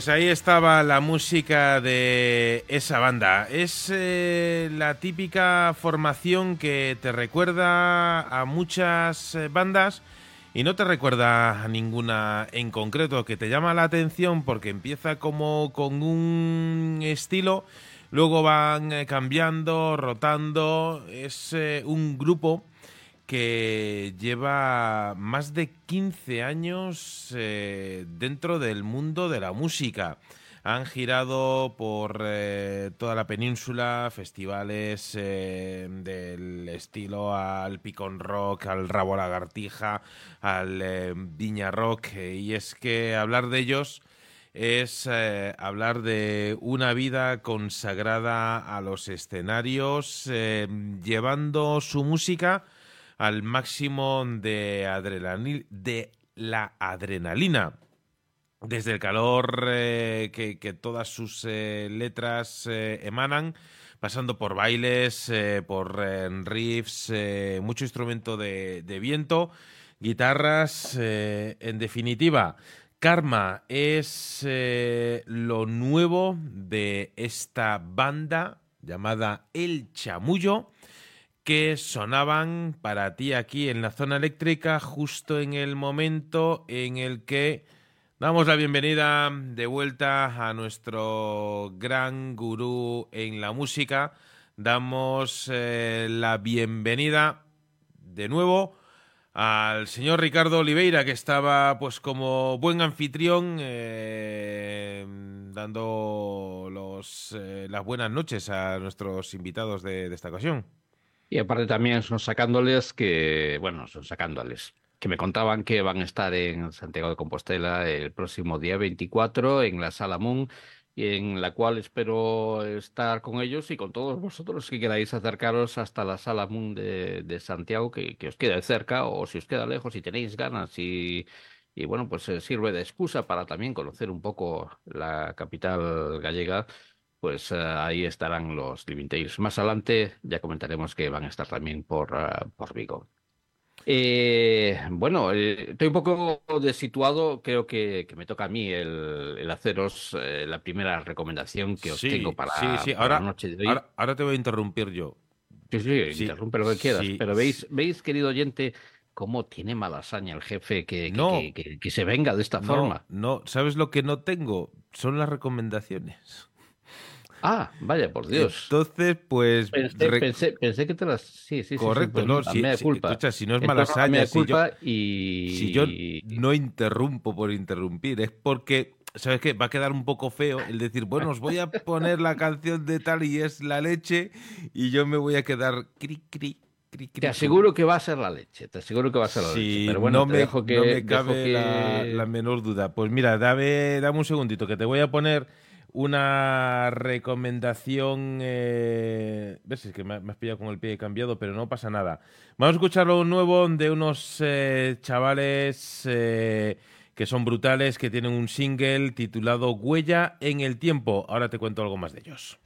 Pues ahí estaba la música de esa banda. Es eh, la típica formación que te recuerda a muchas eh, bandas y no te recuerda a ninguna en concreto, que te llama la atención porque empieza como con un estilo, luego van eh, cambiando, rotando. Es un grupo que lleva más de 15 años eh, dentro del mundo de la música. Han girado por eh, toda la península, festivales eh, del estilo al Picon Rock, al Rabo Lagartija, al Viña Rock, y es que hablar de ellos es hablar de una vida consagrada a los escenarios, llevando su música al máximo de, adrenali- de la adrenalina. Desde el calor eh, que, todas sus eh, letras eh, emanan, pasando por bailes, por riffs, mucho instrumento de, de viento, guitarras, en definitiva. Karma es lo nuevo de esta banda llamada El Chamullo que sonaban para ti aquí en la zona eléctrica justo en el momento en el que damos la bienvenida de vuelta a nuestro gran gurú en la música. Damos eh, la bienvenida de nuevo al señor Ricardo Oliveira, que estaba pues como buen anfitrión eh, dando eh, las buenas noches a nuestros invitados de esta ocasión. Y aparte también son sacándoles que, bueno, son sacándoles, que me contaban que van a estar en Santiago de Compostela el próximo día 24 en la Sala Moon, y en la cual espero estar con ellos y con todos vosotros que queráis acercaros hasta la Sala de, de Santiago, que, que os quede cerca o si os queda lejos, si tenéis ganas y, y bueno, pues eh, sirve de excusa para también conocer un poco la capital gallega pues eh, ahí estarán los Living Tales. Más adelante ya comentaremos que van a estar también por, eh, por Vigo. Eh, bueno, eh, estoy un poco desituado. Creo que, que me toca a mí el, el haceros eh, la primera recomendación que os Sí, tengo para, sí, sí. para Ahora, la noche de hoy. ahora, ahora te voy a interrumpir yo. Sí, sí, interrumpe lo que quieras. Pero veis, veis, querido oyente, cómo tiene mala hazaña el jefe que, que- No. que, que- que se venga de esta No, forma. no, ¿sabes lo que no tengo? Son las recomendaciones. Ah, vaya, por Dios. Entonces, pues... Pensé, re- pensé, pensé que te las... Sí, sí, sí. Correcto, sí, no, pues, si, mea si- culpa. escucha, si no es mala si yo, y... si yo no interrumpo por interrumpir, es porque, ¿sabes qué? Va a quedar un poco feo el decir, bueno, os voy a poner la canción de tal y es la leche y yo me voy a quedar cri, cri, cri, cri. Te aseguro que va a ser la leche, te aseguro que va a ser la Sí, leche. Pero bueno, no, te me, dejo que... no me dejo cabe que- la, la menor duda. Pues mira, dame, dame un segundito, que te voy a poner una recomendación. Eh... ¿Ves? Es que me, has pillado con el pie cambiado, pero no pasa nada. Vamos a escuchar lo nuevo de unos eh, chavales eh, que son brutales, que tienen un single titulado Huella en el Tiempo. Ahora te cuento algo más de ellos.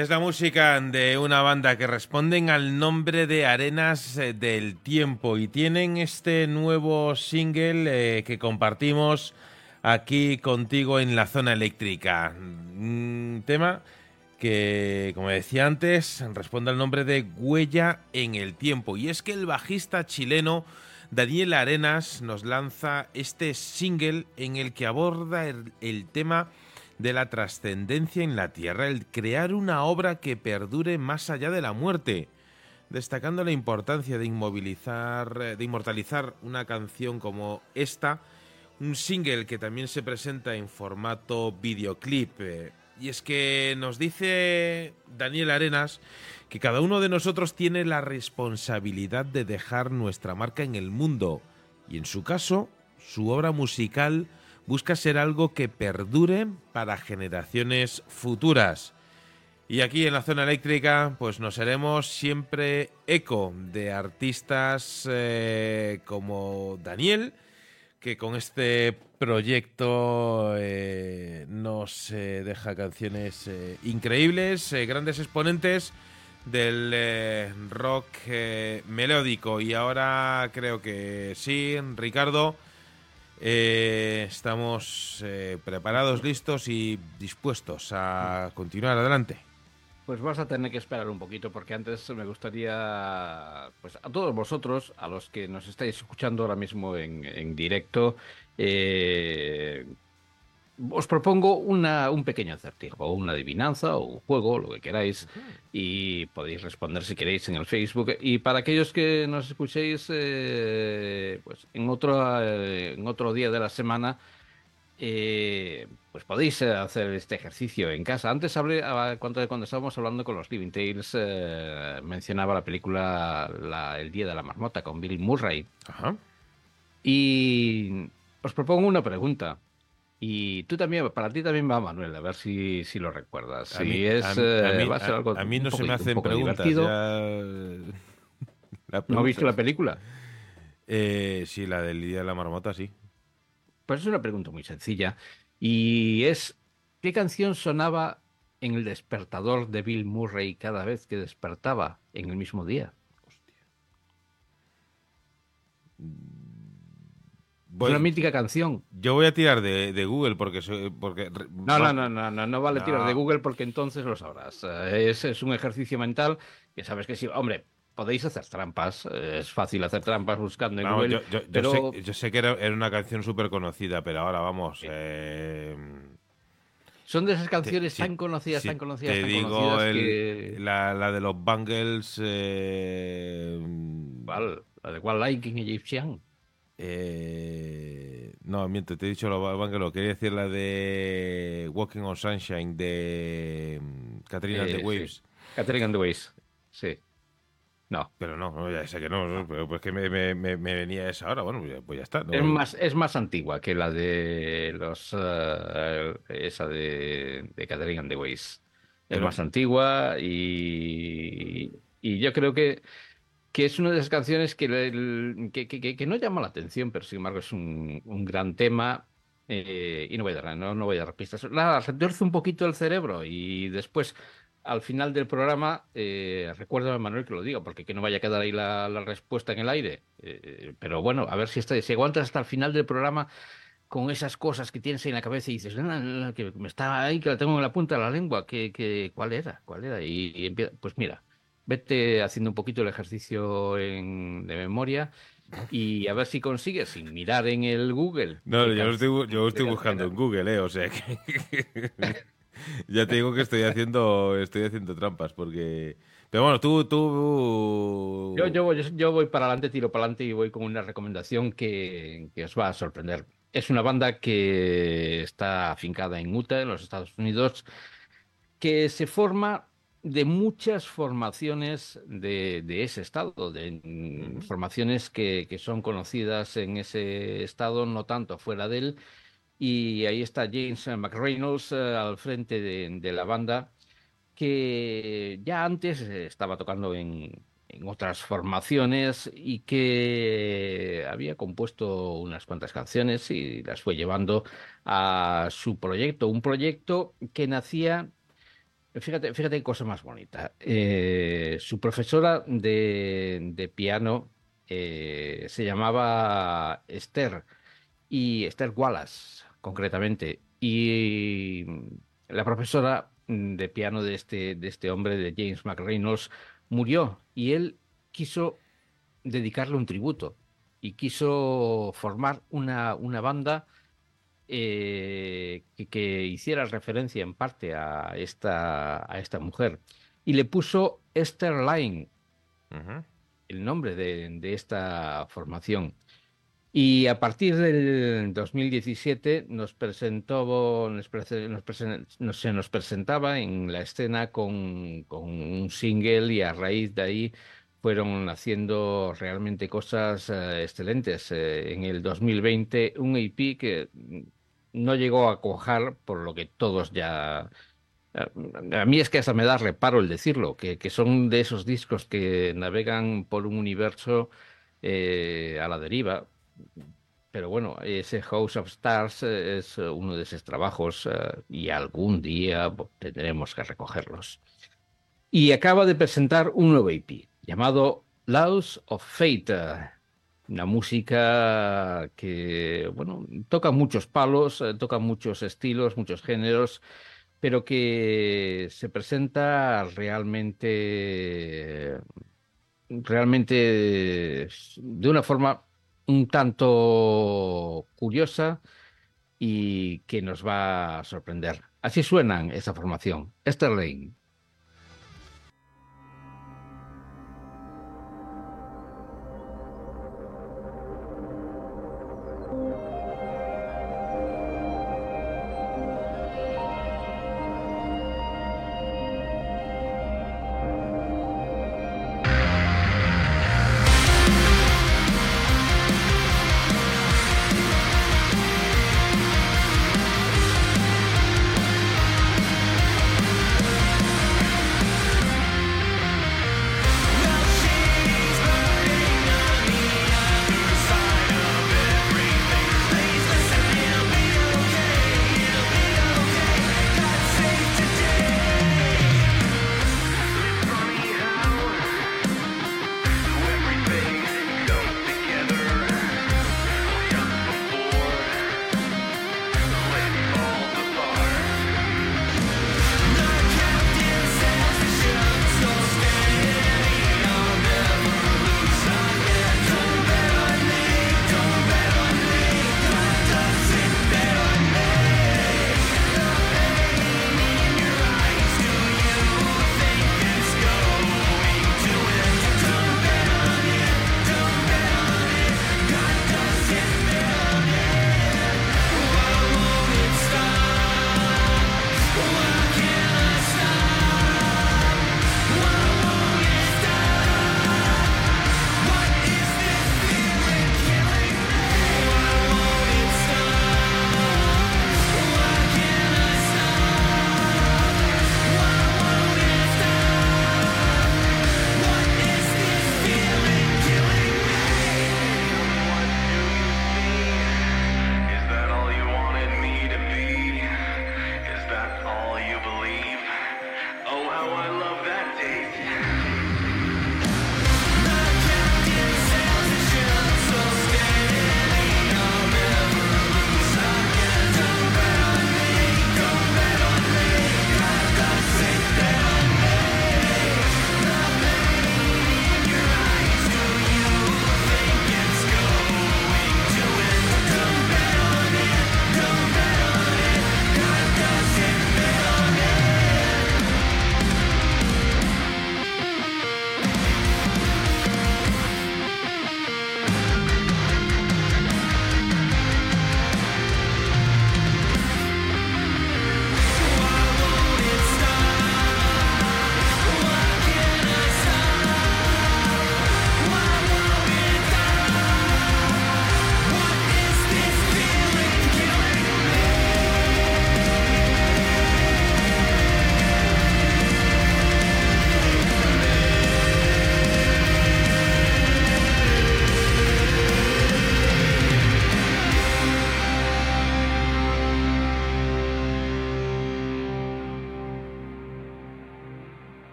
Es la música de una banda que responden al nombre de Arenas eh, del Tiempo y tienen este nuevo single eh, que compartimos aquí contigo en la zona eléctrica. Un tema que, como decía antes, responde al nombre de Huella en el Tiempo. Y es que el bajista chileno Daniel Arenas nos lanza este single en el que aborda el tema de la trascendencia en la tierra, el crear una obra que perdure más allá de la muerte, destacando la importancia de inmovilizar, eh, de inmortalizar una canción como esta, un single que también se presenta en formato videoclip. Y es que nos dice Daniel Arenas que cada uno de nosotros tiene la responsabilidad de dejar nuestra marca en el mundo. Y en su caso, su obra musical busca ser algo que perdure para generaciones futuras. Y aquí en la zona eléctrica, pues nos haremos siempre eco de artistas eh, como Daniel, que con este proyecto eh, nos eh, deja canciones increíbles, grandes exponentes del rock melódico. Y ahora creo que sí, Ricardo. Eh, estamos eh, preparados, listos y dispuestos a continuar adelante. Pues vas a tener que esperar un poquito porque antes me gustaría, pues a todos vosotros, a los que nos estáis escuchando ahora mismo en, en directo, eh, os propongo una, un pequeño acertijo, o una adivinanza, o un juego, lo que queráis, y podéis responder si queréis en el Facebook. Y para aquellos que nos escuchéis, eh, pues en otro, eh, en otro día de la semana, eh, pues podéis eh, hacer este ejercicio en casa. Antes hablé, ah, cuando, cuando estábamos hablando con los Living Tales, mencionaba la película la- El Día de la Marmota con Bill Murray. Ajá. Y os propongo una pregunta. Y tú también, para ti también va, Manuel, a ver si, si lo recuerdas. A Si mí- es, a mí- a mí- va a ser a- algo a mí un no se me hacen preguntas. ya- ¿No has visto la película? Eh, sí, la del Día de la Marmota, sí. Pues es una pregunta muy sencilla. Y es, ¿qué canción sonaba en el despertador de Bill Murray cada vez que despertaba en el mismo día? Voy- Es una mítica canción. yo voy a tirar de, de Google porque... soy- porque No, no, no, no, no, no vale No. tirar de Google porque entonces lo sabrás. Eh, Es, es un ejercicio mental que sabes que sí. Hombre, podéis hacer trampas. eh, Es fácil hacer trampas buscando en Google. yo, yo- yo pero sé, yo sé que era, era una canción súper conocida, pero ahora vamos... eh, son de esas canciones tan conocidas, tan conocidas, Te tan digo conocidas el- que... la, la de los Bangles... eh, ¿Cuál? La de One Like in Egyptian. Eh, no, miento, te he dicho los Bangles, quería decir la de Walking on Sunshine de mm, Katrina and Eh, the sí. Waves. Catherine and the Ways. Sí. No. Pero no, no, ya sé que no, no, pero pues que me, me- me- me venía esa ahora, bueno, pues ya- pues está. no- Es más, es más antigua que la de los eh, esa de, de Catherine and the Ways. Es Pero- más antigua y, y yo creo que, que es una de esas canciones que, el- que, que- que- no llama la atención, pero sin embargo es un, un gran tema. eh, y no voy a dar, no, no voy a dar pistas. Nada, retuerce un poquito el cerebro y después, al final del programa, eh, recuérdame, Manuel, que lo diga, porque que no vaya a quedar ahí la, la respuesta en el aire. Eh, pero bueno, a ver si, está, si aguantas hasta el final del programa con esas cosas que tienes ahí en la cabeza y dices, "Ah, ah, que me está ahí, que la tengo en la punta de la lengua, que, que, ¿cuál era? ¿Cuál era? Y, y empieza, pues mira, vete haciendo un poquito el ejercicio en- de memoria y a ver si consigues, sin mirar en el Google. No, yo lo estoy, yo estoy buscando en Google, eh, o sea que... ya te digo que estoy haciendo, estoy haciendo trampas porque... Pero bueno, tú, tú... Yo, yo, voy, yo voy para adelante, tiro para adelante y voy con una recomendación que, que os va a sorprender. Es una banda que está afincada en Utah, en los Estados Unidos, que se forma de muchas formaciones de, de ese estado, de mm, formaciones que, que son conocidas en ese estado, no tanto fuera de él. Y ahí está James McReynolds eh, al frente de, de la banda, que ya antes estaba tocando en, en otras formaciones y que había compuesto unas cuantas canciones y las fue llevando a su proyecto, un proyecto que nacía fíjate, fíjate cosa más bonita. Eh, su profesora de, de piano eh, se llamaba Esther y Esther Wallace, concretamente. Y la profesora de piano de este, de este hombre, de James McReynolds, murió y él quiso dedicarle un tributo y quiso formar una, una banda eh, que, que hiciera referencia en parte a esta, a esta mujer. Y le puso Esther Line, Ujú. el nombre de, de esta formación. Y a partir del 2017 nos presentó, nos prese- nos presen- nos- se nos presentaba en la escena con, con un single y a raíz de ahí fueron haciendo realmente cosas eh, excelentes. Eh, en el 2020 un EP que no llegó a cuajar por lo que todos ya... A mí es que hasta me da reparo el decirlo, que, que son de esos discos que navegan por un universo eh, a la deriva. Pero bueno, ese House of Stars eh, es eh, uno de esos trabajos eh, y algún día tendremos que recogerlos. Y acaba de presentar un nuevo EP llamado Laws of Fate, eh, una música que, bueno, toca muchos palos, eh, toca muchos estilos, muchos géneros, pero que se presenta realmente, realmente de una forma un tanto curiosa y que nos va a sorprender. Así suenan esa formación. Esther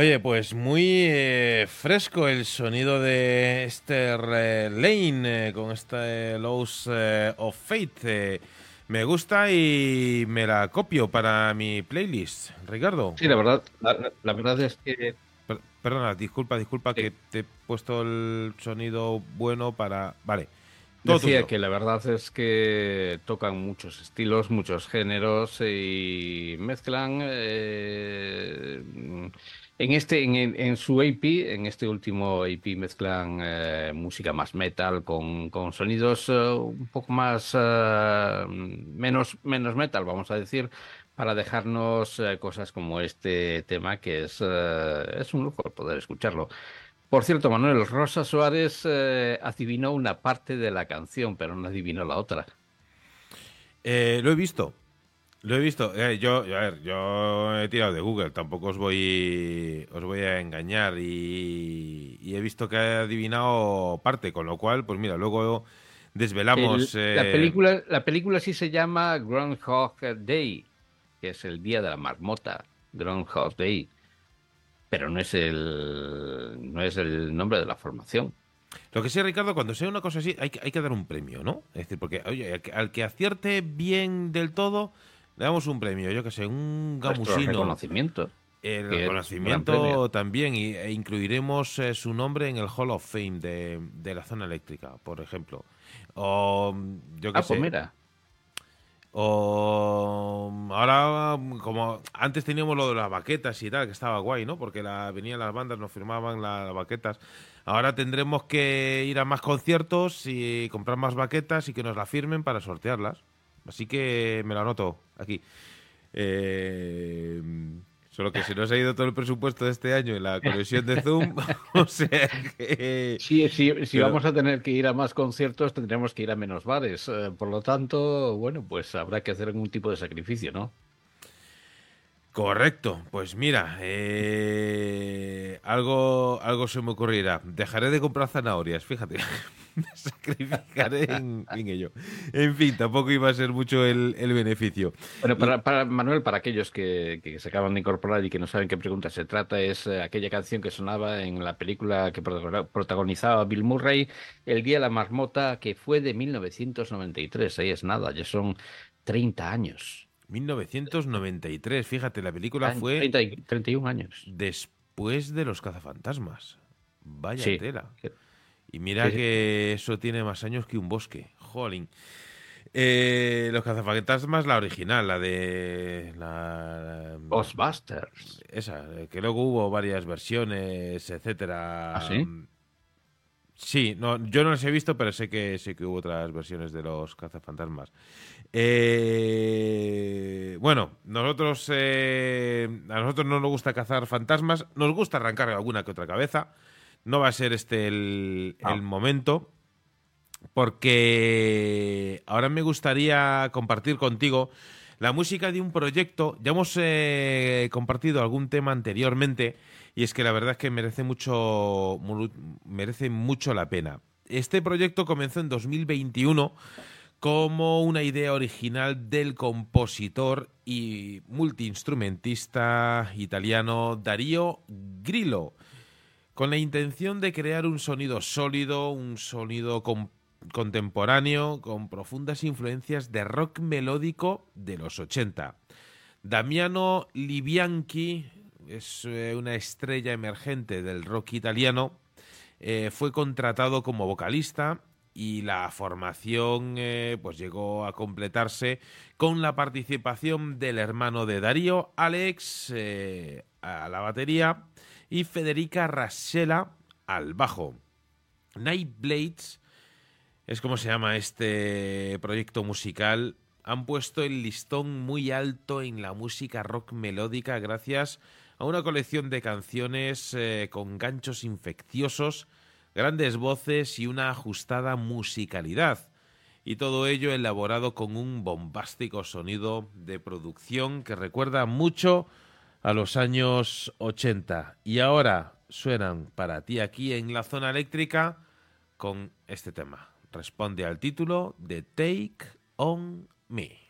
Oye, pues muy eh, fresco el sonido de Esther eh, Lane eh, con este Lows eh, of Fate. me gusta y me la copio para mi playlist. Ricardo. Sí, la verdad, la, la verdad es que Per- perdona, disculpa, disculpa que te he puesto el sonido bueno para... Vale. Todo Decía tuyo. que la verdad es que tocan muchos estilos, muchos géneros y mezclan en este en, su AP, en este último AP mezclan eh, música más metal con, con sonidos eh, un poco más eh, menos menos metal, vamos a decir, para dejarnos cosas como este tema que es es un lujo poder escucharlo. Por cierto, Manuel, Rosa Suárez adivinó una parte de la canción, pero no adivinó la otra. Eh, lo he visto. Lo he visto. Eh, yo, a ver, yo he tirado de Google, tampoco os voy, os voy a engañar y, y he visto que ha adivinado parte, con lo cual, pues mira, luego desvelamos. El- la, eh, película, la película sí se llama Groundhog Day, que es el día de la marmota, Groundhog Day, pero no es el, no es el nombre de la formación. Lo que sé, Ricardo, cuando sea una cosa así, hay que, hay que dar un premio, ¿no? Es decir, porque, oye, al que acierte bien del todo, le damos un premio, yo que sé, un gamusino. reconocimiento. El que un gran reconocimiento también, y, e incluiremos eh, su nombre en el Hall of Fame de, de la zona eléctrica, por ejemplo. O, yo qué Ah, sé. pues mira. O ahora, como antes teníamos lo de las baquetas y tal, que estaba guay, ¿no? Porque la, venían las bandas, nos firmaban la- las baquetas. Ahora tendremos que ir a más conciertos y comprar más baquetas y que nos la firmen para sortearlas. Así que me lo anoto aquí. Eh, solo que se nos ha ido todo el presupuesto de este año en la conexión de Zoom. o sea que. Sí, sí, si Pero- vamos a tener que ir a más conciertos, tendremos que ir a menos bares. Eh, por lo tanto, bueno, pues habrá que hacer algún tipo de sacrificio, ¿no? Correcto, pues mira, eh, algo, algo se me ocurrirá. Dejaré de comprar zanahorias, fíjate. Me sacrificaré en, ello. En fin, tampoco iba a ser mucho el, el beneficio. Bueno, para, Manuel, para aquellos que, que se acaban de incorporar y que no saben qué pregunta se trata, es eh, aquella canción que sonaba en la película que protago- protagonizaba Bill Murray, El Día de la Marmota, que fue de 1993. Ahí es nada, ya son 30 años. 1993, fíjate, la película Años, fue 30 y- 31 años. después de Los Cazafantasmas. Vaya Sí. tela. Y mira Sí, sí. que eso tiene más años que un bosque. Jolín. Eh, los cazafantasmas, la original, la de. La, Ghostbusters. Esa, que luego hubo varias versiones, etcétera. ¿Ah, sí? Sí, no, yo no las he visto, pero sé que sé que hubo otras versiones de los cazafantasmas. Eh, bueno, nosotros eh, a nosotros no nos gusta cazar fantasmas, nos gusta arrancar alguna que otra cabeza. No va a ser este el, Ah. el momento, porque ahora me gustaría compartir contigo la música de un proyecto. Ya hemos eh, compartido algún tema anteriormente y es que la verdad es que merece mucho, mu- merece mucho la pena. Este proyecto comenzó en 2021 como una idea original del compositor y multiinstrumentista italiano Darío Grillo, con la intención de crear un sonido sólido, un sonido contemporáneo con profundas influencias de rock melódico de los 80. Damiano Libianchi es eh, una estrella emergente del rock italiano. eh, fue contratado como vocalista y la formación eh, pues llegó a completarse con la participación del hermano de Darío, Alex, eh, a la batería y Federica Rasela al bajo. Night Blades es como se llama este proyecto musical. Han puesto el listón muy alto en la música rock melódica gracias a una colección de canciones eh, con ganchos infecciosos, grandes voces y una ajustada musicalidad. Y todo ello elaborado con un bombástico sonido de producción que recuerda mucho a los años 80. Y ahora suenan para ti aquí en la zona eléctrica con este tema. Responde al título de Take on Me.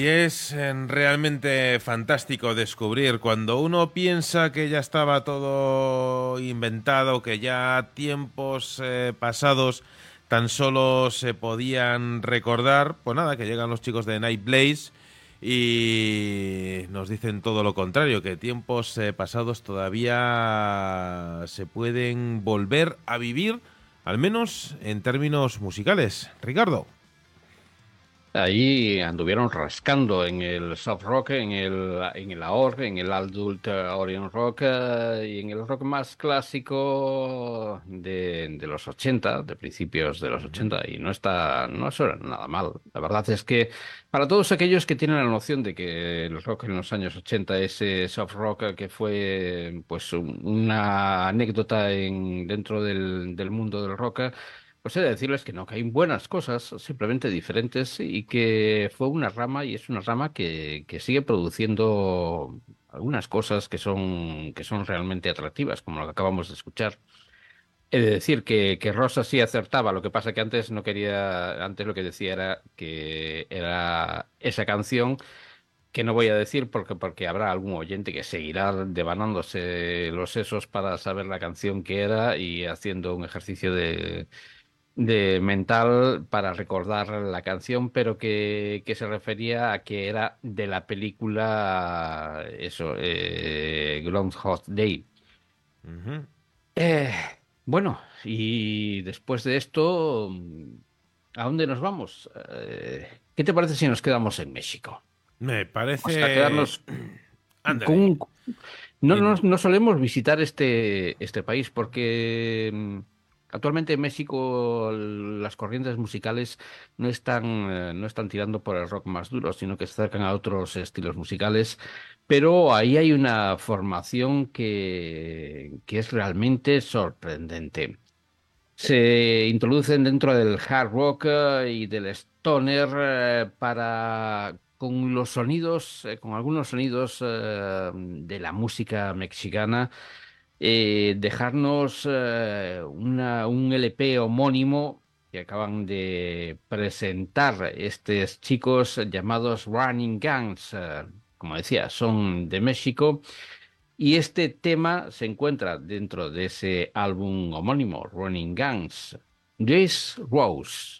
Y es eh, realmente fantástico descubrir cuando uno piensa que ya estaba todo inventado, que ya tiempos eh, pasados tan solo se podían recordar, pues nada, que llegan los chicos de Night Blaze y nos dicen todo lo contrario, que tiempos eh, pasados todavía se pueden volver a vivir, al menos en términos musicales. Ricardo. Ahí anduvieron rascando en el soft rock, en el, en el AOR, en el adult eh, orient rock eh, y en el rock más clásico de, los 80, de principios de los 80, y no está, no suena nada mal. La verdad es que para todos aquellos que tienen la noción de que el rock en los años 80, ese soft rock que fue pues un- una anécdota en, dentro del mundo del rock, pues he de decirles que no, que hay buenas cosas, simplemente diferentes, y que fue una rama y es una rama que, que sigue produciendo algunas cosas que son, que son realmente atractivas, como lo que acabamos de escuchar. He de decir que, que Rosa sí acertaba, lo que pasa que antes no quería, antes lo que decía era que era esa canción que no voy a decir porque, porque habrá algún oyente que seguirá devanándose los sesos para saber la canción que era y haciendo un ejercicio de, de mental para recordar la canción, pero que, que se refería a que era de la película, eso, eh, Groundhog Day. Eh, bueno, y después de esto, ¿a dónde nos vamos? Eh, ¿qué te parece si nos quedamos en México? Me parece... Vamos a quedarnos con un- No, no, no solemos visitar este, este país porque mm, actualmente en México las corrientes musicales no están, eh, no están tirando por el rock más duro, sino que se acercan a otros estilos musicales. Pero ahí hay una formación que, que es realmente sorprendente. Se introducen dentro del hard rock eh, y del stoner eh, para con los sonidos, con algunos sonidos de la música mexicana, eh, dejarnos eh, un LP homónimo que acaban de presentar estos chicos llamados Running Gangs. eh, como decía, son de México. Y este tema se encuentra dentro de ese álbum homónimo, Running Gangs. Jace Rose.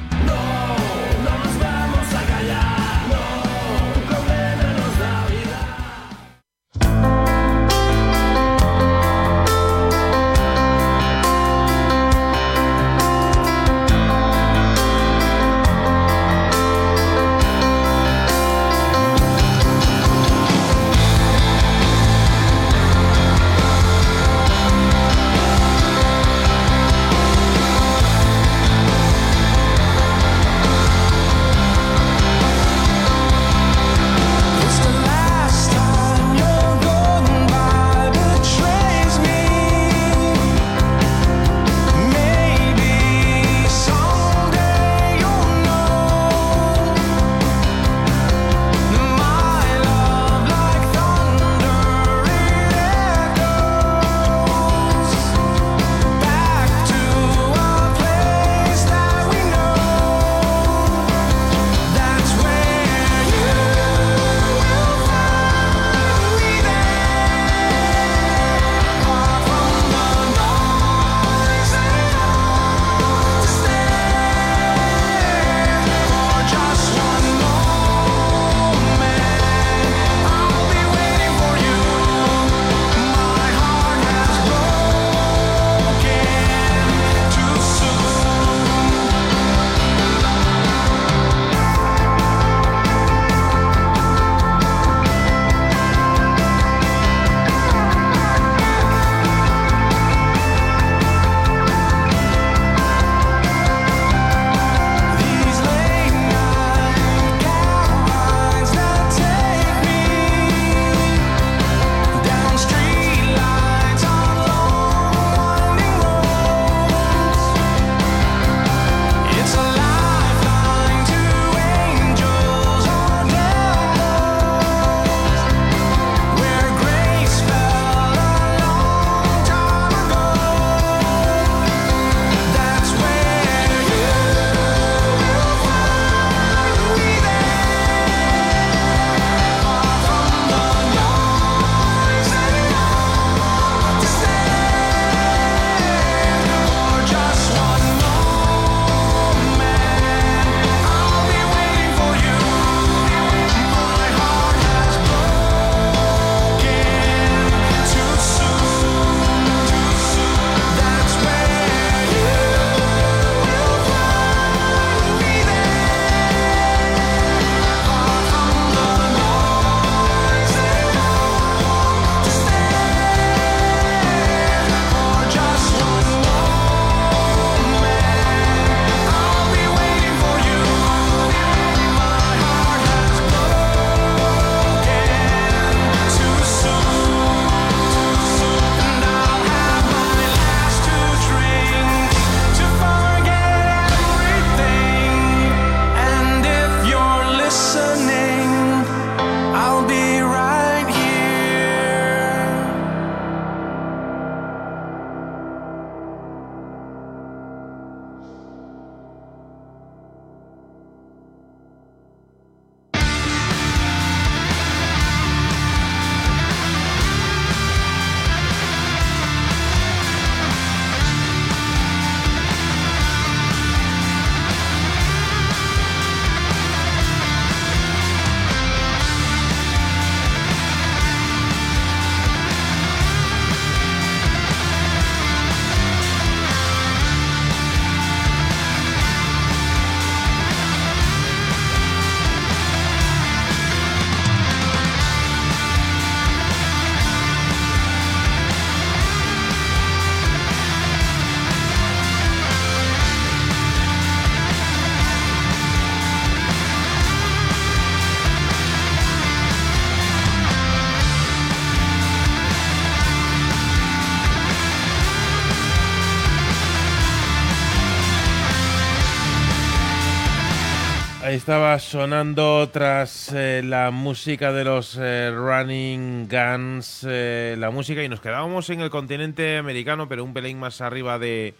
Estaba sonando tras eh, la música de los eh, Running Guns, eh, la música y nos quedábamos en el continente americano, pero un pelín más arriba de,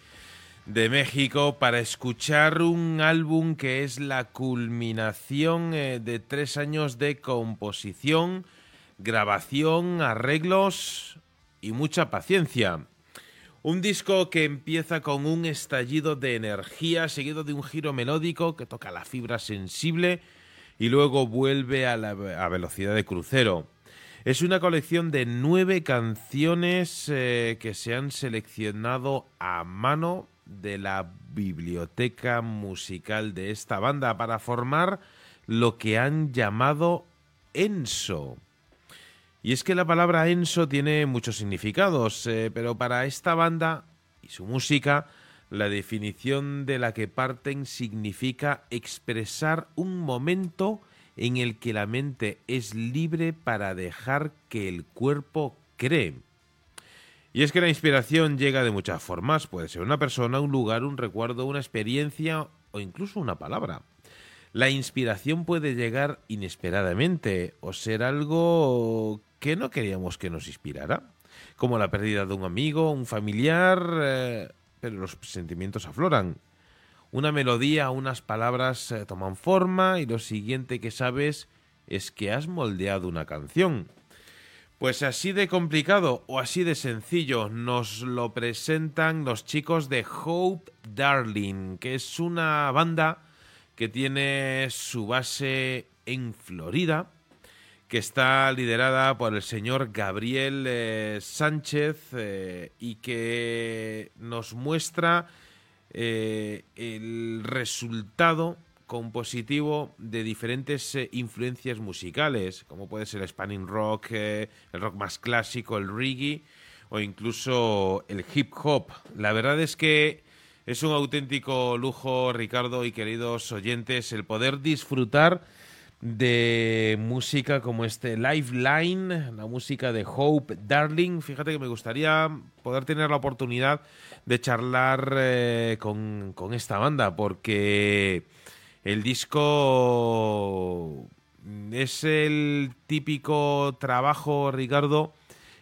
de México para escuchar un álbum que es la culminación de tres años de composición, grabación, arreglos y mucha paciencia. Un disco que empieza con un estallido de energía seguido de un giro melódico que toca la fibra sensible y luego vuelve a la velocidad de crucero. Es una colección de nueve canciones eh, que se han seleccionado a mano de la biblioteca musical de esta banda para formar lo que han llamado Enso. Y es que la palabra Enso tiene muchos significados, eh, pero para esta banda y su música, la definición de la que parten significa expresar un momento en el que la mente es libre para dejar que el cuerpo cree. Y es que la inspiración llega de muchas formas, puede ser una persona, un lugar, un recuerdo, una experiencia o incluso una palabra. La inspiración puede llegar inesperadamente o ser algo que no queríamos que nos inspirara, como la pérdida de un amigo, un familiar, eh, pero los sentimientos afloran. Una melodía, unas palabras eh, toman forma y lo siguiente que sabes es que has moldeado una canción. Pues así de complicado o así de sencillo nos lo presentan los chicos de Hope Darling, que es una banda que tiene su base en Florida, que está liderada por el señor Gabriel eh, Sánchez eh, y que nos muestra eh, el resultado compositivo de diferentes influencias musicales, como puede ser el spinning rock, el rock más clásico, el reggae o incluso el hip hop. La verdad es que es un auténtico lujo, Ricardo y queridos oyentes, el poder disfrutar de música como este Lifeline, la música de Hope Darling. Fíjate que me gustaría poder tener la oportunidad de charlar eh, con, con esta banda, porque el disco es el típico trabajo, Ricardo,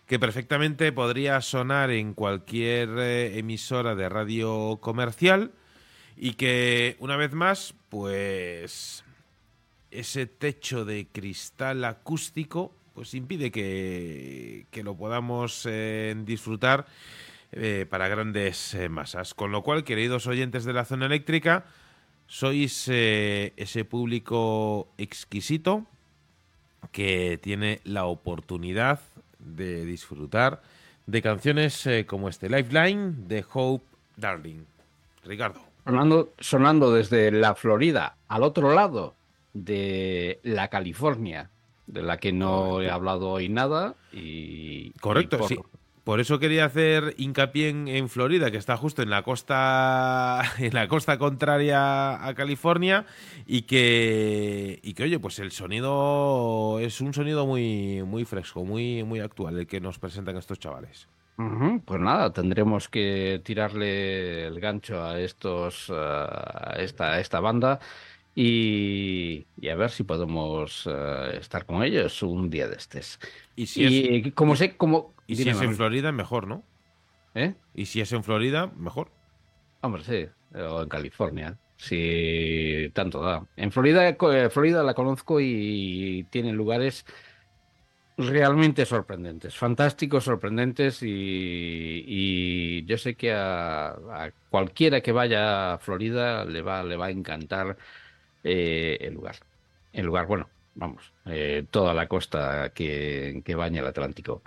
que perfectamente podría sonar en cualquier eh, emisora de radio comercial y que, una vez más, pues ese techo de cristal acústico pues impide que, que lo podamos eh, disfrutar eh, para grandes eh, masas. Con lo cual, queridos oyentes de la zona eléctrica, sois eh, ese público exquisito que tiene la oportunidad de disfrutar de canciones como este Lifeline de Hope Darling. Ricardo. Sonando, sonando desde la Florida al otro lado de la California, de la que no he hablado hoy nada. Y, Correcto, y por- sí. Por eso quería hacer hincapié en, en Florida, que está justo en la costa, en la costa contraria a California, y que, y que oye, pues el sonido es un sonido muy, muy fresco, muy, muy actual el que nos presentan estos chavales. Pues nada, tendremos que tirarle el gancho a estos, a esta, a esta banda y, y a ver si podemos eh, estar con ellos un día de estos. Y si es, como sé, como y si es en. Florida, mejor, ¿no? ¿Eh? Y si es en Florida, mejor. Hombre, sí, o en California, si tanto da. En Florida, eh, Florida la conozco y tiene lugares realmente sorprendentes, fantásticos, sorprendentes y, y yo sé que a, a cualquiera que vaya a Florida le va, le va a encantar eh, el lugar. El lugar, bueno, vamos, eh, toda la costa que, que baña el Atlántico.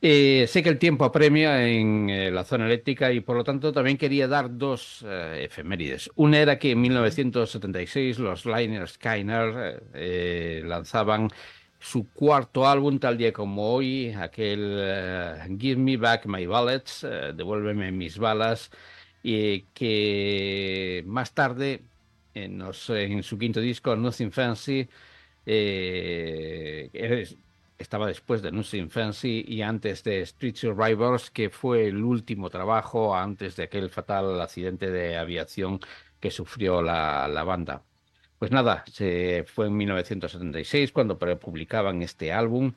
Eh, sé que el tiempo apremia en la zona eléctrica y por lo tanto también quería dar dos efemérides. Una era que en 1976 los Liner Skyner lanzaban su cuarto álbum tal día como hoy, aquel Give Me Back My Bullets, Devuélveme mis balas, y que más tarde en, su quinto disco, Nothing Fancy, eh, es- estaba después de Nothing Fancy y antes de Street Survivors, que fue el último trabajo antes de aquel fatal accidente de aviación que sufrió la, la banda. Pues nada, se fue en 1976 cuando publicaban este álbum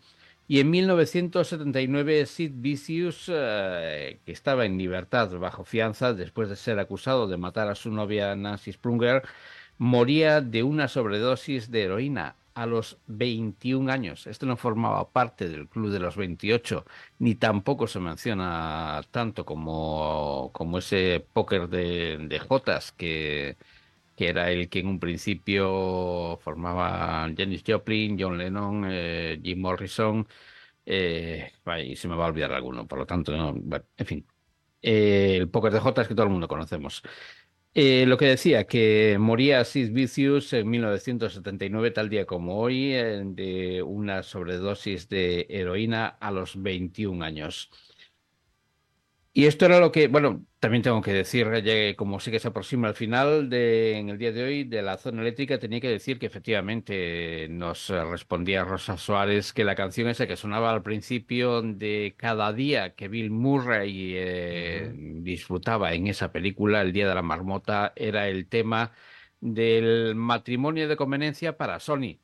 Y en 1979 Sid Vicious, eh, que estaba en libertad bajo fianza después de ser acusado de matar a su novia Nancy Sprunger, moría de una sobredosis de heroína a los 21 años. Esto no formaba parte del club de los 28, ni tampoco se menciona tanto como, como ese póker de, de Jotas que, que era el que en un principio formaba Janis Joplin, John Lennon, eh, Jim Morrison, eh, se me va a olvidar alguno, por lo tanto, no, en fin. Eh, el póker de Jotas que todo el mundo conocemos. Lo que decía, que moría Sid Vicious en 1979, tal día como hoy, de una sobredosis de heroína a los 21 años. Y esto era lo que, bueno, también tengo que decir, como sé que se aproxima al final de, en el día de hoy de la zona eléctrica, tenía que decir que efectivamente nos respondía Rosa Suárez que la canción esa que sonaba al principio de cada día que Bill Murray eh, disfrutaba en esa película, El Día de la Marmota, era el tema del matrimonio de conveniencia para Sony.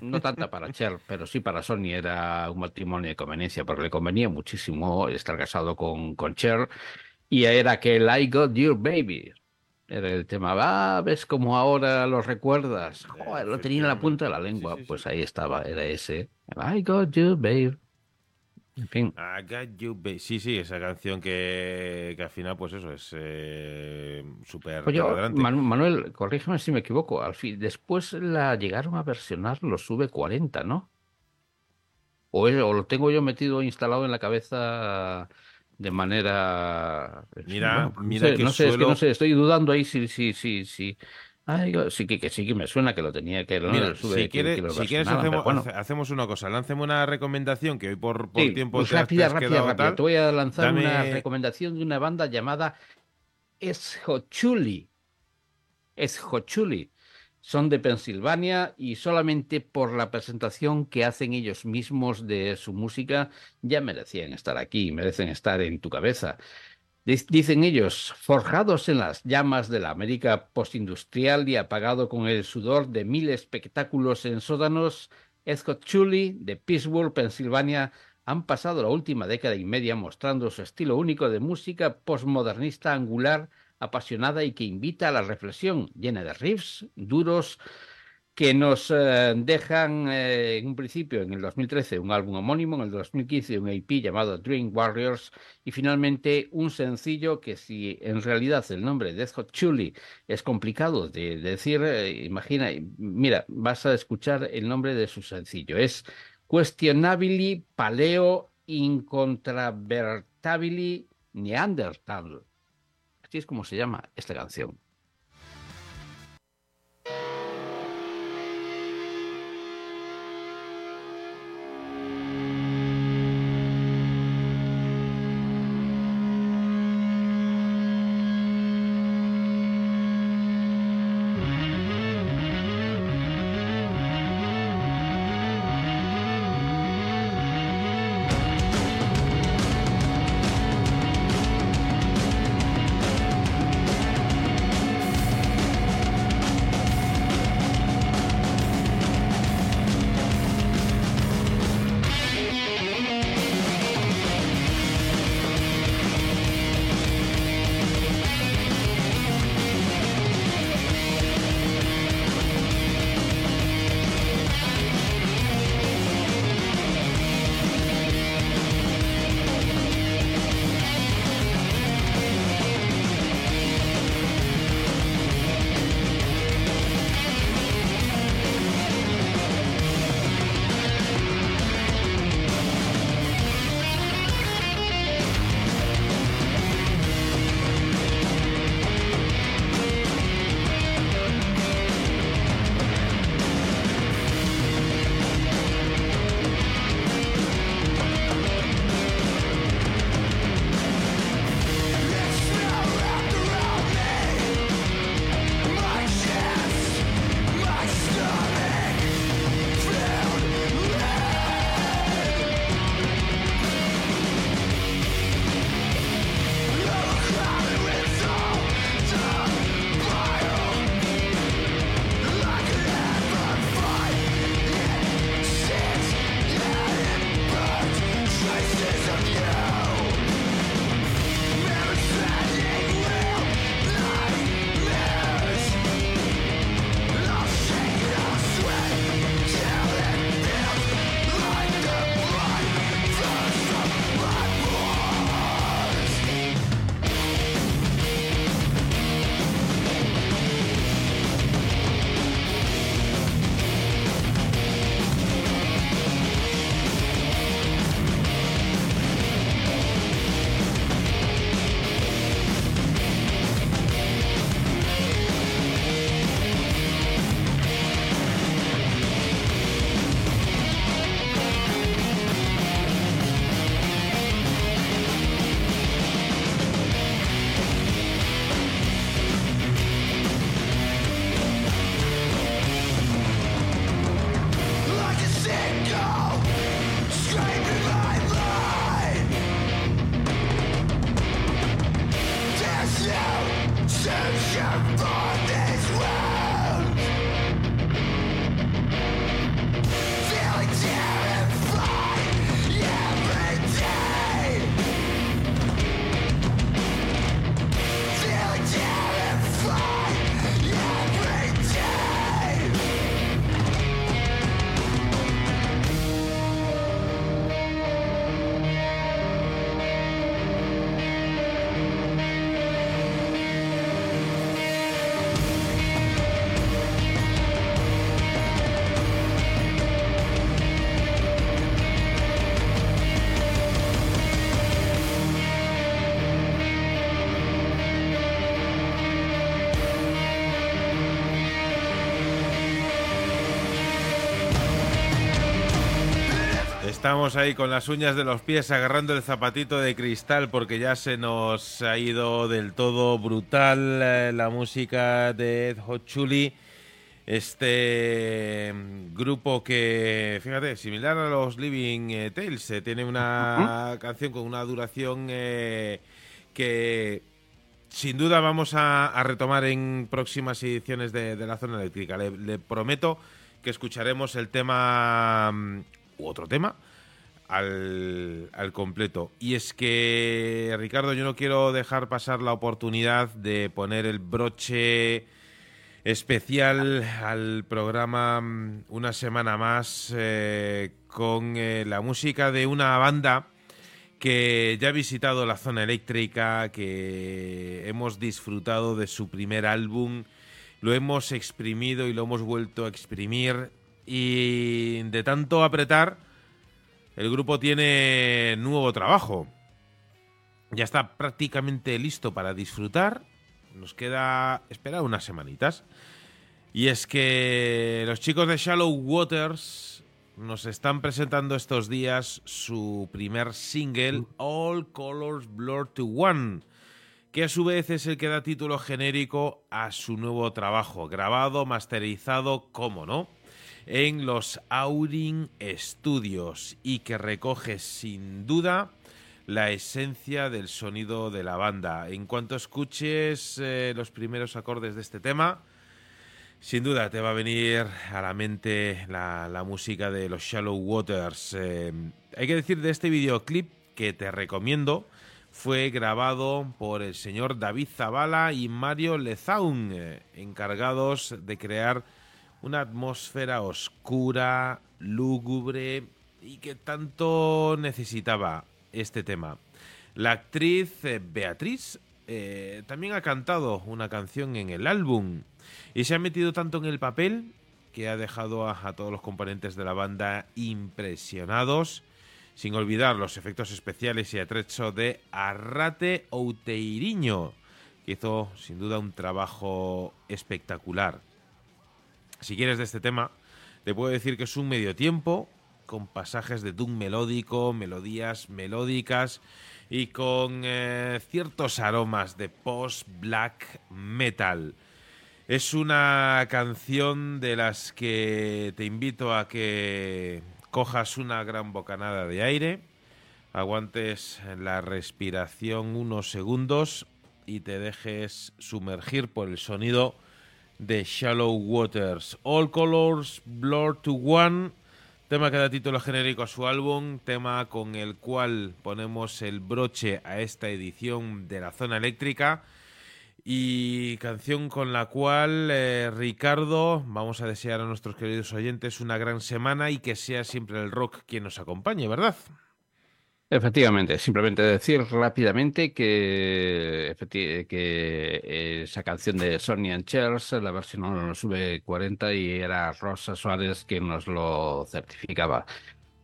No tanta para Cher, pero sí para Sony era un matrimonio de conveniencia, porque le convenía muchísimo estar casado con, con Cher. Y era aquel I Got Your Baby. Era el tema, ah, ves como ahora lo recuerdas. Joder, lo tenía en la punta de la lengua. Pues ahí estaba, era ese. I Got Your Baby. En fin. I got you, ba- Sí, sí, esa canción que, que al final, pues eso, es eh, súper adelante. Manu- Manuel, corrígeme si me equivoco. Al fin, después la llegaron a versionar los V40, ¿no? O, es- o lo tengo yo metido instalado en la cabeza de manera. Mira, no mira sé, que no sé, es que no sé, estoy dudando ahí si, si, si, si. Ay, digo, sí que, que sí que me suena que lo tenía que, Mira, sube, si que- quieres, que lo si quieres versionaban, hacemos, bueno. una cosa, lánceme una recomendación que hoy por, por Sí, tiempo pues te rápida, has rápida, rápida. tal. Te voy a lanzar Dame- una recomendación de una banda llamada Esjochuli. Esjochuli. Son de Pensilvania y solamente por la presentación que hacen ellos mismos de su música ya merecían estar aquí, merecen estar en tu cabeza. Dic- Dicen ellos, forjados en las llamas de la América postindustrial y apagado con el sudor de mil espectáculos en sótanos, Scott Chuli de Pittsburgh, Pensilvania, han pasado la última década y media mostrando su estilo único de música postmodernista angular, apasionada y que invita a la reflexión, llena de riffs duros que nos eh, dejan eh, en un principio, en el 2013, un álbum homónimo, en el 2015 un EP llamado Dream Warriors y finalmente un sencillo que si en realidad el nombre de Hot Chuli es complicado de decir, eh, imagina, mira, vas a escuchar el nombre de su sencillo, es Questionably Paleo Incontravertably Neanderthal. Así es como se llama esta canción. Estamos ahí con las uñas de los pies agarrando el zapatito de cristal porque ya se nos ha ido del todo brutal eh, la música de Ed Hot Chili. Este mm, grupo que, fíjate, similar a los Living eh, Tales, eh, tiene una canción con una duración que sin duda vamos a, a retomar en próximas ediciones de, de la zona eléctrica. Le, le prometo que escucharemos el tema mm, u otro tema al, al completo. Y es que, Ricardo, yo no quiero dejar pasar la oportunidad de poner el broche especial al programa mm, una semana más eh, con eh, la música de una banda que ya ha visitado la zona eléctrica, que hemos disfrutado de su primer álbum, lo hemos exprimido y lo hemos vuelto a exprimir y de tanto apretar, el grupo tiene nuevo trabajo. Ya está prácticamente listo para disfrutar. Nos queda esperar unas semanitas. Y es que los chicos de Shallow Waters nos están presentando estos días su primer single, All Colors Blur to One, que a su vez es el que da título genérico a su nuevo trabajo, grabado, masterizado, como no, en los Aurin Studios y que recoge sin duda la esencia del sonido de la banda. En cuanto escuches eh, los primeros acordes de este tema, sin duda te va a venir a la mente la, música de los Shallow Waters. Eh, hay que decir de este videoclip que te recomiendo, fue grabado por el señor David Zavala y Mario Lezaun, eh, encargados de crear una atmósfera oscura, lúgubre y que tanto necesitaba este tema. La actriz eh, Beatriz eh, también ha cantado una canción en el álbum y se ha metido tanto en el papel que ha dejado a, a todos los componentes de la banda impresionados, sin olvidar los efectos especiales y atrecho de Arrate Outeiriño, que hizo sin duda un trabajo espectacular. Si quieres de este tema, te puedo decir que es un medio tiempo con pasajes de doom melódico, melodías melódicas y con eh, ciertos aromas de post-black metal. Es una canción de las que te invito a que cojas una gran bocanada de aire, aguantes la respiración unos segundos y te dejes sumergir por el sonido de Shallow Waters. All Colors Blur to One, tema que da título genérico a su álbum, tema con el cual ponemos el broche a esta edición de la zona eléctrica y canción con la cual eh, Ricardo vamos a desear a nuestros queridos oyentes una gran semana y que sea siempre el rock quien nos acompañe, ¿verdad? Efectivamente, simplemente decir rápidamente que, que esa canción de Sonny and Chairs, la versión sube 40 y era Rosa Suárez quien nos lo certificaba.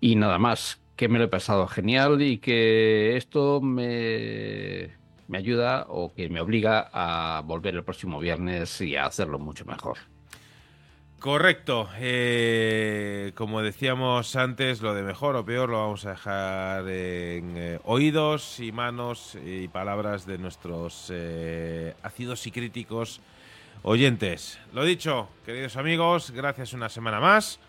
Y nada más, que me lo he pasado genial y que esto me, me ayuda o que me obliga a volver el próximo viernes y a hacerlo mucho mejor. Correcto. Eh, como decíamos antes, lo de mejor o peor lo vamos a dejar en eh, oídos y manos y palabras de nuestros eh, ácidos y críticos oyentes. Lo dicho, queridos amigos, gracias una semana más.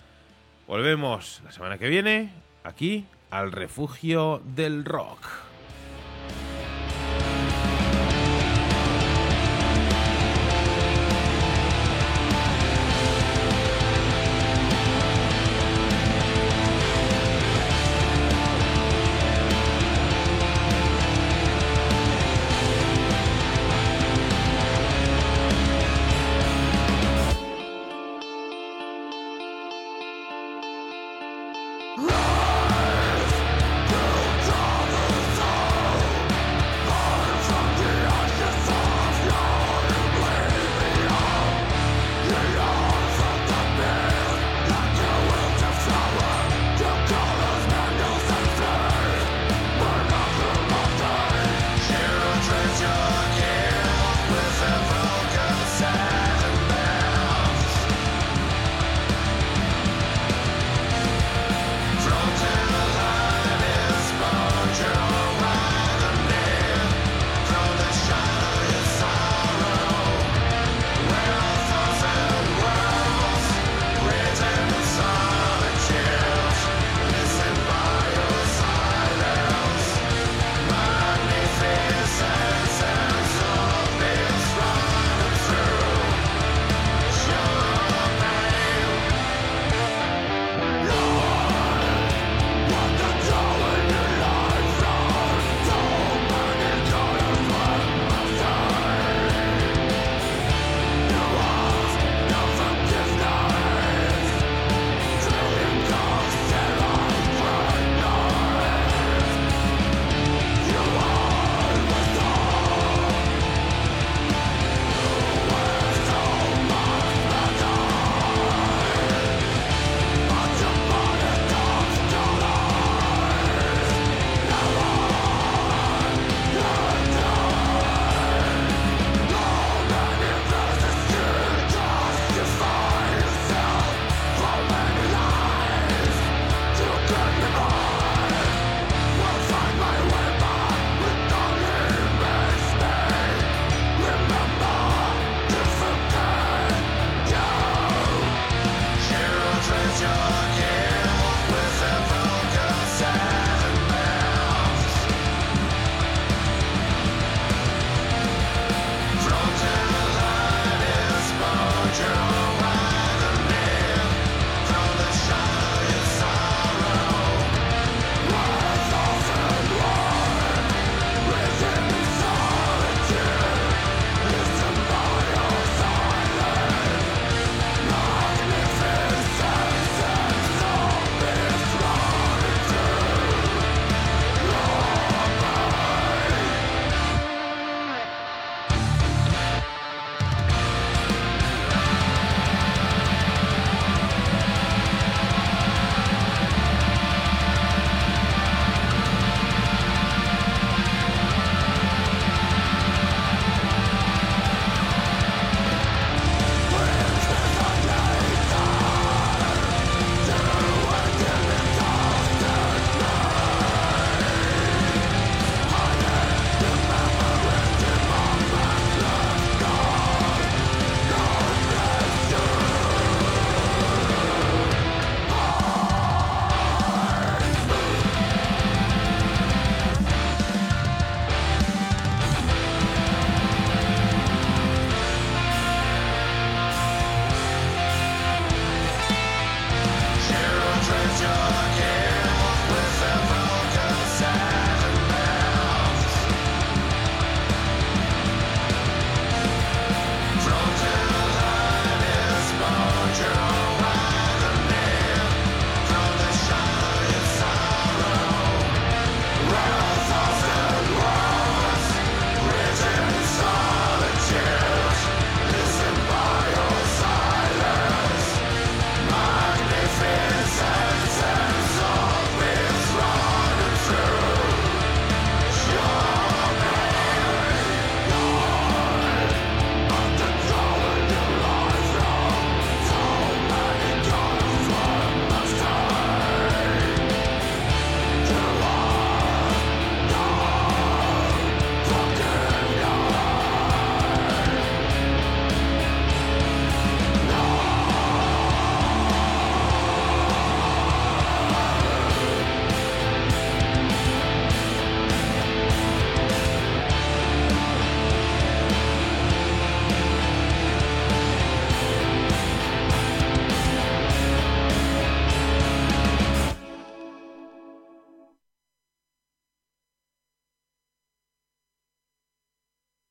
Volvemos la semana que viene aquí al refugio del rock.